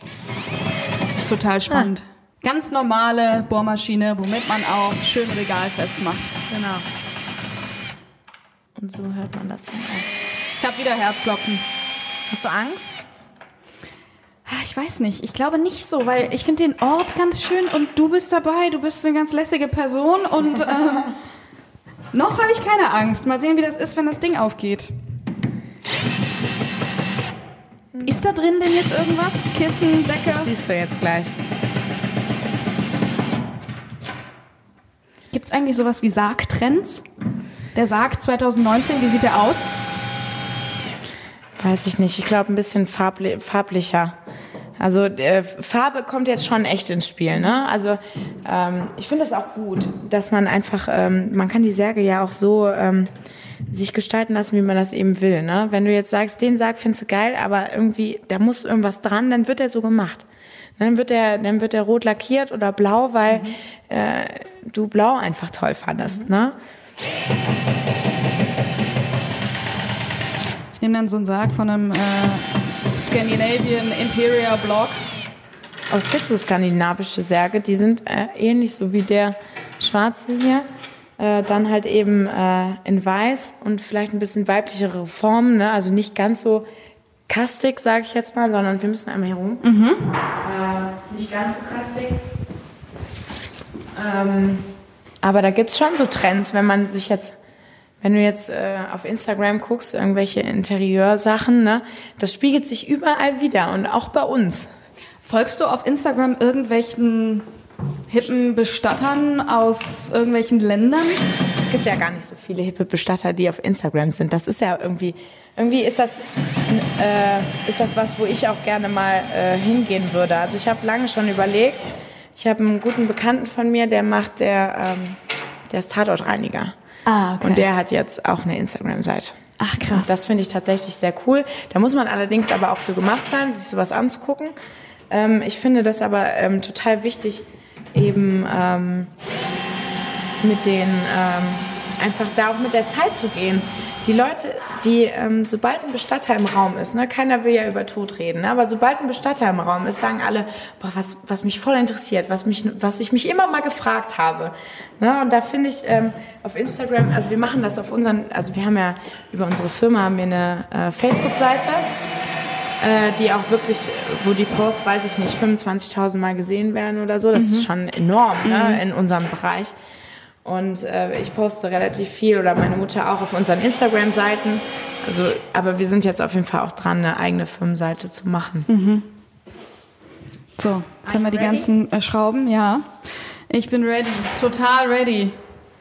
Das ist total spannend. Ganz normale Bohrmaschine, womit man auch schön regalfest macht. Genau. Und so hört man das dann auch. Ich habe wieder Herzklopfen. Hast du Angst? Ah, Ich weiß nicht. Ich glaube nicht so, weil ich finde den Ort ganz schön und du bist dabei. Du bist eine ganz lässige Person und *laughs* ähm, noch habe ich keine Angst. Mal sehen, wie das ist, wenn das Ding aufgeht. Ist da drin denn jetzt irgendwas? Kissen, Decke? Das siehst du jetzt gleich. Gibt es eigentlich sowas wie Sargtrends? Der Sarg 2019, wie sieht der aus? weiß ich nicht. Ich glaube, ein bisschen farbli farblicher. Also äh, Farbe kommt jetzt schon echt ins Spiel. Ne? Also ähm, ich finde das auch gut, dass man einfach, ähm, man kann die Särge ja auch so ähm, sich gestalten lassen, wie man das eben will. Ne? Wenn du jetzt sagst, den Sarg findest du geil, aber irgendwie, da muss irgendwas dran, dann wird er so gemacht. Dann wird er, dann wird er rot lackiert oder blau, weil äh, du blau einfach toll fandest. Ne? Ich nehme dann so einen Sarg von einem äh, Scandinavian Interior Block. Aber es gibt so skandinavische Särge, die sind äh, ähnlich so wie der schwarze hier. Äh, dann halt eben äh, in weiß und vielleicht ein bisschen weiblichere Formen, ne? also nicht ganz so kastig, sage ich jetzt mal, sondern wir müssen einmal herum. Äh, nicht ganz so kastig. Ähm, aber da gibt es schon so Trends, wenn man sich jetzt, wenn du jetzt äh, auf Instagram guckst, irgendwelche Interieursachen, ne, das spiegelt sich überall wieder und auch bei uns. Folgst du auf Instagram irgendwelchen hippen Bestattern aus irgendwelchen Ländern? Es gibt ja gar nicht so viele hippe Bestatter, die auf Instagram sind. Das ist ja irgendwie, irgendwie ist das, äh, ist das was, wo ich auch gerne mal äh, hingehen würde. Also ich habe lange schon überlegt. Ich habe einen guten Bekannten von mir, der macht, der, ähm, der ist Tatortreiniger. Ah, okay. Und der hat jetzt auch eine Instagram-Seite. Ach, krass. Das finde ich tatsächlich sehr cool. Da muss man allerdings aber auch für gemacht sein, sich sowas anzugucken. Ähm, ich finde das aber ähm, total wichtig, eben ähm, mit den, ähm, einfach da auch mit der Zeit zu gehen. Die Leute, die, ähm, sobald ein Bestatter im Raum ist, ne, keiner will ja über Tod reden, ne, aber sobald ein Bestatter im Raum ist, sagen alle, boah, was, was mich voll interessiert, was, mich, was ich mich immer mal gefragt habe. Ne, und da finde ich ähm, auf Instagram, also wir machen das auf unseren, also wir haben ja über unsere Firma haben wir eine äh, Facebook-Seite, äh, die auch wirklich, wo die Posts, weiß ich nicht, 25.000 Mal gesehen werden oder so. Das ist schon enorm ne, in unserem Bereich. Und äh, ich poste relativ viel oder meine Mutter auch auf unseren Instagram-Seiten. Also, aber wir sind jetzt auf jeden Fall auch dran, eine eigene Firmenseite zu machen. So, jetzt haben wir die ready? ganzen äh, Schrauben, ja. Ich bin ready, total ready.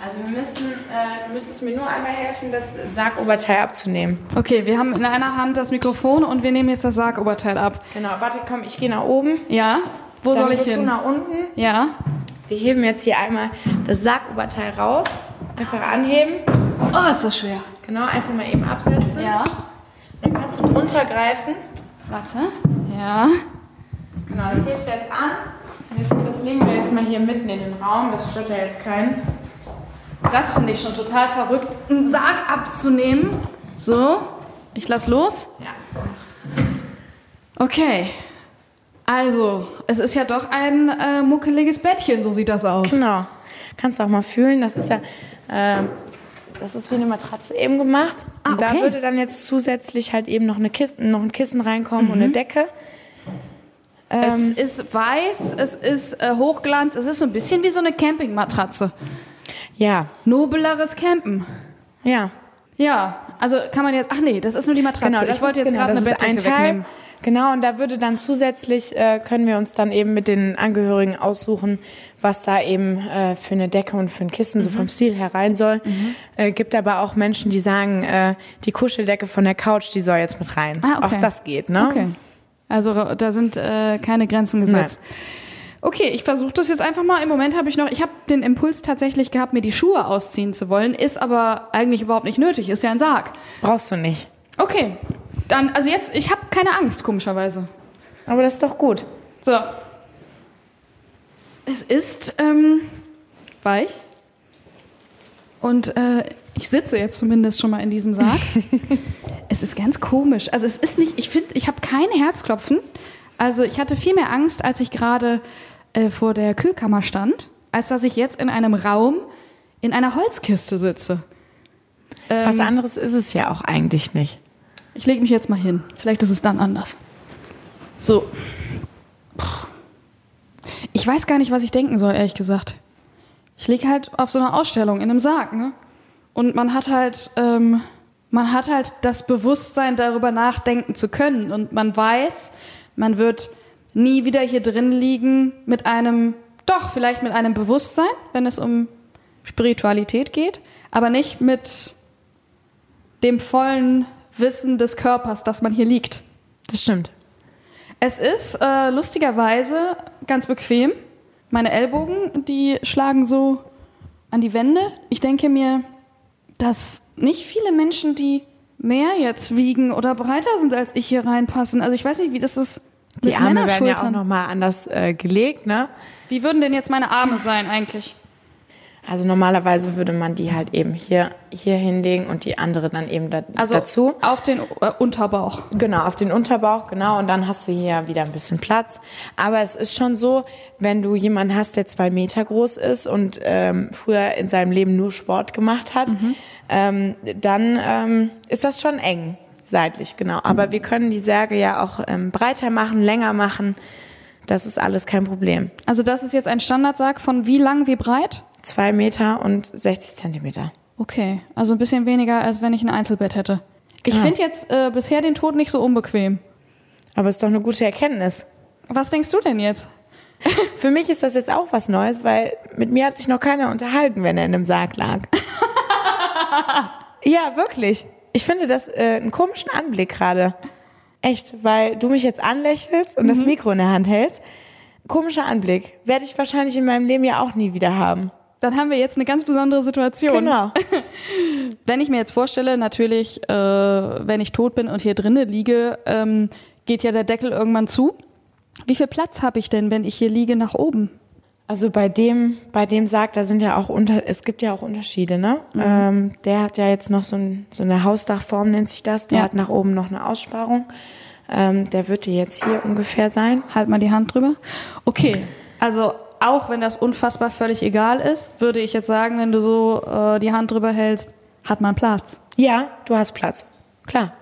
Also wir müssten, äh, du müsstest mir nur einmal helfen, das Sargoberteil abzunehmen. Okay, wir haben in einer Hand das Mikrofon und wir nehmen jetzt das Sargoberteil ab. Genau, warte, komm, ich gehe nach oben. Ja? Wo Dann soll ich gehst du hin? nach unten. Ja? Wir heben jetzt hier einmal das Sargoberteil raus. Einfach anheben. Oh, ist das schwer. Genau, einfach mal eben absetzen. Ja? Dann kannst du drunter greifen. Warte. Ja. Genau, das hebst du jetzt an. Das legen wir jetzt mal hier mitten in den Raum. Das stört ja jetzt keinen. Das finde ich schon total verrückt, einen Sarg abzunehmen. So, ich lass los. Ja. Okay. Also, es ist ja doch ein äh, muckeliges Bettchen, so sieht das aus. Genau. Kannst du auch mal fühlen. Das ist ja, äh, das ist wie eine Matratze eben gemacht. Ah, Und da okay. würde dann jetzt zusätzlich halt eben noch, eine Kissen, noch ein Kissen reinkommen und eine Decke. Es Ähm, ist weiß, es ist äh, Hochglanz, es ist so ein bisschen wie so eine Campingmatratze. ja, Nobeleres Campen. ja. Ja, also kann man jetzt, ach nee, das ist nur die Matratze. Genau, ich wollte jetzt genau, gerade eine ist ein Bettdecke Teil. wegnehmen. Genau, und da würde dann zusätzlich, äh, können wir uns dann eben mit den Angehörigen aussuchen, was da eben äh, für eine Decke und für ein Kissen Mhm. so vom Stil her rein soll. Äh, gibt aber auch Menschen, die sagen, äh, die Kuscheldecke von der Couch, die soll jetzt mit rein. Ah, okay. Auch das geht, ne? Okay. Also da sind äh, keine Grenzen gesetzt. Okay, ich versuche das jetzt einfach mal. Im Moment habe ich noch, ich habe den Impuls tatsächlich gehabt, mir die Schuhe ausziehen zu wollen, ist aber eigentlich überhaupt nicht nötig, ist ja ein Sarg. Brauchst du nicht. Okay, dann, also jetzt, ich habe keine Angst, komischerweise. Aber das ist doch gut. So. Es ist ähm, weich. Und äh, ich sitze jetzt zumindest schon mal in diesem Sarg. *laughs* es ist ganz komisch. Also es ist nicht, ich finde, ich habe kein Herzklopfen. Also ich hatte viel mehr Angst, als ich gerade äh, vor der Kühlkammer stand, als dass ich jetzt in einem Raum in einer Holzkiste sitze. Ähm, Was anderes ist es ja auch eigentlich nicht. Ich lege mich jetzt mal hin. Vielleicht ist es dann anders. So. Ich weiß gar nicht, was ich denken soll, ehrlich gesagt. Ich liege halt auf so einer Ausstellung in einem Sarg, ne? Und man hat halt, ähm, man hat halt das Bewusstsein, darüber nachdenken zu können. Und man weiß, man wird nie wieder hier drin liegen mit einem, doch, vielleicht mit einem Bewusstsein, wenn es um Spiritualität geht, aber nicht mit dem vollen Wissen des Körpers, dass man hier liegt. Das stimmt. Es ist äh, lustigerweise ganz bequem. Meine Ellbogen, die schlagen so an die Wände. Ich denke mir, dass nicht viele Menschen, die mehr jetzt wiegen oder breiter sind als ich hier reinpassen. Also ich weiß nicht, wie das ist. Die Arme werden ja auch Männerschultern. nochmal anders äh, gelegt, ne? Wie würden denn jetzt meine Arme sein eigentlich? Also normalerweise würde man die halt eben hier, hier hinlegen und die andere dann eben da, Also dazu. auf den äh, Unterbauch. Genau, auf den Unterbauch, genau. Und dann hast du hier wieder ein bisschen Platz. Aber es ist schon so, wenn du jemanden hast, der zwei Meter groß ist und ähm, früher in seinem Leben nur Sport gemacht hat, ähm, dann ähm, ist das schon eng seitlich, genau. Aber wir können die Särge ja auch ähm, breiter machen, länger machen. Das ist alles kein Problem. Also das ist jetzt ein Standardsarg von wie lang, wie breit? Zwei Meter und 60 Zentimeter. Okay, also ein bisschen weniger, als wenn ich ein Einzelbett hätte. Ich Ja. finde jetzt äh, bisher den Tod nicht so unbequem. Aber ist doch eine gute Erkenntnis. Was denkst du denn jetzt? *laughs* Für mich ist das jetzt auch was Neues, weil mit mir hat sich noch keiner unterhalten, wenn er in einem Sarg lag. *laughs* ja, wirklich. Ich finde das äh, einen komischen Anblick gerade. Echt, weil du mich jetzt anlächelst und das Mikro in der Hand hältst. Komischer Anblick. Werde ich wahrscheinlich in meinem Leben ja auch nie wieder haben. Dann haben wir jetzt eine ganz besondere Situation. Genau. *laughs* Wenn ich mir jetzt vorstelle, natürlich, äh, wenn ich tot bin und hier drinnen liege, ähm, geht ja der Deckel irgendwann zu. Wie viel Platz habe ich denn, wenn ich hier liege, nach oben? Also bei dem, bei dem Sarg, da sind ja auch unter, es gibt ja auch Unterschiede, ne? Ähm, der hat ja jetzt noch so, ein, so eine Hausdachform, nennt sich das. Der Ja. hat nach oben noch eine Aussparung. Ähm, der wird jetzt hier ungefähr sein. Halt mal die Hand drüber. Okay, also auch wenn das unfassbar völlig egal ist, würde ich jetzt sagen, wenn du so äh, die Hand drüber hältst, hat man Platz. Ja, du hast Platz. Klar.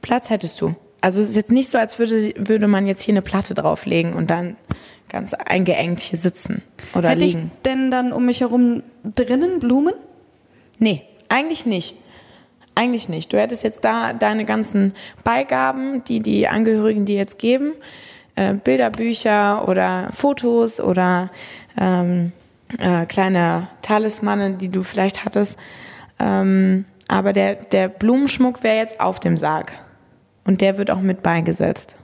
Platz hättest du. Also es ist jetzt nicht so, als würde, würde man jetzt hier eine Platte drauflegen und dann ganz eingeengt hier sitzen oder Hätte liegen. ich denn dann um mich herum drinnen Blumen? Nee, eigentlich nicht. Eigentlich nicht. Du hättest jetzt da deine ganzen Beigaben, die die Angehörigen dir jetzt geben, äh, Bilderbücher oder Fotos oder ähm, äh, kleine Talismane, die du vielleicht hattest. Ähm, aber der, der Blumenschmuck wäre jetzt auf dem Sarg. Und der wird auch mit beigesetzt.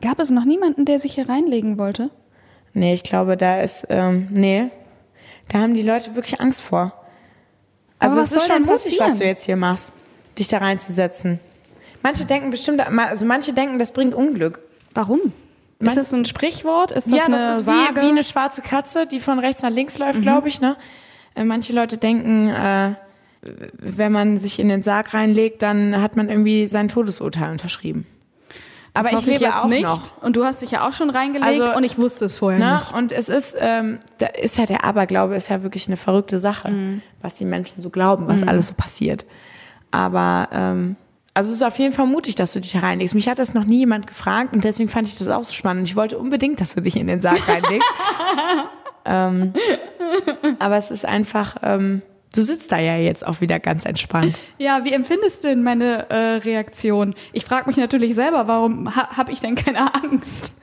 Gab es noch niemanden, der sich hier reinlegen wollte? Nee, ich glaube, da ist, ähm, nee, da haben die Leute wirklich Angst vor. Also es ist schon mutig, was du jetzt hier machst, dich da reinzusetzen. Manche denken bestimmt, also manche denken, das bringt Unglück. Warum? Man- ist das ein Sprichwort? Ist das ja, eine das ist Sage? wie, wie eine schwarze Katze, die von rechts nach links läuft, glaube ich. Ne? Äh, Manche Leute denken, äh, wenn man sich in den Sarg reinlegt, dann hat man irgendwie sein Todesurteil unterschrieben. Das Aber ich lebe jetzt auch nicht. noch. Und du hast dich ja auch schon reingelegt Also, und ich wusste es vorher Ne? nicht. Und es ist, ähm, da ist ja der Aberglaube ist ja wirklich eine verrückte Sache, Mhm. was die Menschen so glauben, was alles so passiert. Aber ähm, also es ist auf jeden Fall mutig, dass du dich da reinlegst. Mich hat das noch nie jemand gefragt und deswegen fand ich das auch so spannend. Ich wollte unbedingt, dass du dich in den Sarg *laughs* reinlegst. ähm, aber es ist einfach, ähm, du sitzt da ja jetzt auch wieder ganz entspannt. Ja, wie empfindest du denn meine äh, Reaktion? Ich frage mich natürlich selber, warum ha habe ich denn keine Angst?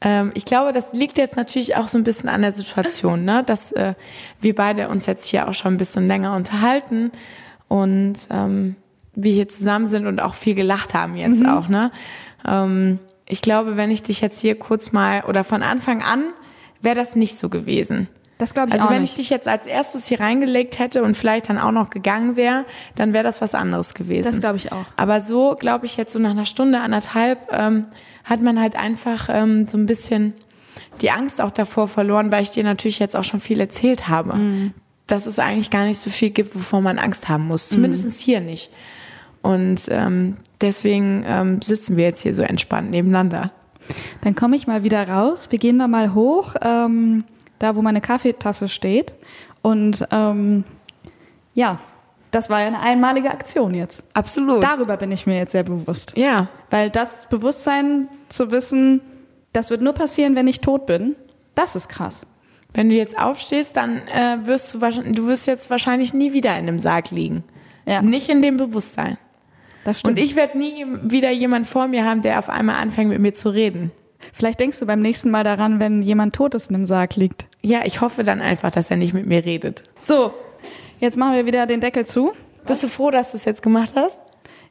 Ähm, ich glaube, das liegt jetzt natürlich auch so ein bisschen an der Situation, ne? dass äh, wir beide uns jetzt hier auch schon ein bisschen länger unterhalten und ähm, wir hier zusammen sind und auch viel gelacht haben jetzt Mhm. auch. Ne? Ähm, ich glaube, wenn ich dich jetzt hier kurz mal oder von Anfang an wäre das nicht so gewesen. Das glaube ich Also wenn nicht. ich dich jetzt als erstes hier reingelegt hätte und vielleicht dann auch noch gegangen wäre, dann wäre das was anderes gewesen. Das glaube ich auch. Aber so, glaube ich, jetzt so nach einer Stunde, anderthalb, ähm, hat man halt einfach ähm, so ein bisschen die Angst auch davor verloren, weil ich dir natürlich jetzt auch schon viel erzählt habe. Dass es eigentlich gar nicht so viel gibt, wovor man Angst haben muss. Zumindest hier nicht. Und ähm, deswegen ähm, sitzen wir jetzt hier so entspannt nebeneinander. Dann komme ich mal wieder raus. Wir gehen da mal hoch, ähm, da wo meine Kaffeetasse steht. Und ähm, ja, das war ja eine einmalige Aktion jetzt. Absolut. Darüber bin ich mir jetzt sehr bewusst. ja, Weil das Bewusstsein zu wissen, das wird nur passieren, wenn ich tot bin, das ist krass. wenn du jetzt aufstehst, dann äh, wirst du wahrscheinlich, du wirst jetzt wahrscheinlich nie wieder in einem Sarg liegen. Ja. Nicht in dem Bewusstsein. Und ich werde nie wieder jemand vor mir haben, der auf einmal anfängt mit mir zu reden. Vielleicht denkst du beim nächsten Mal daran, wenn jemand Totes in einem Sarg liegt. Ja, ich hoffe dann einfach, dass er nicht mit mir redet. So, jetzt machen wir wieder den Deckel zu. Bist du froh, dass du es jetzt gemacht hast?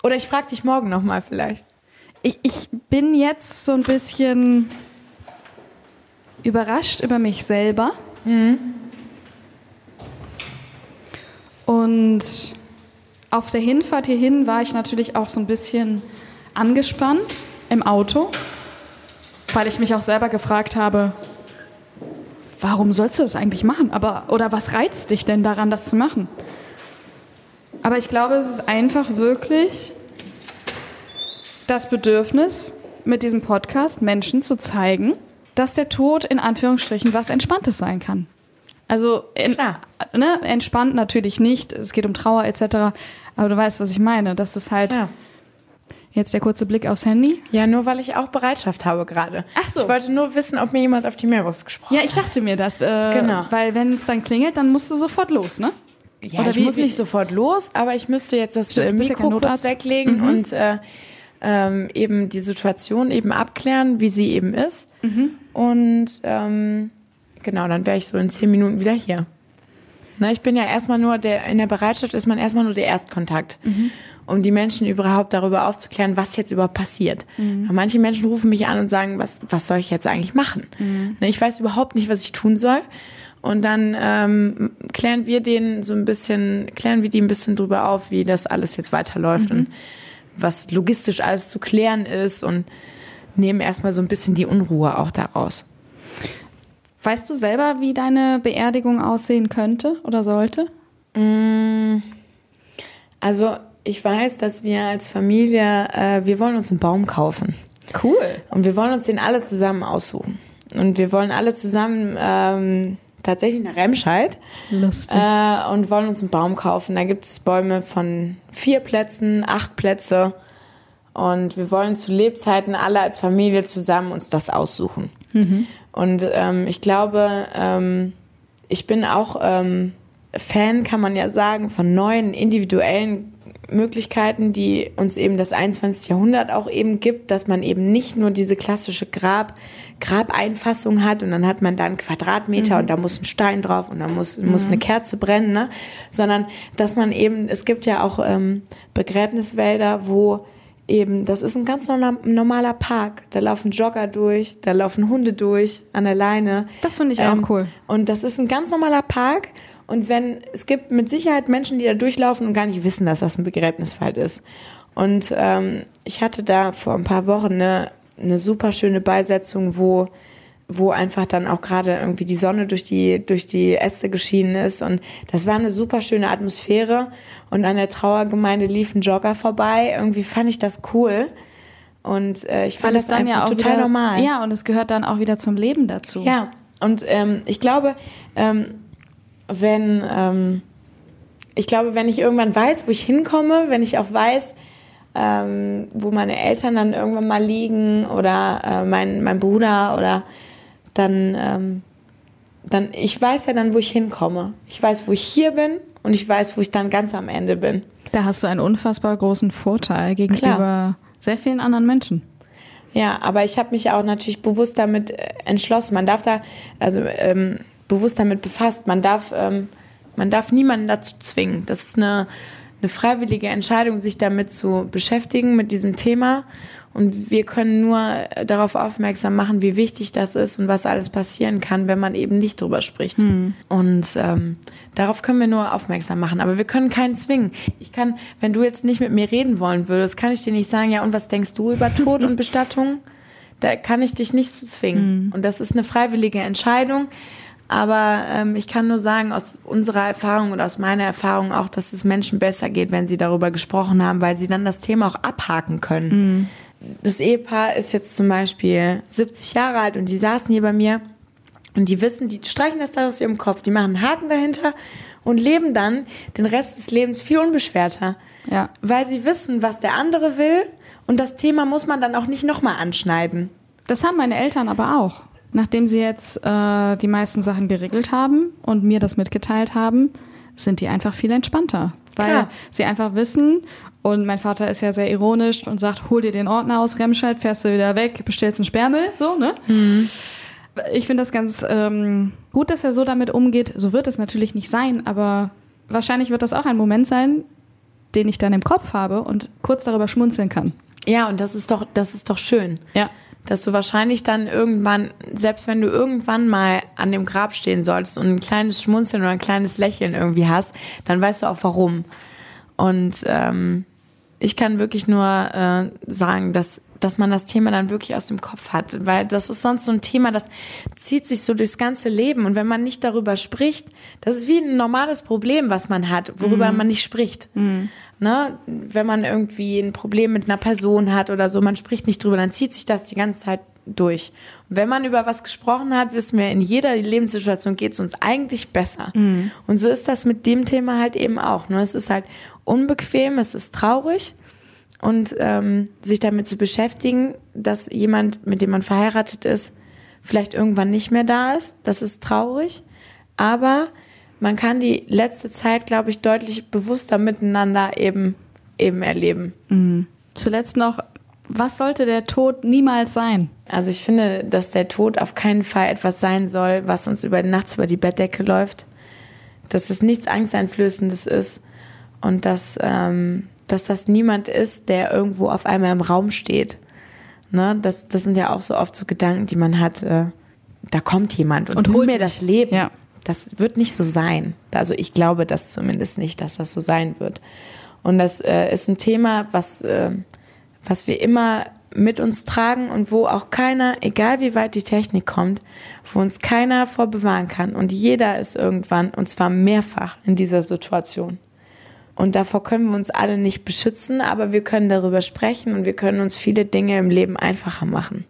Oder ich frage dich morgen nochmal vielleicht. Ich, ich bin jetzt so ein bisschen überrascht über mich selber. Und auf der Hinfahrt hierhin war ich natürlich auch so ein bisschen angespannt im Auto, weil ich mich auch selber gefragt habe, warum sollst du das eigentlich machen? Aber, oder was reizt dich denn daran, das zu machen? Aber ich glaube, es ist einfach wirklich das Bedürfnis, mit diesem Podcast Menschen zu zeigen, dass der Tod in Anführungsstrichen was Entspanntes sein kann. Also in, ne, entspannt natürlich nicht, es geht um Trauer etc. Aber du weißt, was ich meine. Das ist halt Ja. jetzt der kurze Blick aufs Handy. Ja, nur weil ich auch Bereitschaft habe gerade. Ach so. Ich wollte nur wissen, ob mir jemand auf die Mailbox gesprochen Ja, ich dachte mir das. Äh, Genau. Weil wenn es dann klingelt, dann musst du sofort los, ne? Ja, Oder ich wie- muss wie- nicht sofort los, aber ich müsste jetzt das Stimmt, äh, ja Mikro kein kurz weglegen und äh, ähm, eben die Situation eben abklären, wie sie eben ist. Und ähm, genau, dann wäre ich so in zehn Minuten wieder hier. Na, ich bin ja erstmal nur der, in der Bereitschaft ist man erstmal nur der Erstkontakt, um die Menschen überhaupt darüber aufzuklären, was jetzt überhaupt passiert. Weil Manche Menschen rufen mich an und sagen, was, was soll ich jetzt eigentlich machen? Na, ich weiß überhaupt nicht, was ich tun soll. Und dann ähm, klären wir denen so ein bisschen, klären wir die ein bisschen drüber auf, wie das alles jetzt weiterläuft und was logistisch alles zu klären ist und nehmen erstmal so ein bisschen die Unruhe auch daraus. Weißt du selber, wie deine Beerdigung aussehen könnte oder sollte? Also ich weiß, dass wir als Familie, äh, wir wollen uns einen Baum kaufen. Cool. Und wir wollen uns den alle zusammen aussuchen. Und wir wollen alle zusammen ähm, tatsächlich nach Remscheid Lustig. äh, und wollen uns einen Baum kaufen. Da gibt es Bäume von vier Plätzen, acht Plätze. Und wir wollen zu Lebzeiten alle als Familie zusammen uns das aussuchen. Und ähm, ich glaube, ähm, ich bin auch ähm, Fan, kann man ja sagen, von neuen individuellen Möglichkeiten, die uns eben das 21. Jahrhundert auch eben gibt, dass man eben nicht nur diese klassische Grab, Grabeinfassung hat und dann hat man da einen Quadratmeter und da muss ein Stein drauf und da muss, muss eine Kerze brennen, ne? sondern dass man eben, es gibt ja auch ähm, Begräbniswälder, wo eben, das ist ein ganz norma- normaler Park. Da laufen Jogger durch, da laufen Hunde durch an der Leine. Das finde ich auch cool. Und das ist ein ganz normaler Park. Und wenn, es gibt mit Sicherheit Menschen, die da durchlaufen und gar nicht wissen, dass das ein Begräbniswald ist. Und ähm, ich hatte da vor ein paar Wochen eine, eine super schöne Beisetzung, wo, wo einfach dann auch gerade irgendwie die Sonne durch die, durch die Äste geschienen ist. Und das war eine super schöne Atmosphäre. Und an der Trauergemeinde lief ein Jogger vorbei. Irgendwie fand ich das cool. Und äh, ich fand es das dann ja auch total wieder, normal. Ja, und es gehört dann auch wieder zum Leben dazu. Ja, und ähm, ich glaube, ähm, wenn ähm, ich glaube, wenn ich irgendwann weiß, wo ich hinkomme, wenn ich auch weiß, ähm, wo meine Eltern dann irgendwann mal liegen oder äh, mein, mein Bruder oder dann, ähm, dann, ich weiß ja dann, wo ich hinkomme. Ich weiß, wo ich hier bin und ich weiß, wo ich dann ganz am Ende bin. Da hast du einen unfassbar großen Vorteil gegenüber sehr vielen anderen Menschen. Ja, aber ich habe mich auch natürlich bewusst damit äh, entschlossen. Man darf da, also ähm, bewusst damit befasst. Man darf, ähm, man darf niemanden dazu zwingen. Das ist eine, eine freiwillige Entscheidung, sich damit zu beschäftigen, mit diesem Thema. Und wir können nur äh, darauf aufmerksam machen, wie wichtig das ist und was alles passieren kann, wenn man eben nicht drüber spricht. Und ähm, darauf können wir nur aufmerksam machen. Aber wir können keinen zwingen. Ich kann, wenn du jetzt nicht mit mir reden wollen würdest, kann ich dir nicht sagen, ja, und was denkst du über Tod und *laughs* Bestattung? Da kann ich dich nicht zu zwingen. Und das ist eine freiwillige Entscheidung. Aber ähm, ich kann nur sagen, aus unserer Erfahrung oder aus meiner Erfahrung auch, dass es Menschen besser geht, wenn sie darüber gesprochen haben, weil sie dann das Thema auch abhaken können. Das Ehepaar ist jetzt zum Beispiel 70 Jahre alt und die saßen hier bei mir und die wissen, die streichen das dann aus ihrem Kopf, die machen einen Haken dahinter und leben dann den Rest des Lebens viel unbeschwerter. Ja. Weil sie wissen, was der andere will und das Thema muss man dann auch nicht nochmal anschneiden. Das haben meine Eltern aber auch. Nachdem sie jetzt äh, die meisten Sachen geregelt haben und mir das mitgeteilt haben, sind die einfach viel entspannter. Weil Klar. sie einfach wissen, und mein Vater ist ja sehr ironisch und sagt, hol dir den Ordner aus Remscheid, fährst du wieder weg, bestellst einen Sperrmüll, so, ne? Ich finde das ganz ähm, gut, dass er so damit umgeht. So wird es natürlich nicht sein, aber wahrscheinlich wird das auch ein Moment sein, den ich dann im Kopf habe und kurz darüber schmunzeln kann. Ja, und das ist doch, das ist doch schön. Ja. Dass du wahrscheinlich dann irgendwann, selbst wenn du irgendwann mal an dem Grab stehen solltest und ein kleines Schmunzeln oder ein kleines Lächeln irgendwie hast, dann weißt du auch warum. Und ähm, ich kann wirklich nur äh, sagen, dass, dass man das Thema dann wirklich aus dem Kopf hat. Weil das ist sonst so ein Thema, das zieht sich so durchs ganze Leben. Und wenn man nicht darüber spricht, das ist wie ein normales Problem, was man hat, worüber man nicht spricht. Ne? Wenn man irgendwie ein Problem mit einer Person hat oder so, man spricht nicht drüber, dann zieht sich das die ganze Zeit durch. Und wenn man über was gesprochen hat, wissen wir, in jeder Lebenssituation geht es uns eigentlich besser. Und so ist das mit dem Thema halt eben auch. Ne? Es ist halt unbequem, es ist traurig. Und ähm, sich damit zu beschäftigen, dass jemand, mit dem man verheiratet ist, vielleicht irgendwann nicht mehr da ist, das ist traurig. Aber man kann die letzte Zeit, glaube ich, deutlich bewusster miteinander eben, eben erleben. Zuletzt noch, was sollte der Tod niemals sein? Also ich finde, dass der Tod auf keinen Fall etwas sein soll, was uns über nachts über die Bettdecke läuft. Dass es nichts Angsteinflößendes ist und dass, ähm, dass das niemand ist, der irgendwo auf einmal im Raum steht. Ne? Das, das sind ja auch so oft so Gedanken, die man hat. Äh, da kommt jemand und, Und holt mir das Leben. Ja. Das wird nicht so sein. Also ich glaube das zumindest nicht, dass das so sein wird. Und das äh, ist ein Thema, was, äh, was wir immer mit uns tragen und wo auch keiner, egal wie weit die Technik kommt, wo uns keiner vor bewahren kann. Und jeder ist irgendwann, und zwar mehrfach in dieser Situation. Und davor können wir uns alle nicht beschützen, aber wir können darüber sprechen und wir können uns viele Dinge im Leben einfacher machen.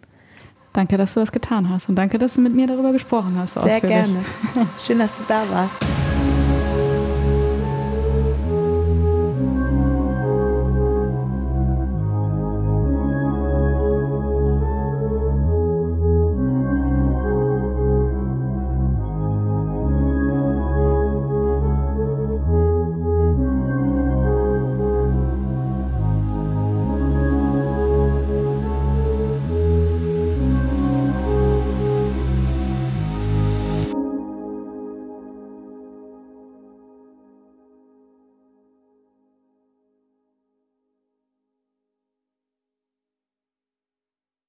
Danke, dass du das getan hast und danke, dass du mit mir darüber gesprochen hast. Sehr ausführlich. gerne. *laughs* Schön, dass du da warst.